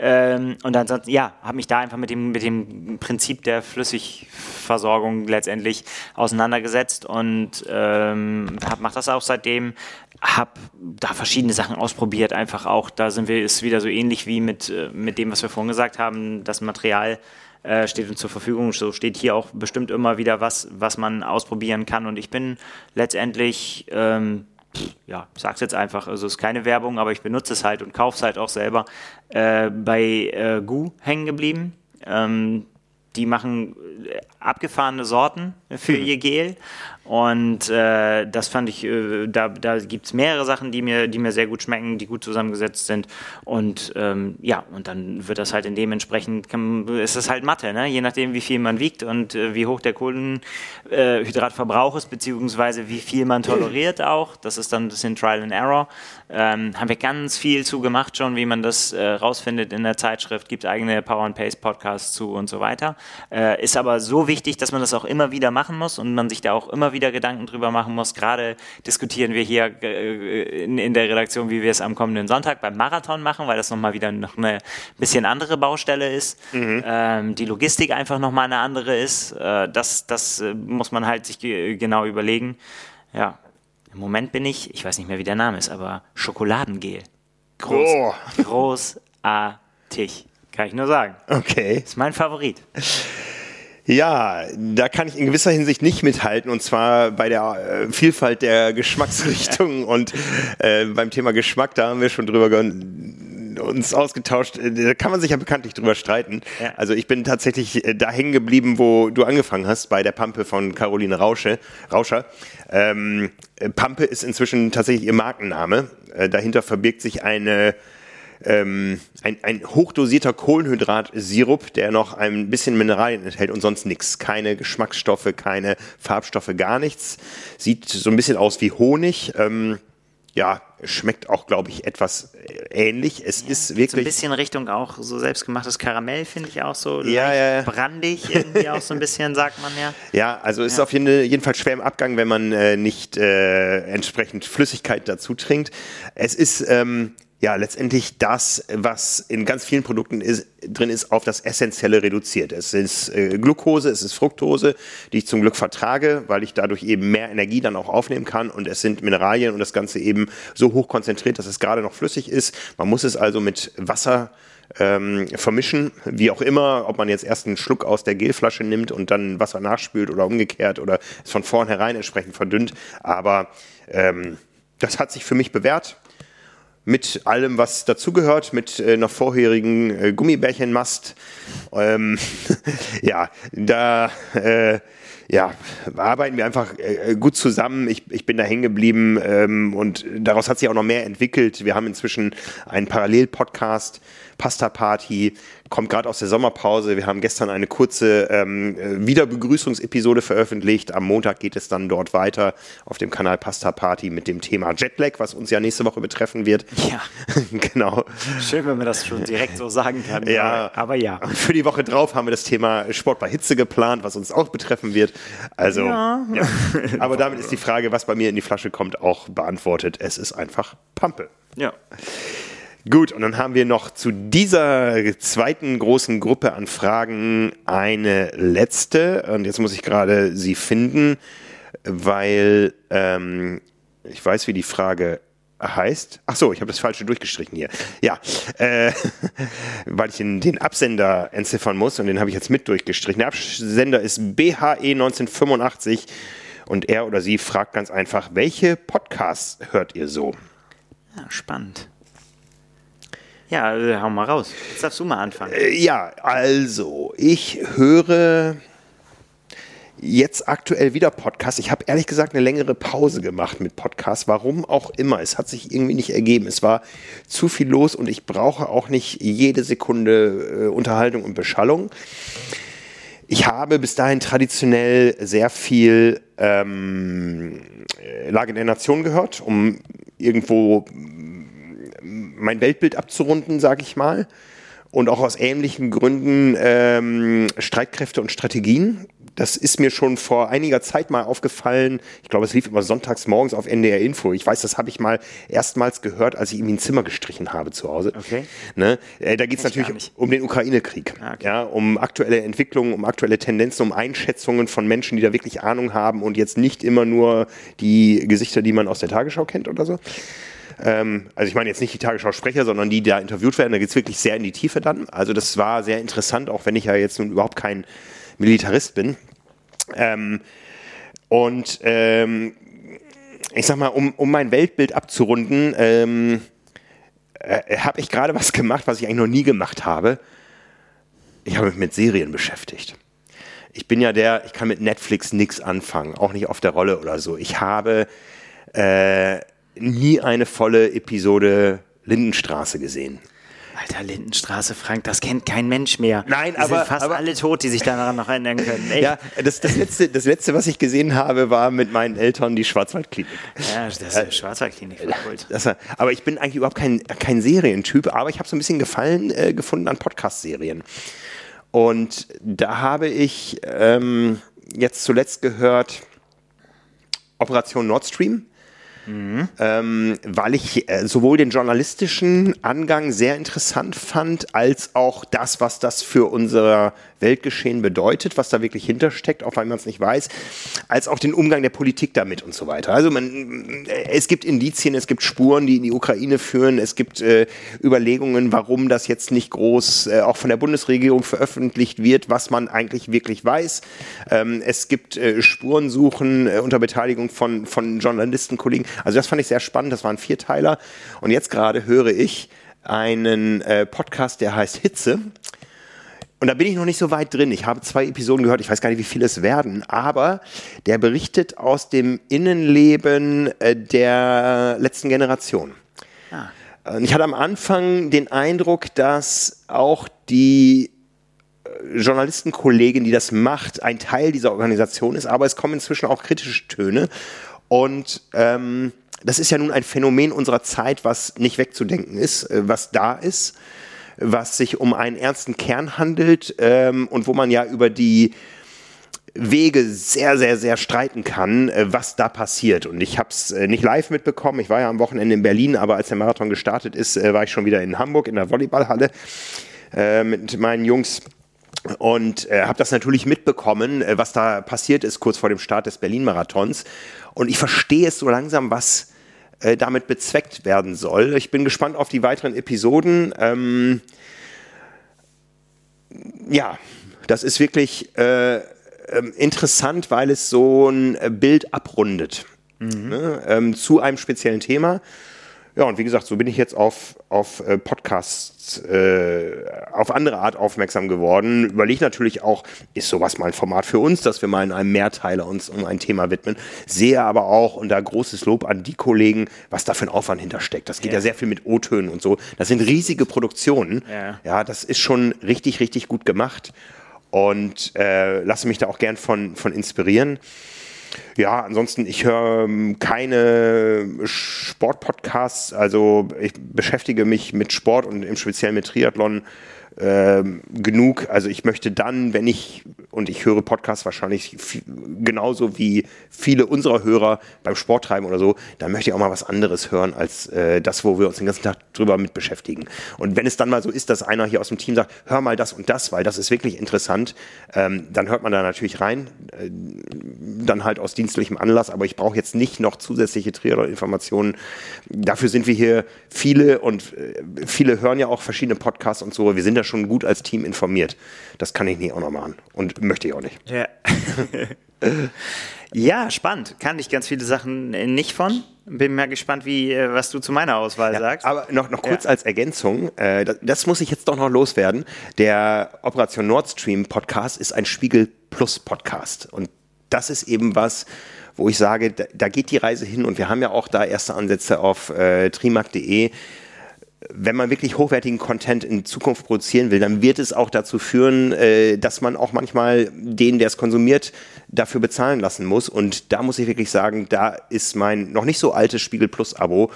Ähm, und ansonsten, ja, habe mich da einfach mit dem, mit dem Prinzip der Flüssigversorgung letztendlich auseinandergesetzt und ähm, mache das auch seitdem. Habe da verschiedene Sachen ausprobiert, einfach auch. Da sind wir, ist wieder so ähnlich wie mit, äh, mit dem, was wir vorhin gesagt haben. Das Material äh, steht uns zur Verfügung. So steht hier auch bestimmt immer wieder was, was man ausprobieren kann. Und ich bin letztendlich. Ähm, ja, sag's jetzt einfach, also es ist keine Werbung, aber ich benutze es halt und kaufe es halt auch selber, äh, bei äh, Gu hängen geblieben. Ähm, die machen äh, abgefahrene Sorten für mhm. ihr Gel und äh, das fand ich, äh, da, da gibt es mehrere Sachen, die mir, die mir sehr gut schmecken, die gut zusammengesetzt sind. Und ähm, ja, und dann wird das halt in dementsprechend, kann, ist es halt Mathe, ne? je nachdem, wie viel man wiegt und äh, wie hoch der Kohlenhydratverbrauch ist, beziehungsweise wie viel man toleriert auch. Das ist dann ein bisschen Trial and Error. Ähm, haben wir ganz viel zu gemacht schon, wie man das äh, rausfindet in der Zeitschrift. Gibt eigene Power and Pace Podcasts zu und so weiter. Äh, ist aber so wichtig, dass man das auch immer wieder machen muss und man sich da auch immer wieder Gedanken drüber machen muss. Gerade diskutieren wir hier äh, in, in, der Redaktion, wie wir es am kommenden Sonntag beim Marathon machen, weil das nochmal wieder noch eine bisschen andere Baustelle ist. Mhm. Ähm, die Logistik einfach nochmal eine andere ist. Äh, das das äh, muss man halt sich genau überlegen. Ja, im Moment bin ich, ich weiß nicht mehr, wie der Name ist, aber Schokoladengel. Groß, oh. Großartig. Kann ich nur sagen. Okay. Ist mein Favorit. Ja, da kann ich in gewisser Hinsicht nicht mithalten und zwar bei der äh, Vielfalt der Geschmacksrichtungen und äh, beim Thema Geschmack, da haben wir schon drüber uns ausgetauscht. Äh, da kann man sich ja bekanntlich drüber streiten. Ja. Also ich bin tatsächlich äh, da hängen geblieben, wo du angefangen hast, bei der Pampe von Caroline Rausche, Rauscher. Ähm, Pampe ist inzwischen tatsächlich ihr Markenname. Äh, dahinter verbirgt sich eine ähm, ein, ein hochdosierter Kohlenhydratsirup, der noch ein bisschen Mineralien enthält und sonst nichts. Keine Geschmacksstoffe, keine Farbstoffe, gar nichts. Sieht so ein bisschen aus wie Honig. Ähm, ja, schmeckt auch, glaube ich, etwas ähnlich. Es ja, ist wirklich. So ein bisschen Richtung auch so selbstgemachtes Karamell, finde ich auch so. Ja, ja. Brandig irgendwie auch so ein bisschen, sagt man ja. Ja, also ist ja. auf jeden, jedenfalls schwer im Abgang, wenn man äh, nicht äh, entsprechend Flüssigkeit dazu trinkt. Es ist ähm, ja letztendlich das, was in ganz vielen Produkten ist, drin ist, auf das Essentielle reduziert. Es ist äh, Glucose, es ist Fructose, die ich zum Glück vertrage, weil ich dadurch eben mehr Energie dann auch aufnehmen kann und es sind Mineralien und das Ganze eben so hoch konzentriert, dass es gerade noch flüssig ist. Man muss es also mit Wasser ähm, vermischen, wie auch immer, ob man jetzt erst einen Schluck aus der Gelflasche nimmt und dann Wasser nachspült oder umgekehrt oder es von vornherein entsprechend verdünnt. Aber ähm, das hat sich für mich bewährt mit allem, was dazugehört, mit äh, einer vorherigen äh, Gummibärchenmast. Ähm, ja, da äh, ja, arbeiten wir einfach äh, gut zusammen. Ich, ich bin da hängen geblieben ähm, und daraus hat sich auch noch mehr entwickelt. Wir haben inzwischen einen Parallel-Podcast, Pasta Party, kommt gerade aus der Sommerpause. Wir haben gestern eine kurze ähm, Wiederbegrüßungsepisode veröffentlicht. Am Montag geht es dann dort weiter auf dem Kanal Pasta Party mit dem Thema Jetlag, was uns ja nächste Woche betreffen wird. Ja. genau. Schön, wenn man das schon direkt so sagen kann. Ja, aber ja. Für die Woche drauf haben wir das Thema Sport bei Hitze geplant, was uns auch betreffen wird. Also, ja. ja. Aber damit ist die Frage, was bei mir in die Flasche kommt, auch beantwortet. Es ist einfach Pampe. Ja. Gut, und dann haben wir noch zu dieser zweiten großen Gruppe an Fragen eine letzte. Und jetzt muss ich gerade sie finden, weil ähm, ich weiß, wie die Frage heißt. Ach so, ich habe das falsche durchgestrichen hier. Ja, äh, weil ich den, den Absender entziffern muss und den habe ich jetzt mit durchgestrichen. Der Absender ist BHE 1985 und er oder sie fragt ganz einfach, welche Podcasts hört ihr so? Ja, spannend. Ja, äh, hau mal raus. Jetzt darfst du mal anfangen. Äh, ja, also, ich höre jetzt aktuell wieder Podcasts. Ich habe ehrlich gesagt eine längere Pause gemacht mit Podcasts. Warum auch immer. Es hat sich irgendwie nicht ergeben. Es war zu viel los und ich brauche auch nicht jede Sekunde äh, Unterhaltung und Beschallung. Ich habe bis dahin traditionell sehr viel ähm, Lage der Nation gehört, um irgendwo mein Weltbild abzurunden, sage ich mal. Und auch aus ähnlichen Gründen ähm, Streitkräfte und Strategien. Das ist mir schon vor einiger Zeit mal aufgefallen. Ich glaube, es lief immer sonntags morgens auf NDR Info. Ich weiß, das habe ich mal erstmals gehört, als ich ihm ein Zimmer gestrichen habe zu Hause. Okay. Ne? Äh, da geht es natürlich um den Ukraine-Krieg. Ah, okay. Ja, um aktuelle Entwicklungen, um aktuelle Tendenzen, um Einschätzungen von Menschen, die da wirklich Ahnung haben und jetzt nicht immer nur die Gesichter, die man aus der Tagesschau kennt oder so. Ähm, also ich meine jetzt nicht die Tagesschau-Sprecher, sondern die, die da interviewt werden. Da geht es wirklich sehr in die Tiefe dann. Also das war sehr interessant, auch wenn ich ja jetzt nun überhaupt kein Militarist bin. Ähm, und ähm, ich sag mal, um, um mein Weltbild abzurunden, ähm, äh, habe ich gerade was gemacht, was ich eigentlich noch nie gemacht habe. Ich habe mich mit Serien beschäftigt. Ich bin ja der, ich kann mit Netflix nichts anfangen, auch nicht auf der Rolle oder so. Ich habe äh, nie eine volle Episode Lindenstraße gesehen. Alter, Lindenstraße, Frank, das kennt kein Mensch mehr. Nein, die aber- sind fast aber- alle tot, die sich daran noch erinnern können. Echt? Ja, das, das, letzte, das letzte, was ich gesehen habe, war mit meinen Eltern die Schwarzwaldklinik. ja das ist eine Schwarzwaldklinik. Das, aber ich bin eigentlich überhaupt kein, kein Serientyp, aber ich habe so ein bisschen Gefallen äh, gefunden an Podcast-Serien. Und da habe ich ähm, jetzt zuletzt gehört Operation Nord Stream. Ähm, weil ich äh, sowohl den journalistischen Angang sehr interessant fand, als auch das, was das für unser Weltgeschehen bedeutet, was da wirklich hintersteckt, auch weil man es nicht weiß, als auch den Umgang der Politik damit und so weiter. Also man, es gibt Indizien, es gibt Spuren, die in die Ukraine führen, es gibt äh, Überlegungen, warum das jetzt nicht groß äh, auch von der Bundesregierung veröffentlicht wird, was man eigentlich wirklich weiß. Ähm, es gibt äh, Spurensuchen äh, unter Beteiligung von, von Journalisten, Kollegen. Also das fand ich sehr spannend, das waren Vierteiler. Und jetzt gerade höre ich einen äh, Podcast, der heißt Hitze. Und da bin ich noch nicht so weit drin. Ich habe zwei Episoden gehört, ich weiß gar nicht, wie viele es werden, aber der berichtet aus dem Innenleben äh, der letzten Generation. Und ich hatte am Anfang den Eindruck, dass auch die äh, Journalistenkollegin, die das macht, ein Teil dieser Organisation ist, aber es kommen inzwischen auch kritische Töne. Und ähm, das ist ja nun ein Phänomen unserer Zeit, was nicht wegzudenken ist, äh, was da ist, was sich um einen ernsten Kern handelt ähm, und wo man ja über die Wege sehr, sehr, sehr streiten kann, äh, was da passiert. Und ich habe es äh, nicht live mitbekommen. Ich war ja am Wochenende in Berlin, aber als der Marathon gestartet ist, äh, war ich schon wieder in Hamburg in der Volleyballhalle äh, mit meinen Jungs und äh, habe das natürlich mitbekommen, was da passiert ist kurz vor dem Start des Berlin-Marathons. Und ich verstehe es so langsam, was äh, damit bezweckt werden soll. Ich bin gespannt auf die weiteren Episoden. Ähm, ja, das ist wirklich äh, ähm, interessant, weil es so ein äh, Bild abrundet ne, ähm, zu einem speziellen Thema. Ja, und wie gesagt, so bin ich jetzt auf, auf äh, Podcasts, äh, auf andere Art aufmerksam geworden. Überlege natürlich auch, ist sowas mal ein Format für uns, dass wir mal in einem Mehrteiler uns um ein Thema widmen. Sehe aber auch, und da großes Lob an die Kollegen, was da für ein Aufwand hintersteckt. Das geht ja, Ja. sehr viel mit O-Tönen und so. Das sind riesige Produktionen. Ja. ja, das ist schon richtig, richtig gut gemacht. Und äh, lasse mich da auch gern von, von inspirieren. Ja, ansonsten, ich höre ähm, keine Sportpodcasts. Also ich beschäftige mich mit Sport und im Speziellen mit Triathlon ähm, genug. Also ich möchte dann, wenn ich und ich höre Podcasts wahrscheinlich genauso wie viele unserer Hörer beim Sporttreiben oder so, dann möchte ich auch mal was anderes hören als äh, das, wo wir uns den ganzen Tag drüber mit beschäftigen. Und wenn es dann mal so ist, dass einer hier aus dem Team sagt, hör mal das und das, weil das ist wirklich interessant, ähm, dann hört man da natürlich rein, äh, dann halt aus dienstlichem Anlass, aber ich brauche jetzt nicht noch zusätzliche Triathlon-Informationen. Dafür sind wir hier viele und äh, viele hören ja auch verschiedene Podcasts und so. Wir sind da schon gut als Team informiert. Das kann ich nie auch noch machen und möchte ich auch nicht. Ja. ja, spannend. Kann ich ganz viele Sachen nicht von. Bin mal gespannt, wie, äh, was du zu meiner Auswahl ja, sagst. Aber noch, noch kurz ja. als Ergänzung, äh, das, das, muss ich jetzt doch noch loswerden. Der Operation Nord Stream Podcast ist ein Spiegel Plus Podcast. Und das ist eben was, wo ich sage, da, da, geht die Reise hin und wir haben ja auch da erste Ansätze auf äh, trimark.de wenn man wirklich hochwertigen Content in Zukunft produzieren will, dann wird es auch dazu führen, äh, dass man auch manchmal den, der es konsumiert, dafür bezahlen lassen muss. Und da muss ich wirklich sagen, da ist mein noch nicht so altes Spiegel Plus Abo,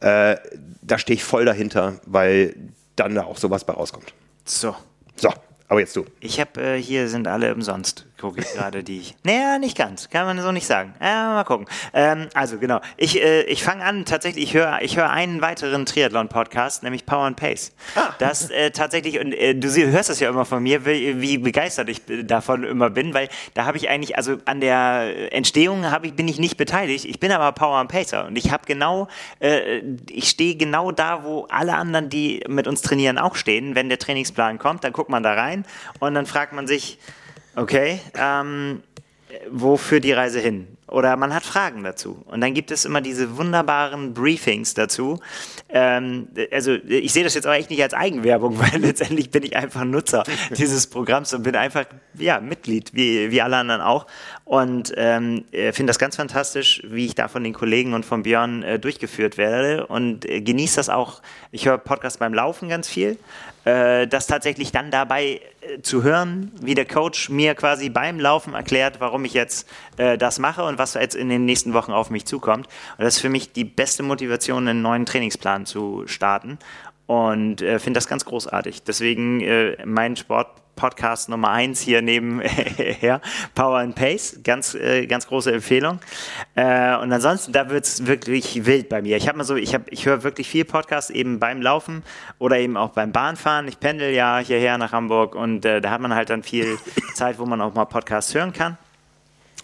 äh, da stehe ich voll dahinter, weil dann da auch sowas bei rauskommt. So. So, aber jetzt du. Ich habe äh, hier sind alle umsonst gucke ich gerade die. Naja, nicht ganz. Kann man so nicht sagen. Ja, mal gucken. Ähm, also genau. Ich, äh, ich fange an, tatsächlich, ich höre ich hör einen weiteren Triathlon-Podcast, nämlich Power and Pace. Ah. Das äh, tatsächlich, und äh, du hörst das ja immer von mir, wie, wie begeistert ich davon immer bin, weil da habe ich eigentlich, also an der Entstehung hab ich, bin ich nicht beteiligt. Ich bin aber Power and Pacer und ich habe genau, äh, ich stehe genau da, wo alle anderen, die mit uns trainieren, auch stehen. Wenn der Trainingsplan kommt, dann guckt man da rein und dann fragt man sich, Okay, ähm, wo führt die Reise hin? Oder man hat Fragen dazu. Und dann gibt es immer diese wunderbaren Briefings dazu. Ähm, also ich sehe das jetzt aber echt nicht als Eigenwerbung, weil letztendlich bin ich einfach Nutzer dieses Programms und bin einfach ja, Mitglied, wie, wie alle anderen auch. Und ähm, finde das ganz fantastisch, wie ich da von den Kollegen und von Björn äh, durchgeführt werde und äh, genieße das auch. Ich höre Podcasts beim Laufen ganz viel. Äh, das tatsächlich dann dabei äh, zu hören, wie der Coach mir quasi beim Laufen erklärt, warum ich jetzt äh, das mache und was jetzt in den nächsten Wochen auf mich zukommt. Und das ist für mich die beste Motivation, einen neuen Trainingsplan zu starten und äh, finde das ganz großartig. Deswegen äh, mein Sport Podcast Nummer eins hier nebenher, Power and Pace, ganz, äh, ganz große Empfehlung. Äh, und ansonsten, da wird es wirklich wild bei mir. Ich habe mal so, ich, hab, ich höre wirklich viel Podcasts eben beim Laufen oder eben auch beim Bahnfahren. Ich pendel ja hierher nach Hamburg und äh, da hat man halt dann viel Zeit, wo man auch mal Podcasts hören kann.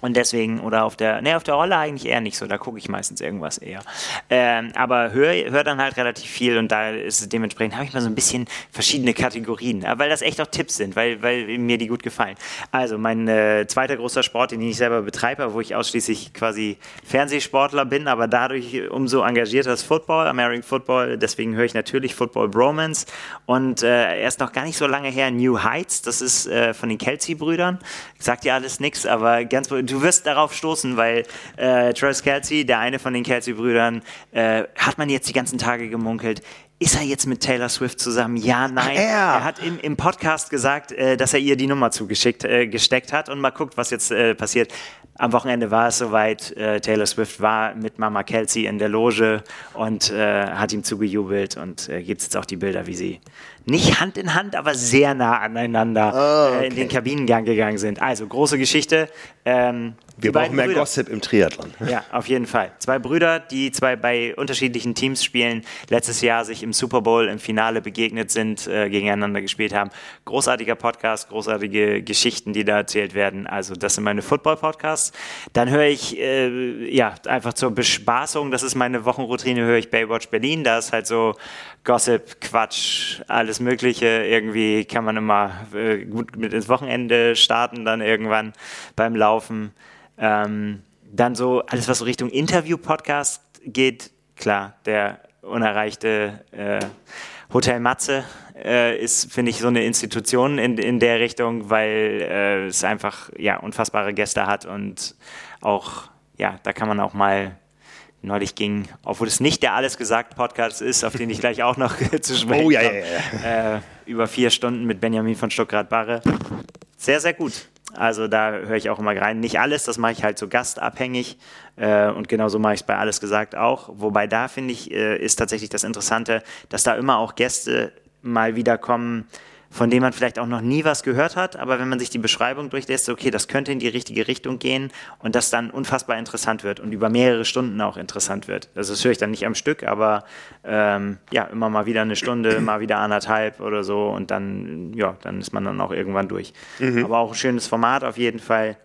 Und deswegen, oder auf der, ne, auf der Rolle eigentlich eher nicht so, da gucke ich meistens irgendwas eher. Ähm, aber höre hör dann halt relativ viel und da ist dementsprechend, habe ich mal so ein bisschen verschiedene Kategorien, weil das echt auch Tipps sind, weil, weil mir die gut gefallen. Also mein äh, zweiter großer Sport, den ich selber betreibe, wo ich ausschließlich quasi Fernsehsportler bin, aber dadurch umso engagierter ist Football, American Football, deswegen höre ich natürlich Football Bromance und äh, erst noch gar nicht so lange her New Heights, das ist äh, von den Kelsey-Brüdern, sagt ja alles nichts, aber ganz, du wirst darauf stoßen, weil äh, Travis Kelsey, der eine von den Kelsey-Brüdern, äh, hat man jetzt die ganzen Tage gemunkelt, ist er jetzt mit Taylor Swift zusammen? Ja, nein. Ja. Er hat im, im Podcast gesagt, äh, dass er ihr die Nummer zugeschickt äh, gesteckt hat und mal guckt, was jetzt äh, passiert. Am Wochenende war es soweit. Äh, Taylor Swift war mit Mama Kelsey in der Loge und äh, hat ihm zugejubelt und äh, gibt jetzt auch die Bilder, wie sie nicht Hand in Hand, aber sehr nah aneinander oh, okay. in den Kabinengang gegangen sind. Also große Geschichte. Ähm, wir brauchen mehr Brüder. Gossip im Triathlon. Ja, auf jeden Fall. Zwei Brüder, die zwei bei unterschiedlichen Teams spielen, letztes Jahr sich im Super Bowl im Finale begegnet sind, äh, gegeneinander gespielt haben. Großartiger Podcast, großartige Geschichten, die da erzählt werden. Also das sind meine Football-Podcasts. Dann höre ich, äh, ja, einfach zur Bespaßung, das ist meine Wochenroutine, höre ich Baywatch Berlin. Da ist halt so Gossip, Quatsch, alles Mögliche. Irgendwie kann man immer äh, gut mit ins Wochenende starten, dann irgendwann beim Laufen. Ähm, dann so alles, was so Richtung Interview-Podcast geht, klar, der unerreichte äh, Hotel Matze äh, ist, finde ich, so eine Institution in, in der Richtung, weil äh, es einfach ja, unfassbare Gäste hat und auch, ja, da kann man auch mal neulich ging, obwohl es nicht der Alles gesagt Podcast ist, auf den ich gleich auch noch zu sprechen oh, ja, ja, ja. Äh, über vier Stunden mit Benjamin von Stuckrad-Barre. Sehr, sehr gut. Also da höre ich auch immer rein. Nicht alles, das mache ich halt so gastabhängig. Äh, und genauso mache ich es bei Alles gesagt auch. Wobei da finde ich, äh, ist tatsächlich das Interessante, dass da immer auch Gäste mal wieder kommen, von dem man vielleicht auch noch nie was gehört hat, aber wenn man sich die Beschreibung durchlässt, okay, das könnte in die richtige Richtung gehen und das dann unfassbar interessant wird und über mehrere Stunden auch interessant wird. Also das höre ich dann nicht am Stück, aber ähm, ja, immer mal wieder eine Stunde, mal wieder anderthalb oder so und dann, ja, dann ist man dann auch irgendwann durch. Mhm. Aber auch ein schönes Format auf jeden Fall.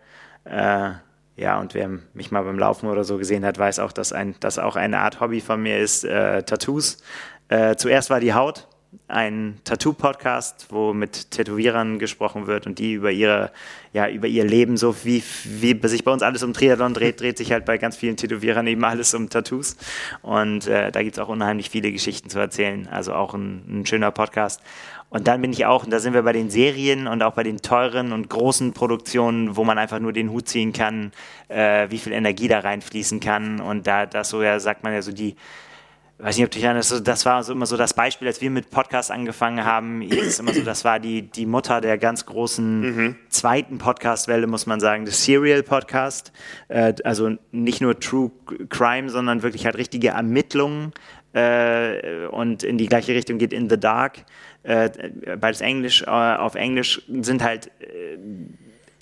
Äh, ja, und wer mich mal beim Laufen oder so gesehen hat, weiß auch, dass ein, das auch eine Art Hobby von mir ist, äh, Tattoos. Äh, zuerst war die Haut, ein Tattoo-Podcast, wo mit Tätowierern gesprochen wird und die über ihre, ja, über ihr Leben, so wie, wie sich bei uns alles um Triathlon dreht, dreht sich halt bei ganz vielen Tätowierern eben alles um Tattoos. Und äh, da gibt es auch unheimlich viele Geschichten zu erzählen. Also auch ein, ein schöner Podcast. Und dann bin ich auch, und da sind wir bei den Serien und auch bei den teuren und großen Produktionen, wo man einfach nur den Hut ziehen kann, äh, wie viel Energie da reinfließen kann. Und da, das so ja, sagt man ja so die, weiß nicht, ob du dich erinnerst, das war so immer so das Beispiel, als wir mit Podcast angefangen haben, ist immer so, das war die, die Mutter der ganz großen mhm. zweiten Podcast-Welle, muss man sagen, das Serial-Podcast. Äh, also nicht nur True Crime, sondern wirklich halt richtige Ermittlungen äh, und in die gleiche Richtung geht In the Dark. Äh, beides Englisch, äh, auf Englisch sind halt äh,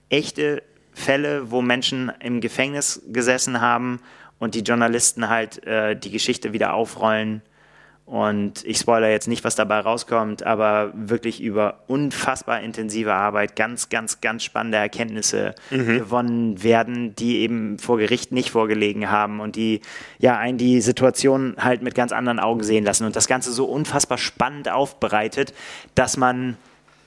echte Fälle, wo Menschen im Gefängnis gesessen haben und die Journalisten halt äh, die Geschichte wieder aufrollen und ich spoilere jetzt nicht, was dabei rauskommt, aber wirklich über unfassbar intensive Arbeit ganz, ganz, ganz spannende Erkenntnisse mhm. gewonnen werden, die eben vor Gericht nicht vorgelegen haben und die ja einen die Situation halt mit ganz anderen Augen sehen lassen und das Ganze so unfassbar spannend aufbereitet, dass man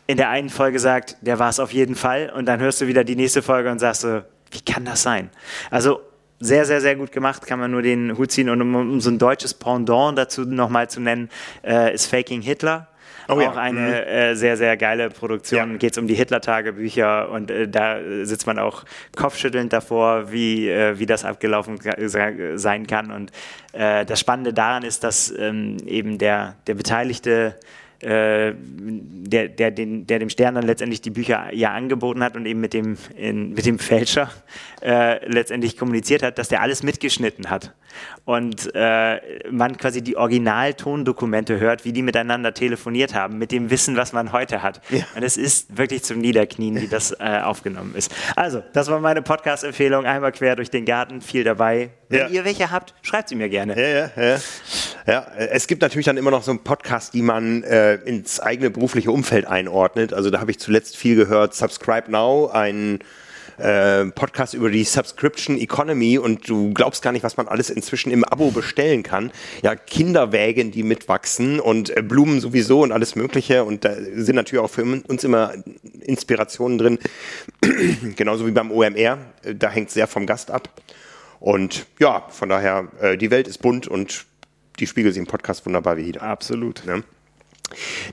in der einen Folge sagt, der war es auf jeden Fall und dann hörst du wieder die nächste Folge und sagst so, wie kann das sein? Also sehr, sehr, sehr gut gemacht, kann man nur den Hut ziehen. Und um, um so ein deutsches Pendant dazu nochmal zu nennen, äh, ist Faking Hitler. Oh, auch ja. eine mhm. äh, sehr, sehr geile Produktion. Ja. Geht es um die Hitler-Tagebücher und äh, da sitzt man auch kopfschüttelnd davor, wie, äh, wie das abgelaufen sein kann. Und äh, das Spannende daran ist, dass ähm, eben der, der Beteiligte der, der, den, der dem Stern dann letztendlich die Bücher ja angeboten hat und eben mit dem, in, mit dem Fälscher äh, letztendlich kommuniziert hat, dass der alles mitgeschnitten hat. Und äh, man quasi die Originaltondokumente hört, wie die miteinander telefoniert haben, mit dem Wissen, was man heute hat. Ja. Und es ist wirklich zum Niederknien, wie das äh, aufgenommen ist. Also, das war meine Podcast-Empfehlung. Einmal quer durch den Garten, viel dabei. Wenn ja. ihr welche habt, schreibt sie mir gerne. Ja, ja, ja. ja, es gibt natürlich dann immer noch so einen Podcast, die man äh, ins eigene berufliche Umfeld einordnet. Also da habe ich zuletzt viel gehört. Subscribe Now, ein äh, Podcast über die Subscription Economy und du glaubst gar nicht, was man alles inzwischen im Abo bestellen kann. Ja, Kinderwägen, die mitwachsen und äh, Blumen sowieso und alles Mögliche und da sind natürlich auch für uns immer Inspirationen drin. Genauso wie beim OMR, da hängt sehr vom Gast ab. Und ja, von daher, äh, die Welt ist bunt und die spiegelt sich im Podcast wunderbar wieder. Absolut. Ne?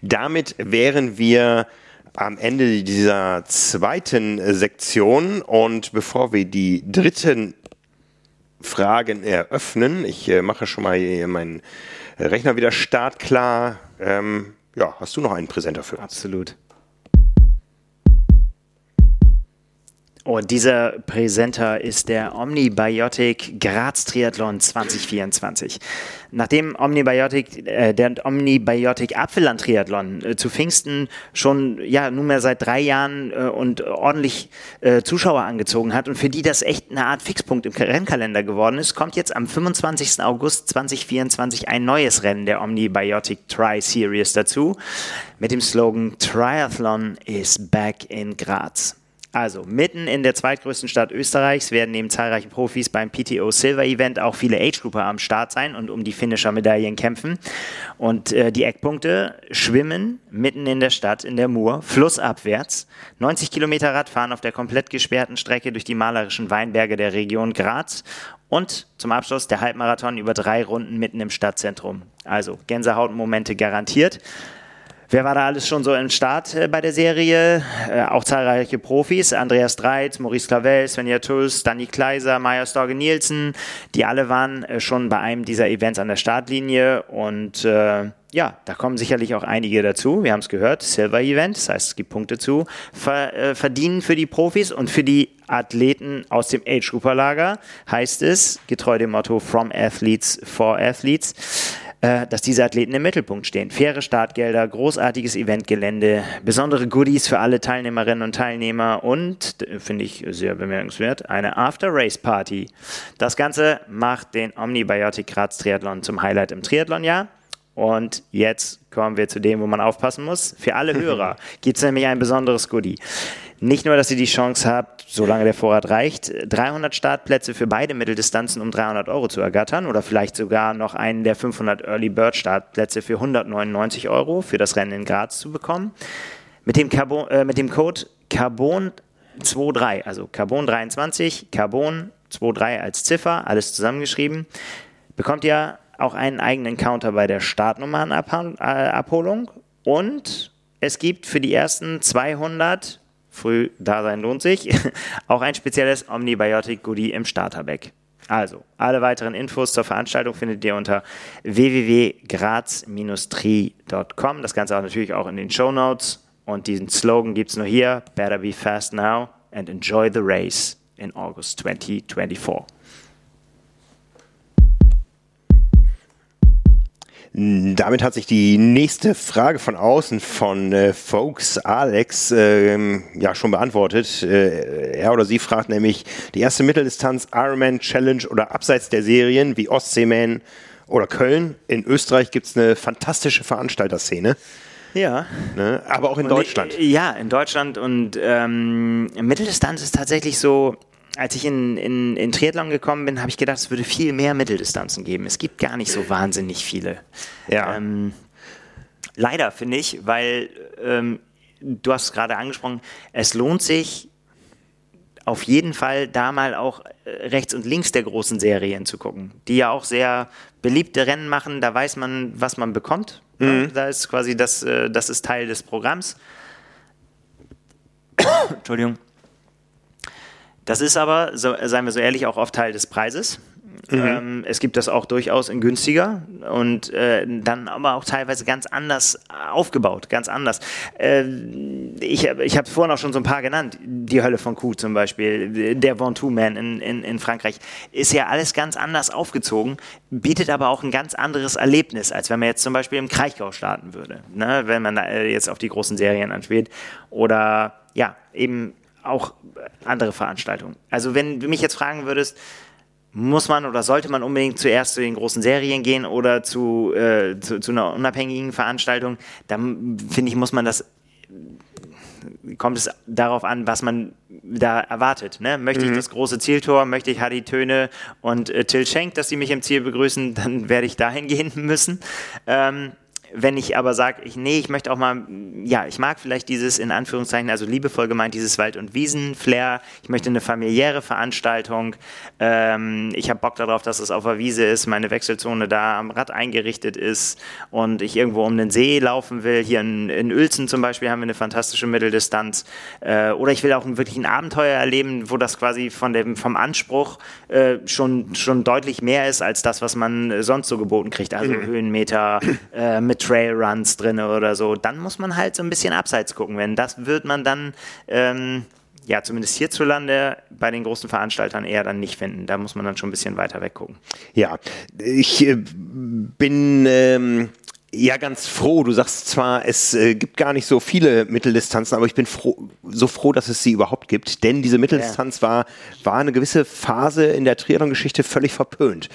Damit wären wir am Ende dieser zweiten Sektion und bevor wir die dritten Fragen eröffnen, ich äh, mache schon mal meinen Rechner wieder startklar. Ähm, ja, hast du noch einen Präsenter für uns? Absolut. Und dieser Präsenter ist der Omnibiotic Graz Triathlon 2024. Nachdem Omnibiotic, äh, der Omnibiotic Apfelland Triathlon äh, zu Pfingsten schon ja nunmehr seit drei Jahren äh, und ordentlich äh, Zuschauer angezogen hat und für die das echt eine Art Fixpunkt im Rennkalender geworden ist, kommt jetzt am 25. August 2024 ein neues Rennen der Omnibiotic Tri Series dazu mit dem Slogan Triathlon is back in Graz. Also, mitten in der zweitgrößten Stadt Österreichs werden neben zahlreichen Profis beim PTO Silver Event auch viele Age-Grouper am Start sein und um die Finisher-Medaillen kämpfen. Und äh, die Eckpunkte schwimmen mitten in der Stadt, in der Mur, flussabwärts, 90 Kilometer Radfahren auf der komplett gesperrten Strecke durch die malerischen Weinberge der Region Graz und zum Abschluss der Halbmarathon über drei Runden mitten im Stadtzentrum. Also Gänsehautmomente garantiert. Wer war da alles schon so im Start äh, bei der Serie? Äh, auch zahlreiche Profis. Andreas Dreit, Maurice Clavel, Svenja Tuls, Danny Kleiser, Maya Storge Nielsen. Die alle waren äh, schon bei einem dieser Events an der Startlinie. Und äh, ja, da kommen sicherlich auch einige dazu. Wir haben es gehört, Silver Event, das heißt, es gibt Punkte zu. Ver, verdienen für die Profis und für die Athleten aus dem Age Grouper Lager heißt es, getreu dem Motto From Athletes for Athletes äh, dass diese Athleten im Mittelpunkt stehen. Faire Startgelder, großartiges Eventgelände, besondere Goodies für alle Teilnehmerinnen und Teilnehmer und, äh, finde ich sehr bemerkenswert, eine After-Race-Party. Das Ganze macht den Omnibiotic Graz Triathlon zum Highlight im Triathlonjahr. Und jetzt kommen wir zu dem, wo man aufpassen muss. Für alle Hörer gibt es nämlich ein besonderes Goodie. Nicht nur, dass ihr die Chance habt, solange der Vorrat reicht, 300 Startplätze für beide Mitteldistanzen um 300 Euro zu ergattern oder vielleicht sogar noch einen der 500 Early Bird Startplätze für 199 Euro für das Rennen in Graz zu bekommen. Mit dem, Carbon, äh, mit dem Code Carbon23, also Carbon 23, Carbon 23 als Ziffer, alles zusammengeschrieben, bekommt ihr auch einen eigenen Counter bei der Startnummernabholung und es gibt für die ersten 200 früh da sein lohnt sich, auch ein spezielles Omnibiotic Goodie im Starterback. Also, alle weiteren Infos zur Veranstaltung findet ihr unter www.graz-tri.com. Das Ganze auch natürlich auch in den Show Notes. Und diesen Slogan gibt es nur hier: Better be fast now and enjoy the race in August 2024. Damit hat sich die nächste Frage von außen von äh, Folks Alex äh, ja schon beantwortet. Äh, er oder sie fragt nämlich die erste Mitteldistanz Ironman Challenge oder abseits der Serien wie Ostseeman oder Köln. In Österreich gibt es eine fantastische Veranstalterszene. Ja. Ne? Aber auch in und Deutschland. Ja, in Deutschland und ähm, Mitteldistanz ist tatsächlich so, als ich in, in, in Triathlon gekommen bin, habe ich gedacht, es würde viel mehr Mitteldistanzen geben. Es gibt gar nicht so wahnsinnig viele. Ja. Ähm, leider finde ich, weil ähm, du hast es gerade angesprochen, es lohnt sich auf jeden Fall da mal auch äh, rechts und links der großen Serien zu gucken, die ja auch sehr beliebte Rennen machen. Da weiß man, was man bekommt. Mhm. Da ist quasi das, äh, das ist Teil des Programms. Entschuldigung. Das ist aber, so, seien wir so ehrlich, auch oft Teil des Preises. Ähm, es gibt das auch durchaus in günstiger und äh, dann aber auch teilweise ganz anders aufgebaut, ganz anders. Äh, ich ich habe vorhin auch schon so ein paar genannt. Die Hölle von Kuh zum Beispiel, der Ventoux Man in, in, in Frankreich, ist ja alles ganz anders aufgezogen, bietet aber auch ein ganz anderes Erlebnis, als wenn man jetzt zum Beispiel im Kraichgau starten würde, ne? wenn man äh, jetzt auf die großen Serien anspielt. Oder ja, eben auch andere Veranstaltungen. Also wenn du mich jetzt fragen würdest, muss man oder sollte man unbedingt zuerst zu den großen Serien gehen oder zu, äh, zu, zu, einer unabhängigen Veranstaltung, dann finde ich, muss man das, kommt es darauf an, was man da erwartet. Ne? Möchte Mhm. ich das große Zieltor, möchte ich Hadi Töne und äh, Till Schenk, dass sie mich im Ziel begrüßen, dann werde ich dahin gehen müssen. Ähm, wenn ich aber sage, ich, nee, ich möchte auch mal, ja, ich mag vielleicht dieses, in Anführungszeichen, also liebevoll gemeint, dieses Wald- und Wiesen-Flair. Ich möchte eine familiäre Veranstaltung. Ähm, ich habe Bock darauf, dass es auf der Wiese ist, meine Wechselzone da am Rad eingerichtet ist und ich irgendwo um den See laufen will. Hier in, in Uelzen zum Beispiel haben wir eine fantastische Mitteldistanz. Äh, oder ich will auch wirklich ein Abenteuer erleben, wo das quasi von dem, vom Anspruch äh, schon, schon deutlich mehr ist als das, was man äh, sonst so geboten kriegt. Also Höhenmeter äh, mit Trailruns drin oder so. Dann muss man halt so ein bisschen abseits gucken. Wenn das wird man dann, ähm, ja, zumindest hierzulande bei den großen Veranstaltern eher dann nicht finden. Da muss man dann schon ein bisschen weiter weggucken. Ja, ich äh, bin ähm, ja ganz froh. Du sagst zwar, es äh, gibt gar nicht so viele Mitteldistanzen, aber ich bin froh, so froh, dass es sie überhaupt gibt, denn diese Mitteldistanz war, war eine gewisse Phase in der Triathlon-Geschichte völlig verpönt.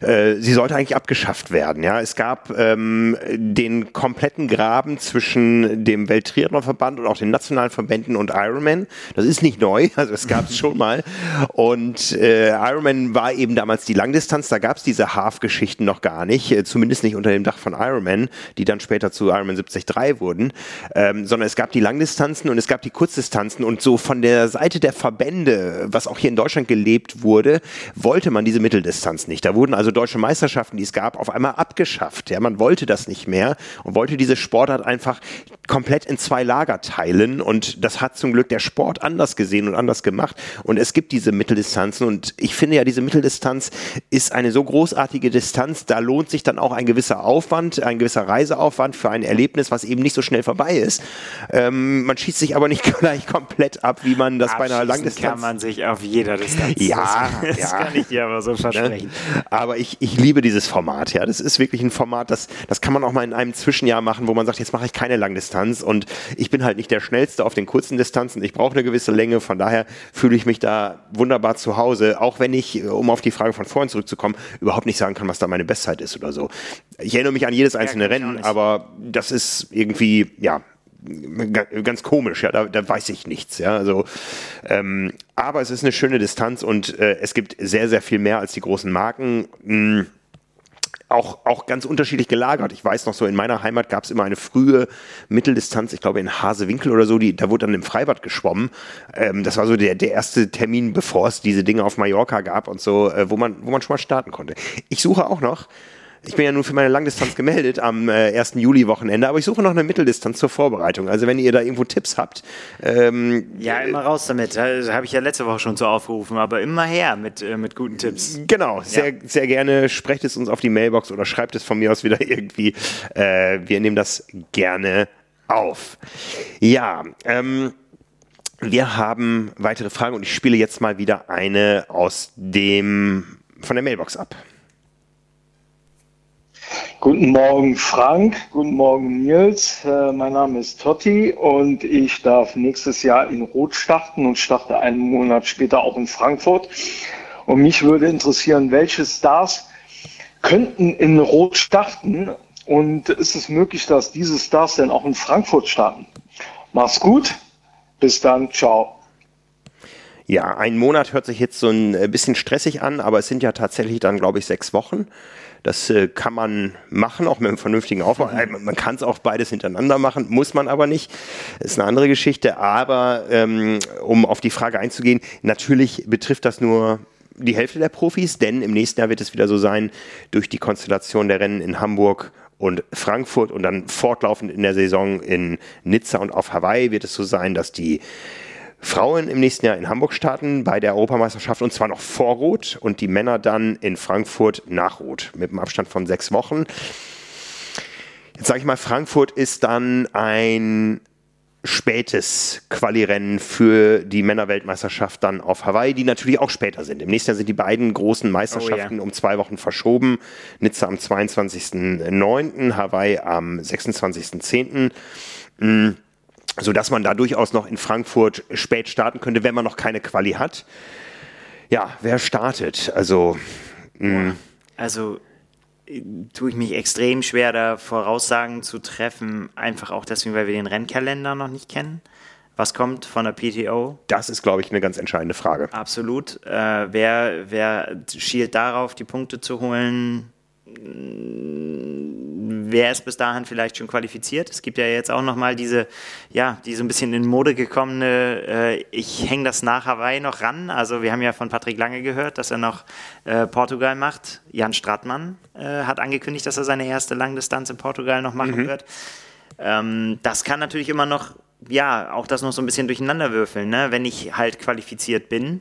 Äh, sie sollte eigentlich abgeschafft werden. Ja, es gab ähm, den kompletten Graben zwischen dem Welttriathlonverband und auch den nationalen Verbänden und Ironman. Das ist nicht neu, also es gab es schon mal. Und äh, Ironman war eben damals die Langdistanz. Da gab es diese Half-Geschichten noch gar nicht, äh, zumindest nicht unter dem Dach von Ironman, die dann später zu Ironman 73 wurden, ähm, sondern es gab die Langdistanzen und es gab die Kurzdistanzen. Und so von der Seite der Verbände, was auch hier in Deutschland gelebt wurde, wollte man diese Mitteldistanz nicht. Da wurden also deutsche Meisterschaften, die es gab, auf einmal abgeschafft. Ja, man wollte das nicht mehr und wollte diese Sportart einfach komplett in zwei Lager teilen. Und das hat zum Glück der Sport anders gesehen und anders gemacht. Und es gibt diese Mitteldistanzen. Und ich finde ja, diese Mitteldistanz ist eine so großartige Distanz, da lohnt sich dann auch ein gewisser Aufwand, ein gewisser gewisser Reiseaufwand für ein Erlebnis, was eben nicht so schnell vorbei ist. Ähm, man schießt sich aber nicht gleich komplett ab, wie man das bei einer Langdistanz. kann man sich auf jeder Distanz. Ja, das, das ja. kann ich dir aber so versprechen. Ne? Aber ich, ich liebe dieses Format, ja. Das ist wirklich ein Format, das, das kann man auch mal in einem Zwischenjahr machen, wo man sagt, jetzt mache ich keine Langdistanz und ich bin halt nicht der Schnellste auf den kurzen Distanzen. Ich brauche eine gewisse Länge, von daher fühle ich mich da wunderbar zu Hause, auch wenn ich, um auf die Frage von vorhin zurückzukommen, überhaupt nicht sagen kann, was da meine Bestzeit ist oder so. Ich erinnere mich an jedes einzelne ich auch Rennen, aber das ist irgendwie, ja, ga- ganz komisch, ja, da, da weiß ich nichts, ja, also, ähm, aber es ist eine schöne Distanz und äh, es gibt sehr, sehr viel mehr als die großen Marken. Mh, auch, auch ganz unterschiedlich gelagert. Ich weiß noch so, in meiner Heimat gab es immer eine frühe Mitteldistanz, ich glaube in Hasewinkel oder so, die, da wurde dann im Freibad geschwommen. Ähm, das war so der, der erste Termin, bevor es diese Dinge auf Mallorca gab und so, äh, wo, man, wo man schon mal starten konnte. Ich suche auch noch. Ich bin ja nun für meine Langdistanz gemeldet am äh, 1. Juli-Wochenende, aber ich suche noch eine Mitteldistanz zur Vorbereitung. Also wenn ihr da irgendwo Tipps habt, ähm, Ja, immer raus damit. Das habe ich ja letzte Woche schon so aufgerufen, aber immer her mit, äh, mit guten Tipps. Genau, sehr, sehr gerne. Sprecht es uns auf die Mailbox oder schreibt es von mir aus wieder irgendwie. Äh, wir nehmen das gerne auf. Ja, ähm, wir haben weitere Fragen und ich spiele jetzt mal wieder eine aus dem von der Mailbox ab. Guten Morgen Frank, guten Morgen Nils. Äh, mein Name ist Totti und ich darf nächstes Jahr in Rot starten und starte einen Monat später auch in Frankfurt. Und mich würde interessieren, welche Stars könnten in Rot starten und ist es möglich, dass diese Stars dann auch in Frankfurt starten? Mach's gut, bis dann, ciao. Ja, ein Monat hört sich jetzt so ein äh, bisschen stressig an, aber es sind ja tatsächlich dann, glaube ich, sechs Wochen. Das äh, kann man machen, auch mit einem vernünftigen Aufbau. Äh, Man kann es auch beides hintereinander machen, muss man aber nicht. Ist eine andere Geschichte. Aber ähm, um auf die Frage einzugehen, natürlich betrifft das nur die Hälfte der Profis, denn im nächsten Jahr wird es wieder so sein, durch die Konstellation der Rennen in Hamburg und Frankfurt und dann fortlaufend in der Saison in Nizza und auf Hawaii wird es so sein, dass die Frauen im nächsten Jahr in Hamburg starten bei der Europameisterschaft und zwar noch vor Rot und die Männer dann in Frankfurt nach Rot mit einem Abstand von sechs Wochen. Jetzt sage ich mal, Frankfurt ist dann ein spätes Quali-Rennen für die Männerweltmeisterschaft dann auf Hawaii, die natürlich auch später sind. Im nächsten Jahr sind die beiden großen Meisterschaften um zwei Wochen verschoben. Nizza am 22.09., Hawaii am 26.10 so dass man da durchaus noch in Frankfurt spät starten könnte, wenn man noch keine Quali hat. Ja, wer startet? Also, mh, Also äh, tue ich mich extrem schwer, da Voraussagen zu treffen, einfach auch deswegen, weil wir den Rennkalender noch nicht kennen. Was kommt von der PTO? das ist, glaube ich, eine ganz entscheidende Frage. Absolut. Äh, wer, wer schielt darauf, die Punkte zu holen? Wer ist bis dahin vielleicht schon qualifiziert? Es gibt ja jetzt auch nochmal diese, ja, die so ein bisschen in Mode gekommene, äh, ich hänge das nach Hawaii noch ran. Also wir haben ja von Patrick Lange gehört, dass er noch äh, Portugal macht. Jan Stratmann äh, hat angekündigt, dass er seine erste Langdistanz in Portugal noch machen wird. Ähm, das kann natürlich immer noch, ja, auch das noch so ein bisschen durcheinander würfeln. Ne? Wenn ich halt qualifiziert bin,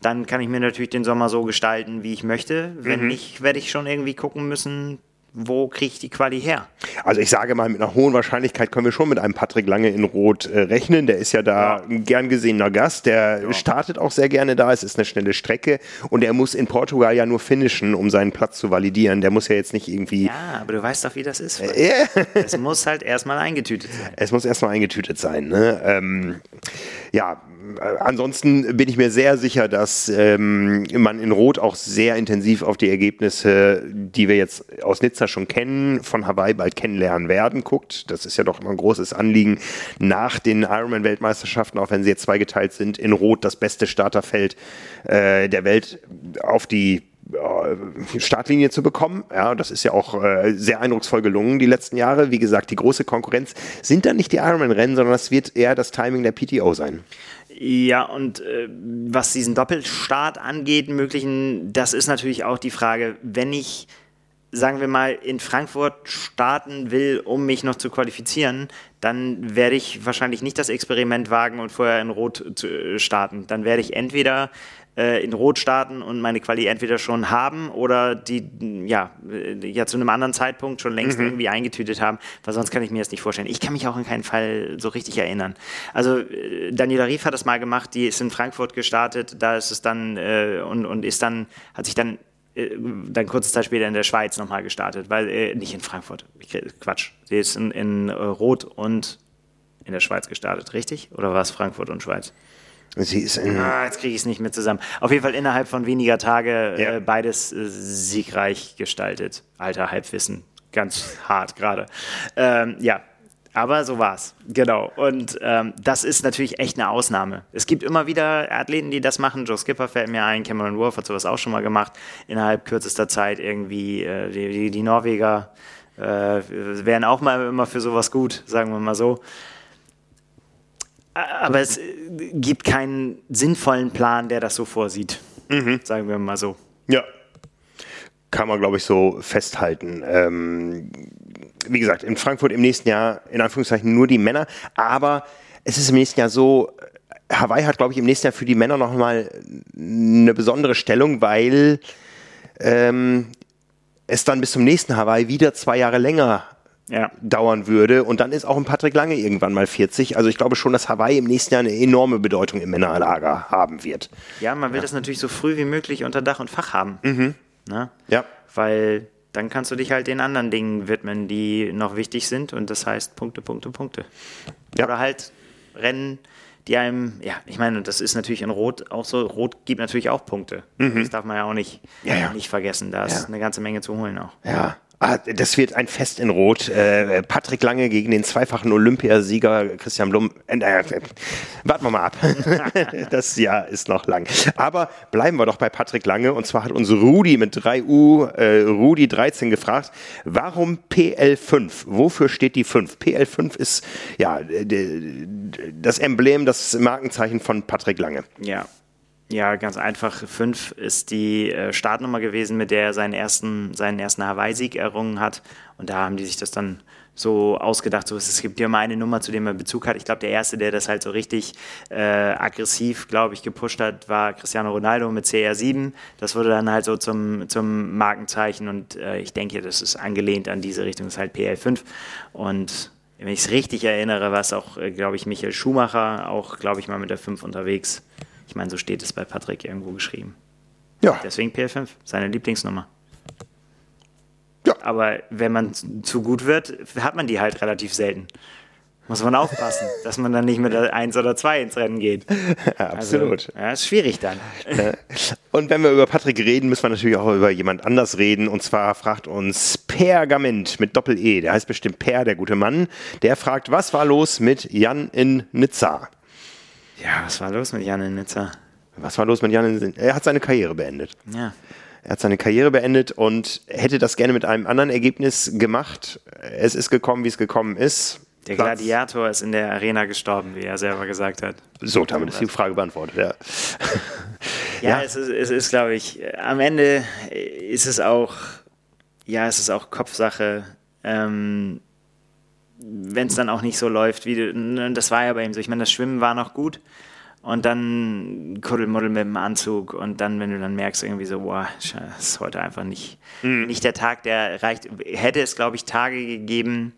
dann kann ich mir natürlich den Sommer so gestalten, wie ich möchte. Wenn nicht, werde ich schon irgendwie gucken müssen, wo kriege ich die Quali her? Also ich sage mal, mit einer hohen Wahrscheinlichkeit können wir schon mit einem Patrick Lange in Rot äh, rechnen. Der ist ja da ein gern gesehener Gast. Der startet auch sehr gerne da. Es ist eine schnelle Strecke und er muss in Portugal ja nur finishen, um seinen Platz zu validieren. Der muss ja jetzt nicht irgendwie. Ja, aber du weißt doch, wie das ist. Ja. Es muss halt erstmal eingetütet sein. Es muss erstmal eingetütet sein. Ne? Ähm, ja, äh, ansonsten bin ich mir sehr sicher, dass ähm, man in Rot auch sehr intensiv auf die Ergebnisse, die wir jetzt aus Nizza schon kennen, von Hawaii bald kennenlernen werden, guckt. Das ist ja doch immer ein großes Anliegen nach den Ironman-Weltmeisterschaften, auch wenn sie jetzt zweigeteilt sind, in Rot das beste Starterfeld äh, der Welt auf die äh, Startlinie zu bekommen. Ja, das ist ja auch äh, sehr eindrucksvoll gelungen die letzten Jahre. Wie gesagt, die große Konkurrenz sind dann nicht die Ironman-Rennen, sondern das wird eher das Timing der PTO sein. Ja, und äh, was diesen Doppelstart angeht, möglichen, das ist natürlich auch die Frage, wenn ich, sagen wir mal, in Frankfurt starten will, um mich noch zu qualifizieren, dann werde ich wahrscheinlich nicht das Experiment wagen und vorher in Rot zu, äh, starten. Dann werde ich entweder äh, in Rot starten und meine Quali entweder schon haben oder die ja, äh, ja zu einem anderen Zeitpunkt schon längst mhm. irgendwie eingetütet haben, weil sonst kann ich mir das nicht vorstellen. Ich kann mich auch in keinen Fall so richtig erinnern. Also äh, Daniela Rief hat das mal gemacht, die ist in Frankfurt gestartet, da ist es dann äh, und, und ist dann, hat sich dann dann kurze Zeit später in der Schweiz nochmal gestartet, weil, äh, nicht in Frankfurt, Quatsch, sie ist in, in Rot und in der Schweiz gestartet, richtig? Oder war es Frankfurt und Schweiz? Sie ist in. Ah, jetzt kriege ich es nicht mehr zusammen. Auf jeden Fall innerhalb von weniger Tage ja. äh, beides äh, siegreich gestaltet. Alter Halbwissen. Ganz hart gerade. Ähm, ja, aber so war's. Genau. Und ähm, das ist natürlich echt eine Ausnahme. Es gibt immer wieder Athleten, die das machen. Joe Skipper fällt mir ein, Cameron Wolf hat sowas auch schon mal gemacht. Innerhalb kürzester Zeit irgendwie äh, die, die, die, Norweger äh, wären auch mal immer für sowas gut, sagen wir mal so aber es gibt keinen sinnvollen Plan, der das so vorsieht. Mhm. Sagen wir mal so. Ja. Kann man, glaube ich, so festhalten. Ähm, wie gesagt, in Frankfurt im nächsten Jahr in Anführungszeichen nur die Männer, aber es ist im nächsten Jahr so, Hawaii hat, glaube ich, im nächsten Jahr für die Männer nochmal eine besondere Stellung, weil ähm, es dann bis zum nächsten Hawaii wieder zwei Jahre länger ja. dauern würde. Und dann ist auch ein Patrick Lange irgendwann mal 40. Also ich glaube schon, dass Hawaii im nächsten Jahr eine enorme Bedeutung im Männerlager haben wird. Ja, man will ja. das natürlich so früh wie möglich unter Dach und Fach haben. Mhm. Ne? Ja. Weil dann kannst du dich halt den anderen Dingen widmen, die noch wichtig sind. Und das heißt Punkte, Punkte, Punkte. Ja. Oder halt Rennen, die einem, ja, ich meine, das ist natürlich in Rot auch so. Rot gibt natürlich auch Punkte. Mhm. Das darf man ja auch nicht, ja, nicht vergessen. Da ist eine ganze Menge zu holen auch. Ja. Ah, das wird ein Fest in Rot. Äh, Patrick Lange gegen den zweifachen Olympiasieger Christian Blum. Äh, äh, warten wir mal ab. das Jahr ist noch lang. Aber bleiben wir doch bei Patrick Lange. Und zwar hat uns Rudi mit 3U, äh, Rudi 13 gefragt, warum PL5? Wofür steht die 5? PL5 ist ja das Emblem, das Markenzeichen von Patrick Lange. Ja, ja, ganz einfach. Fünf ist die äh, Startnummer gewesen, mit der er seinen ersten, seinen ersten Hawaii-Sieg errungen hat. Und da haben die sich das dann so ausgedacht, so es gibt ja mal eine Nummer, zu der man Bezug hat. Ich glaube, der erste, der das halt so richtig äh, aggressiv, glaube ich, gepusht hat, war Cristiano Ronaldo mit CR7. Das wurde dann halt so zum, zum Markenzeichen und äh, ich denke, das ist angelehnt an diese Richtung, das ist halt PL5. Und wenn ich es richtig erinnere, war es auch, äh, glaube ich, Michael Schumacher, auch, glaube ich, mal mit der 5 unterwegs. Ich meine, so steht es bei Patrick irgendwo geschrieben. Ja. Deswegen PL5, seine Lieblingsnummer. Ja. Aber wenn man zu gut wird, hat man die halt relativ selten. Muss man aufpassen, dass man dann nicht mit der 1 oder 2 ins Rennen geht. Ja, absolut. Also, ja, ist schwierig dann. Und wenn wir über Patrick reden, müssen wir natürlich auch über jemand anders reden. Und zwar fragt uns Pergament mit Doppel-E. Der heißt bestimmt Per, der gute Mann. Der fragt, was war los mit Jan in Nizza? Ja, was war los mit Jan in Nizza? Was war los mit Jan in Nizza? Er hat seine Karriere beendet. Ja. Er hat seine Karriere beendet und hätte das gerne mit einem anderen Ergebnis gemacht. Es ist gekommen, wie es gekommen ist. Der Platz. Gladiator ist in der Arena gestorben, wie er selber gesagt hat. So, damit ist die Frage beantwortet, ja. ja, ja, es ist, es ist glaube ich, am Ende ist es auch, ja, es ist auch Kopfsache. Ähm, wenn es dann auch nicht so läuft, wie du, ne, das war ja bei ihm so. Ich meine, das Schwimmen war noch gut und dann Kuddelmuddel mit dem Anzug und dann, wenn du dann merkst, irgendwie so, boah, das ist heute einfach nicht, mhm. nicht der Tag, der reicht. Hätte es, glaube ich, Tage gegeben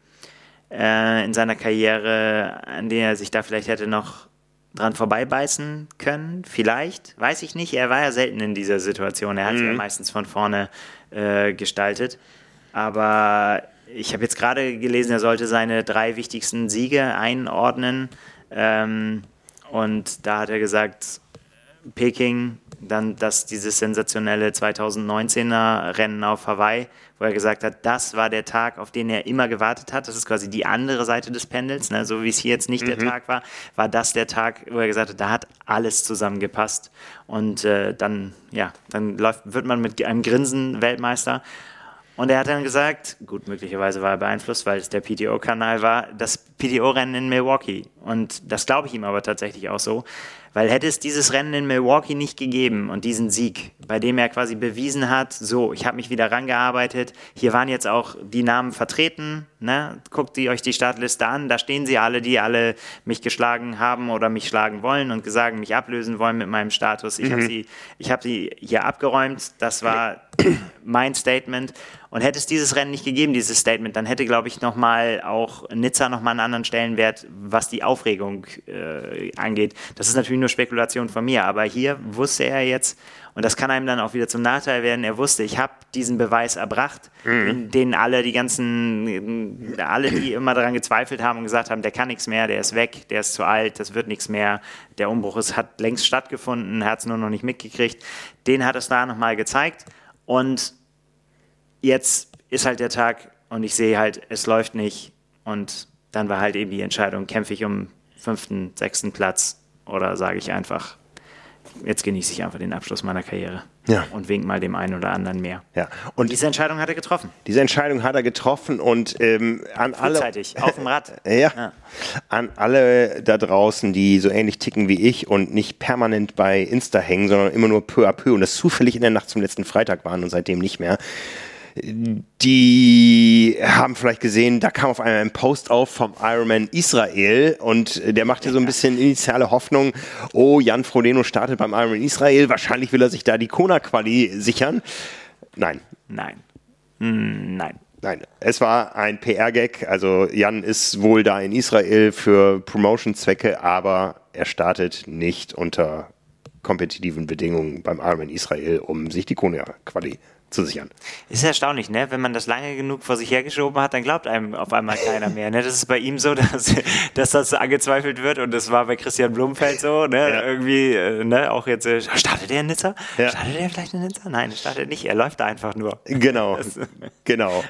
äh, in seiner Karriere, an denen er sich da vielleicht hätte noch dran vorbeibeißen können, vielleicht, weiß ich nicht. Er war ja selten in dieser Situation. Er hat mhm. ja meistens von vorne äh, gestaltet. Aber ich habe jetzt gerade gelesen, er sollte seine drei wichtigsten Siege einordnen. Ähm, und da hat er gesagt, Peking, dann das, dieses sensationelle 2019er Rennen auf Hawaii, wo er gesagt hat, das war der Tag, auf den er immer gewartet hat. Das ist quasi die andere Seite des Pendels, ne? so wie es hier jetzt nicht mhm. der Tag war, war das der Tag, wo er gesagt hat, da hat alles zusammengepasst. Und äh, dann, ja, dann läuft, wird man mit einem Grinsen Weltmeister. Und er hat dann gesagt, gut, möglicherweise war er beeinflusst, weil es der PTO-Kanal war, das PTO-Rennen in Milwaukee. Und das glaube ich ihm aber tatsächlich auch so, Weil hätte es dieses Rennen in Milwaukee nicht gegeben und diesen Sieg, bei dem er quasi bewiesen hat, so, ich habe mich wieder rangearbeitet, hier waren jetzt auch die Namen vertreten, ne? guckt ihr euch die Startliste an, da stehen sie alle, die alle mich geschlagen haben oder mich schlagen wollen und gesagt, mich ablösen wollen mit meinem Status. Ich mhm. habe sie, hab sie hier abgeräumt, das war mein Statement. Und hätte es dieses Rennen nicht gegeben, dieses Statement, dann hätte, glaube ich, nochmal auch Nizza nochmal einen anderen Stellenwert, was die Aufregung äh, angeht. Das ist natürlich nur Spekulation von mir, aber hier wusste er jetzt, und das kann einem dann auch wieder zum Nachteil werden, er wusste, ich habe diesen Beweis erbracht, mhm. den alle, die ganzen, alle, die immer daran gezweifelt haben und gesagt haben, der kann nichts mehr, der ist weg, der ist zu alt, das wird nichts mehr, der Umbruch ist, hat längst stattgefunden, hat es nur noch nicht mitgekriegt, den hat es da nochmal gezeigt und jetzt ist halt der Tag und ich sehe halt, es läuft nicht. Und dann war halt eben die Entscheidung, kämpfe ich um fünften, sechsten Platz oder sage ich einfach, jetzt genieße ich einfach den Abschluss meiner Karriere. Ja. Und wink mal dem einen oder anderen mehr. Ja. Und diese Entscheidung hat er getroffen. Diese Entscheidung hat er getroffen und ähm, an Frühzeitig, alle. auf dem Rad. ja, ja. An alle da draußen, die so ähnlich ticken wie ich und nicht permanent bei Insta hängen, sondern immer nur peu à peu und das zufällig in der Nacht zum letzten Freitag waren und seitdem nicht mehr die haben vielleicht gesehen, da kam auf einmal ein Post auf vom Ironman Israel und der macht hier so ein bisschen initiale Hoffnung, oh, Jan Frodeno startet beim Ironman Israel, wahrscheinlich will er sich da die Kona-Quali sichern. Nein. Nein. Hm, nein. Nein, es war ein PR-Gag. Also Jan ist wohl da in Israel für Promotion-Zwecke, aber er startet nicht unter kompetitiven Bedingungen beim Ironman Israel, um sich die Kona-Quali zu sichern. Ist erstaunlich, ne? Wenn man das lange genug vor sich hergeschoben hat, dann glaubt einem auf einmal keiner mehr. Ne? Das ist bei ihm so, dass, dass das angezweifelt wird und das war bei Christian Blumfeld so, ne? Ja. Irgendwie, äh, ne? Auch jetzt, äh, startet er in Nizza? Ja. Startet er vielleicht in Nizza? Nein, startet nicht. Er läuft da einfach nur. Genau, genau.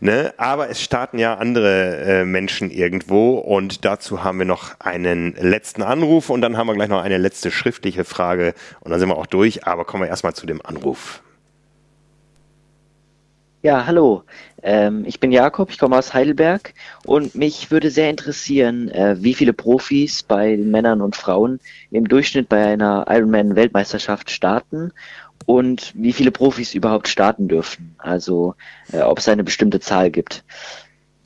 Ne? Aber es starten ja andere äh, Menschen irgendwo und dazu haben wir noch einen letzten Anruf und dann haben wir gleich noch eine letzte schriftliche Frage und dann sind wir auch durch. Aber kommen wir erstmal zu dem Anruf. Ja, hallo. Ähm, ich bin Jakob, ich komme aus Heidelberg und mich würde sehr interessieren, äh, wie viele Profis bei Männern und Frauen im Durchschnitt bei einer Ironman-Weltmeisterschaft starten und wie viele Profis überhaupt starten dürfen. Also äh, ob es eine bestimmte Zahl gibt.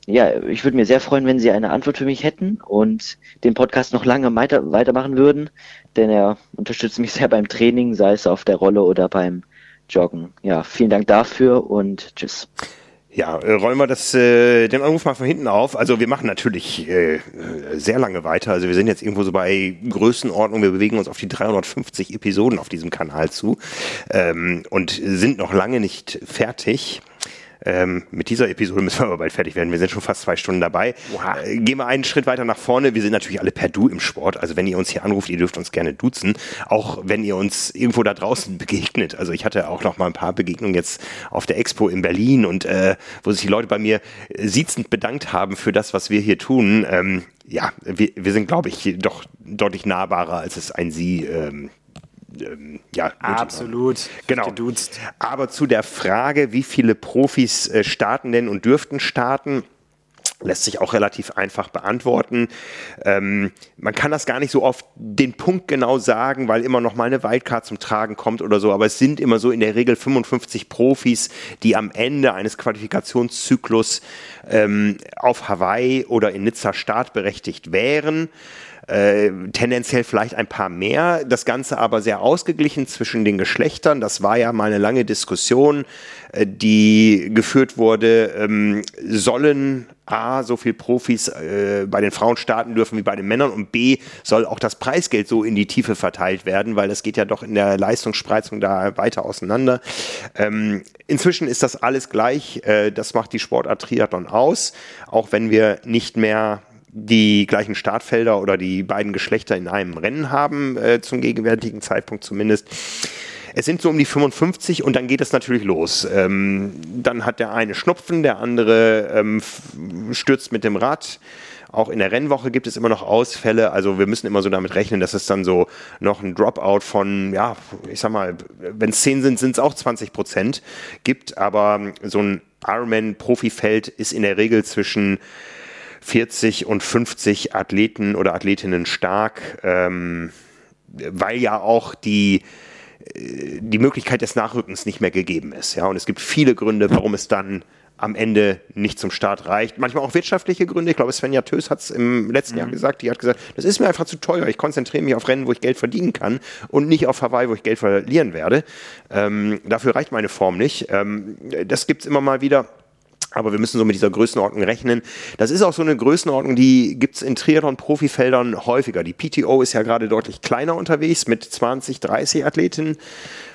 Ja, ich würde mir sehr freuen, wenn Sie eine Antwort für mich hätten und den Podcast noch lange weiter, weitermachen würden, denn er unterstützt mich sehr beim Training, sei es auf der Rolle oder beim joggen. Ja, vielen Dank dafür und tschüss. Ja, äh, rollen wir das, äh, den Anruf mal von hinten auf. Also wir machen natürlich äh, sehr lange weiter. Also wir sind jetzt irgendwo so bei Größenordnung. Wir bewegen uns auf die 350 Episoden auf diesem Kanal zu ähm, und sind noch lange nicht fertig. Ähm, mit dieser Episode müssen wir aber bald fertig werden. Wir sind schon fast zwei Stunden dabei. Wow. Äh, gehen wir einen Schritt weiter nach vorne. Wir sind natürlich alle per Du im Sport. Also wenn ihr uns hier anruft, ihr dürft uns gerne duzen. Auch wenn ihr uns irgendwo da draußen begegnet. Also ich hatte auch noch mal ein paar Begegnungen jetzt auf der Expo in Berlin und äh, wo sich die Leute bei mir siezend bedankt haben für das, was wir hier tun. Ähm, ja, wir, wir sind, glaube ich, doch deutlich nahbarer, als es ein Sie ähm, ähm, ja, absolut genau. Geduzt. Aber zu der Frage, wie viele Profis äh, starten denn und dürften starten, lässt sich auch relativ einfach beantworten. Ähm, man kann das gar nicht so oft den Punkt genau sagen, weil immer noch mal eine Wildcard zum Tragen kommt oder so, aber es sind immer so in der Regel 55 Profis, die am Ende eines Qualifikationszyklus ähm, auf Hawaii oder in Nizza startberechtigt wären. Äh, tendenziell vielleicht ein paar mehr, das Ganze aber sehr ausgeglichen zwischen den Geschlechtern. Das war ja mal eine lange Diskussion, äh, die geführt wurde, ähm, sollen A, so viel Profis äh, bei den Frauen starten dürfen wie bei den Männern und B, soll auch das Preisgeld so in die Tiefe verteilt werden, weil das geht ja doch in der Leistungsspreizung da weiter auseinander. Ähm, inzwischen ist das alles gleich, äh, das macht die Sportart Triathlon aus, auch wenn wir nicht mehr die gleichen Startfelder oder die beiden Geschlechter in einem Rennen haben, äh, zum gegenwärtigen Zeitpunkt zumindest. Es sind so um die 55 und dann geht es natürlich los. Ähm, dann hat der eine Schnupfen, der andere ähm, stürzt mit dem Rad. Auch in der Rennwoche gibt es immer noch Ausfälle. Also wir müssen immer so damit rechnen, dass es dann so noch ein Dropout von, ja, ich sag mal, wenn es 10 sind, sind es auch 20 Prozent gibt. Aber so ein Ironman-Profifeld ist in der Regel zwischen 40 und 50 Athleten oder Athletinnen stark. Ähm, weil ja auch die äh, die Möglichkeit des Nachrückens nicht mehr gegeben ist. Ja, und es gibt viele Gründe, warum es dann am Ende nicht zum Start reicht. Manchmal auch wirtschaftliche Gründe. Ich glaube, Svenja Tös hat es im letzten mhm. Jahr gesagt. Die hat gesagt, das ist mir einfach zu teuer. Ich konzentriere mich auf Rennen, wo ich Geld verdienen kann und nicht auf Hawaii, wo ich Geld verlieren werde. Ähm, dafür reicht meine Form nicht. Ähm, das gibt es immer mal wieder. Aber wir müssen so mit dieser Größenordnung rechnen. Das ist auch so eine Größenordnung, die gibt es in Triathlon-Profifeldern häufiger. Die PTO ist ja gerade deutlich kleiner unterwegs mit 20, 30 Athletinnen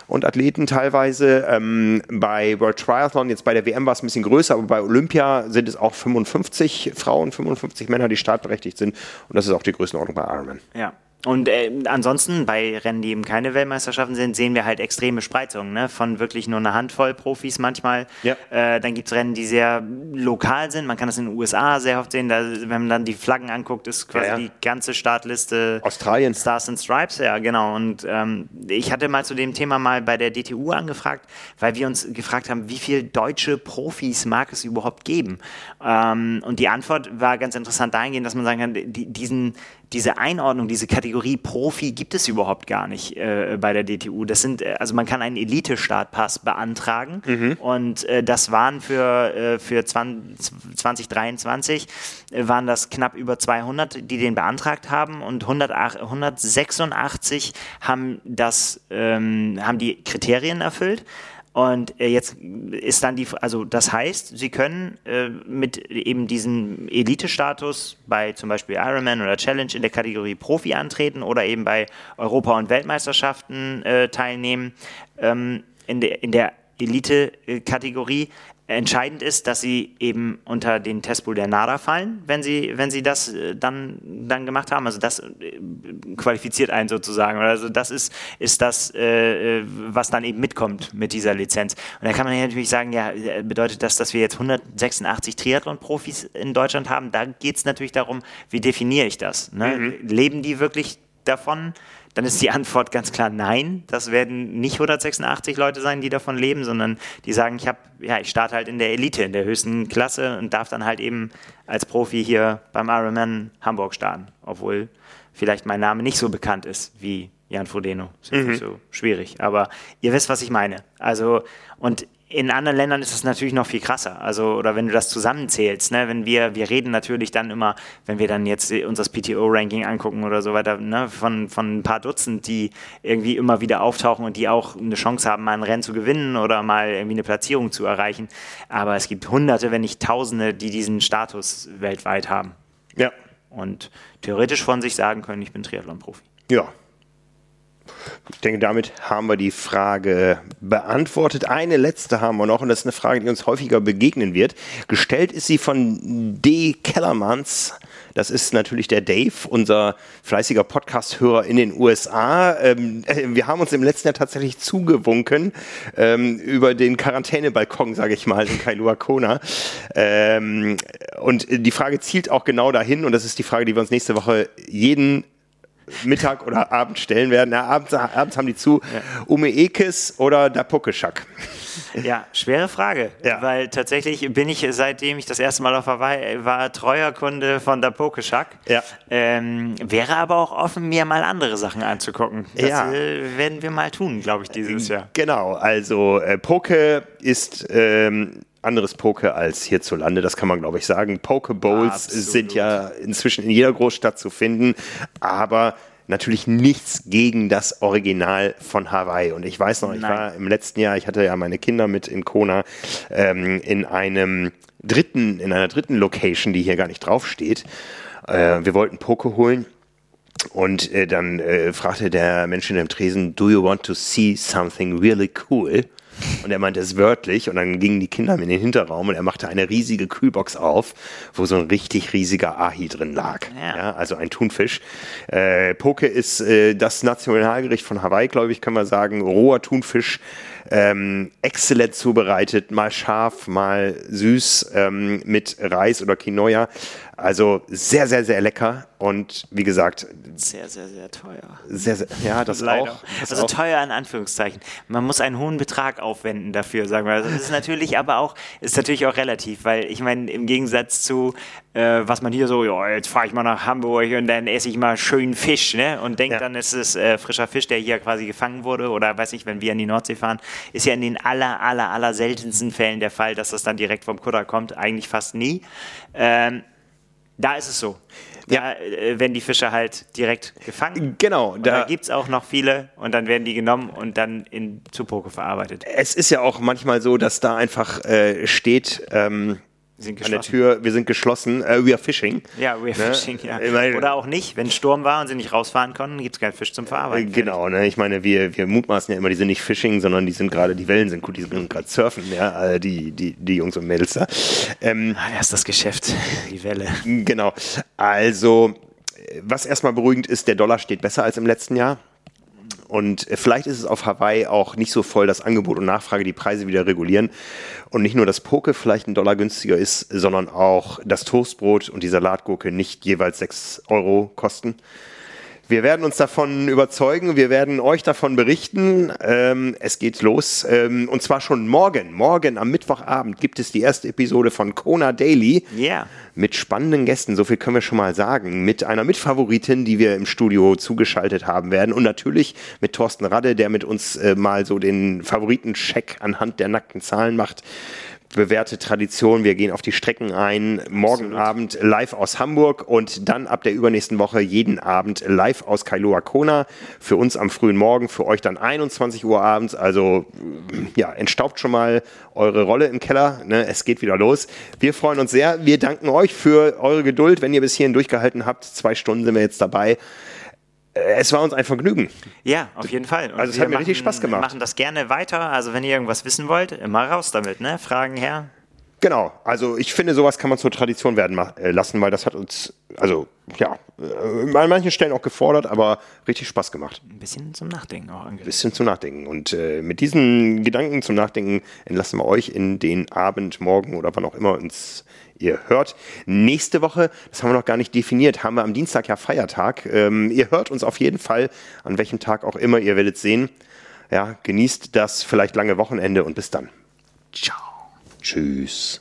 und Athleten teilweise. Ähm, bei World Triathlon, jetzt bei der WM war es ein bisschen größer, aber bei Olympia sind es auch 55 Frauen, 55 Männer, die startberechtigt sind. Und das ist auch die Größenordnung bei Ironman. Ja, und äh, ansonsten bei Rennen, die eben keine Weltmeisterschaften sind, sehen wir halt extreme Spreizungen, ne? von wirklich nur einer Handvoll Profis manchmal. Ja. Äh, dann gibt es Rennen, die sehr lokal sind. Man kann das in den USA sehr oft sehen. Da, wenn man dann die Flaggen anguckt, ist quasi ja, ja. die ganze Startliste Australien. Stars and Stripes. Ja, genau. Und ähm, ich hatte mal zu dem Thema mal bei der DTU angefragt, weil wir uns gefragt haben, wie viele deutsche Profis mag es überhaupt geben? Ähm, und die Antwort war ganz interessant dahingehend, dass man sagen kann, die, diesen diese Einordnung, diese Kategorie Profi gibt es überhaupt gar nicht äh, bei der DTU. Das sind, äh, also man kann einen Elite-Startpass beantragen mhm. und äh, das waren für, äh, für 20, 2023 äh, waren das knapp über 200, die den beantragt haben und 100, 186 haben das, ähm, haben die Kriterien erfüllt. Und äh, jetzt ist dann die, also das heißt, Sie können äh, mit eben diesem Elite-Status bei zum Beispiel Ironman oder Challenge in der Kategorie Profi antreten oder eben bei Europa- und Weltmeisterschaften äh, teilnehmen. Ähm, in der, in der Elite-Kategorie Entscheidend ist, dass sie eben unter den Testpool der NADA fallen, wenn sie, wenn sie das äh, dann, dann gemacht haben. Also das äh, qualifiziert einen sozusagen. Also das ist, ist das, äh, was dann eben mitkommt mit dieser Lizenz. Und da kann man natürlich sagen, ja, bedeutet das, dass wir jetzt 186 Triathlon-Profis in Deutschland haben? Da geht es natürlich darum, wie definiere ich das? Ne? Mhm. Leben die wirklich davon? Dann ist die Antwort ganz klar nein. Das werden nicht 186 Leute sein, die davon leben, sondern die sagen, ich habe, ja, ich starte halt in der Elite, in der höchsten Klasse und darf dann halt eben als Profi hier beim Ironman Hamburg starten, obwohl vielleicht mein Name nicht so bekannt ist wie Jan Frodeno. Ist mhm. nicht so schwierig, aber ihr wisst, was ich meine. Also und in anderen Ländern ist es natürlich noch viel krasser. Also, oder wenn du das zusammenzählst, ne, wenn wir, wir reden natürlich dann immer, wenn wir dann jetzt uns das PTO-Ranking angucken oder so weiter, ne, von, von ein paar Dutzend, die irgendwie immer wieder auftauchen und die auch eine Chance haben, mal ein Rennen zu gewinnen oder mal irgendwie eine Platzierung zu erreichen. Aber es gibt Hunderte, wenn nicht Tausende, die diesen Status weltweit haben. Ja. Und theoretisch von sich sagen können, ich bin Triathlon-Profi. Ja, ich denke, damit haben wir die Frage beantwortet. Eine letzte haben wir noch und das ist eine Frage, die uns häufiger begegnen wird. Gestellt ist sie von D. Kellermanns. Das ist natürlich der Dave, unser fleißiger Podcast-Hörer in den USA. Ähm, äh, wir haben uns im letzten Jahr tatsächlich zugewunken ähm, über den Quarantänebalkon, sage ich mal, in Kailua Kona. Ähm, und die Frage zielt auch genau dahin und das ist die Frage, die wir uns nächste Woche jeden Mittag oder Abend stellen werden. Na, abends, abends haben die zu. Ja. Ume Ekes oder Dapukeschak? Ja, schwere Frage. Ja. Weil tatsächlich bin ich, seitdem ich das erste Mal auf Hawaii war, treuer Kunde von Dapukeschak. Ja. Ähm, wäre aber auch offen, mir mal andere Sachen anzugucken. Das ja. Äh, werden wir mal tun, glaube ich, dieses Jahr. Genau, also äh, Poke ist ähm, anderes Poke als hierzulande, das kann man glaube ich sagen. Pokeballs sind ja inzwischen in jeder Großstadt zu finden, aber natürlich nichts gegen das Original von Hawaii. Und ich weiß noch, ich Nein. war im letzten Jahr, ich hatte ja meine Kinder mit in Kona, ähm, in einem dritten, in einer dritten Location, die hier gar nicht draufsteht. Äh, wir wollten Poke holen. Und äh, dann äh, fragte der Mensch in dem Tresen, do you want to see something really cool? Und er meinte es wörtlich und dann gingen die Kinder in den Hinterraum und er machte eine riesige Kühlbox auf, wo so ein richtig riesiger Ahi drin lag. Ja. ja also ein Thunfisch. Äh, Poke ist äh, das Nationalgericht von Hawaii, glaube ich, kann man sagen. Roher Thunfisch Ähm, exzellent zubereitet, mal scharf, mal süß, ähm, mit Reis oder Quinoa. Also sehr, sehr, sehr lecker und wie gesagt, Sehr, sehr, sehr teuer. sehr, sehr, ja, das Leider. auch. Das also auch. teuer in Anführungszeichen. Man muss einen hohen Betrag aufwenden dafür, sagen wir. Also das ist natürlich aber auch, ist natürlich auch relativ, weil ich meine, im Gegensatz zu, äh, was man hier so, ja, jetzt fahre ich mal nach Hamburg und dann esse ich mal schön Fisch, ne? Und denkt Ja. dann, es ist äh, frischer Fisch, der hier quasi gefangen wurde. Oder weiß ich, wenn wir an die Nordsee fahren, ist ja in den aller, aller, aller seltensten Fällen der Fall, dass das dann direkt vom Kutter kommt. Eigentlich fast nie. Ähm, da ist es so. Da äh, werden die Fische halt direkt gefangen. Genau, Und da da, gibt es auch noch viele und dann werden die genommen und dann in zu Poke verarbeitet. es ist ja auch manchmal so, dass da einfach äh, steht ähm, an der. Tür, wir sind geschlossen, äh, we are fishing. Ja, we're Ne? fishing, ja. Meine- Oder auch nicht, wenn Sturm war und sie nicht rausfahren konnten, gibt es keinen Fisch zum Äh, Verarbeiten. Genau, ne? ich meine, wir, wir mutmaßen ja immer, die sind nicht Fishing, sondern die sind gerade, die Wellen sind gut, die sind gerade surfen, ja, äh, die, die, die Jungs und Mädels da. Ähm, Ah, erst das Geschäft, die Welle. Genau. Also, äh, was erstmal beruhigend ist, der Dollar steht besser als im letzten Jahr. Und äh, vielleicht ist es auf Hawaii auch nicht so voll, dass Angebot und Nachfrage die Preise wieder regulieren. Und nicht nur das Poke vielleicht ein Dollar günstiger ist, sondern auch das Toastbrot und die Salatgurke nicht jeweils 6 Euro kosten. Wir werden uns davon überzeugen, wir werden euch davon berichten. Ähm, es geht los. Ähm, und zwar schon morgen. Morgen am Mittwochabend gibt es die erste Episode von Kona Daily Ja. mit spannenden Gästen, so viel können wir schon mal sagen, mit einer Mitfavoritin, die wir im Studio zugeschaltet haben werden und natürlich mit Thorsten Radde, der mit uns äh, mal so den Favoritencheck anhand der nackten Zahlen macht. Bewährte Tradition, wir gehen auf die Strecken ein, morgen Abend live aus Hamburg und dann ab der übernächsten Woche jeden Abend live aus Kailua Kona. Für uns am frühen Morgen, für euch dann 21 Uhr abends. Also ja, entstaubt schon mal eure Rolle im Keller. Ne? Es geht wieder los. Wir freuen uns sehr. Wir danken euch für eure Geduld, wenn ihr bis hierhin durchgehalten habt. Zwei Stunden sind wir jetzt dabei. Es war uns ein Vergnügen. Ja, auf jeden Fall. Und Also es wir hat mir richtig Spaß gemacht. machen das gerne weiter. Also wenn ihr irgendwas wissen wollt, immer raus damit, ne? Fragen her. Genau, also ich finde, sowas kann man zur Tradition werden äh, lassen, weil das hat uns, also ja, äh, an manchen Stellen auch gefordert, aber richtig Spaß gemacht. Ein bisschen zum Nachdenken auch angeregt. Bisschen zum Nachdenken. Und äh, mit diesen Gedanken zum Nachdenken entlassen wir euch in den Abend, morgen oder wann auch immer uns ihr hört. Nächste Woche, das haben wir noch gar nicht definiert, haben wir am Dienstag ja Feiertag. Ähm, ihr hört uns auf jeden Fall, an welchem Tag auch immer, ihr werdet sehen. Ja, genießt das vielleicht lange Wochenende und bis dann. Ciao. Tschüss.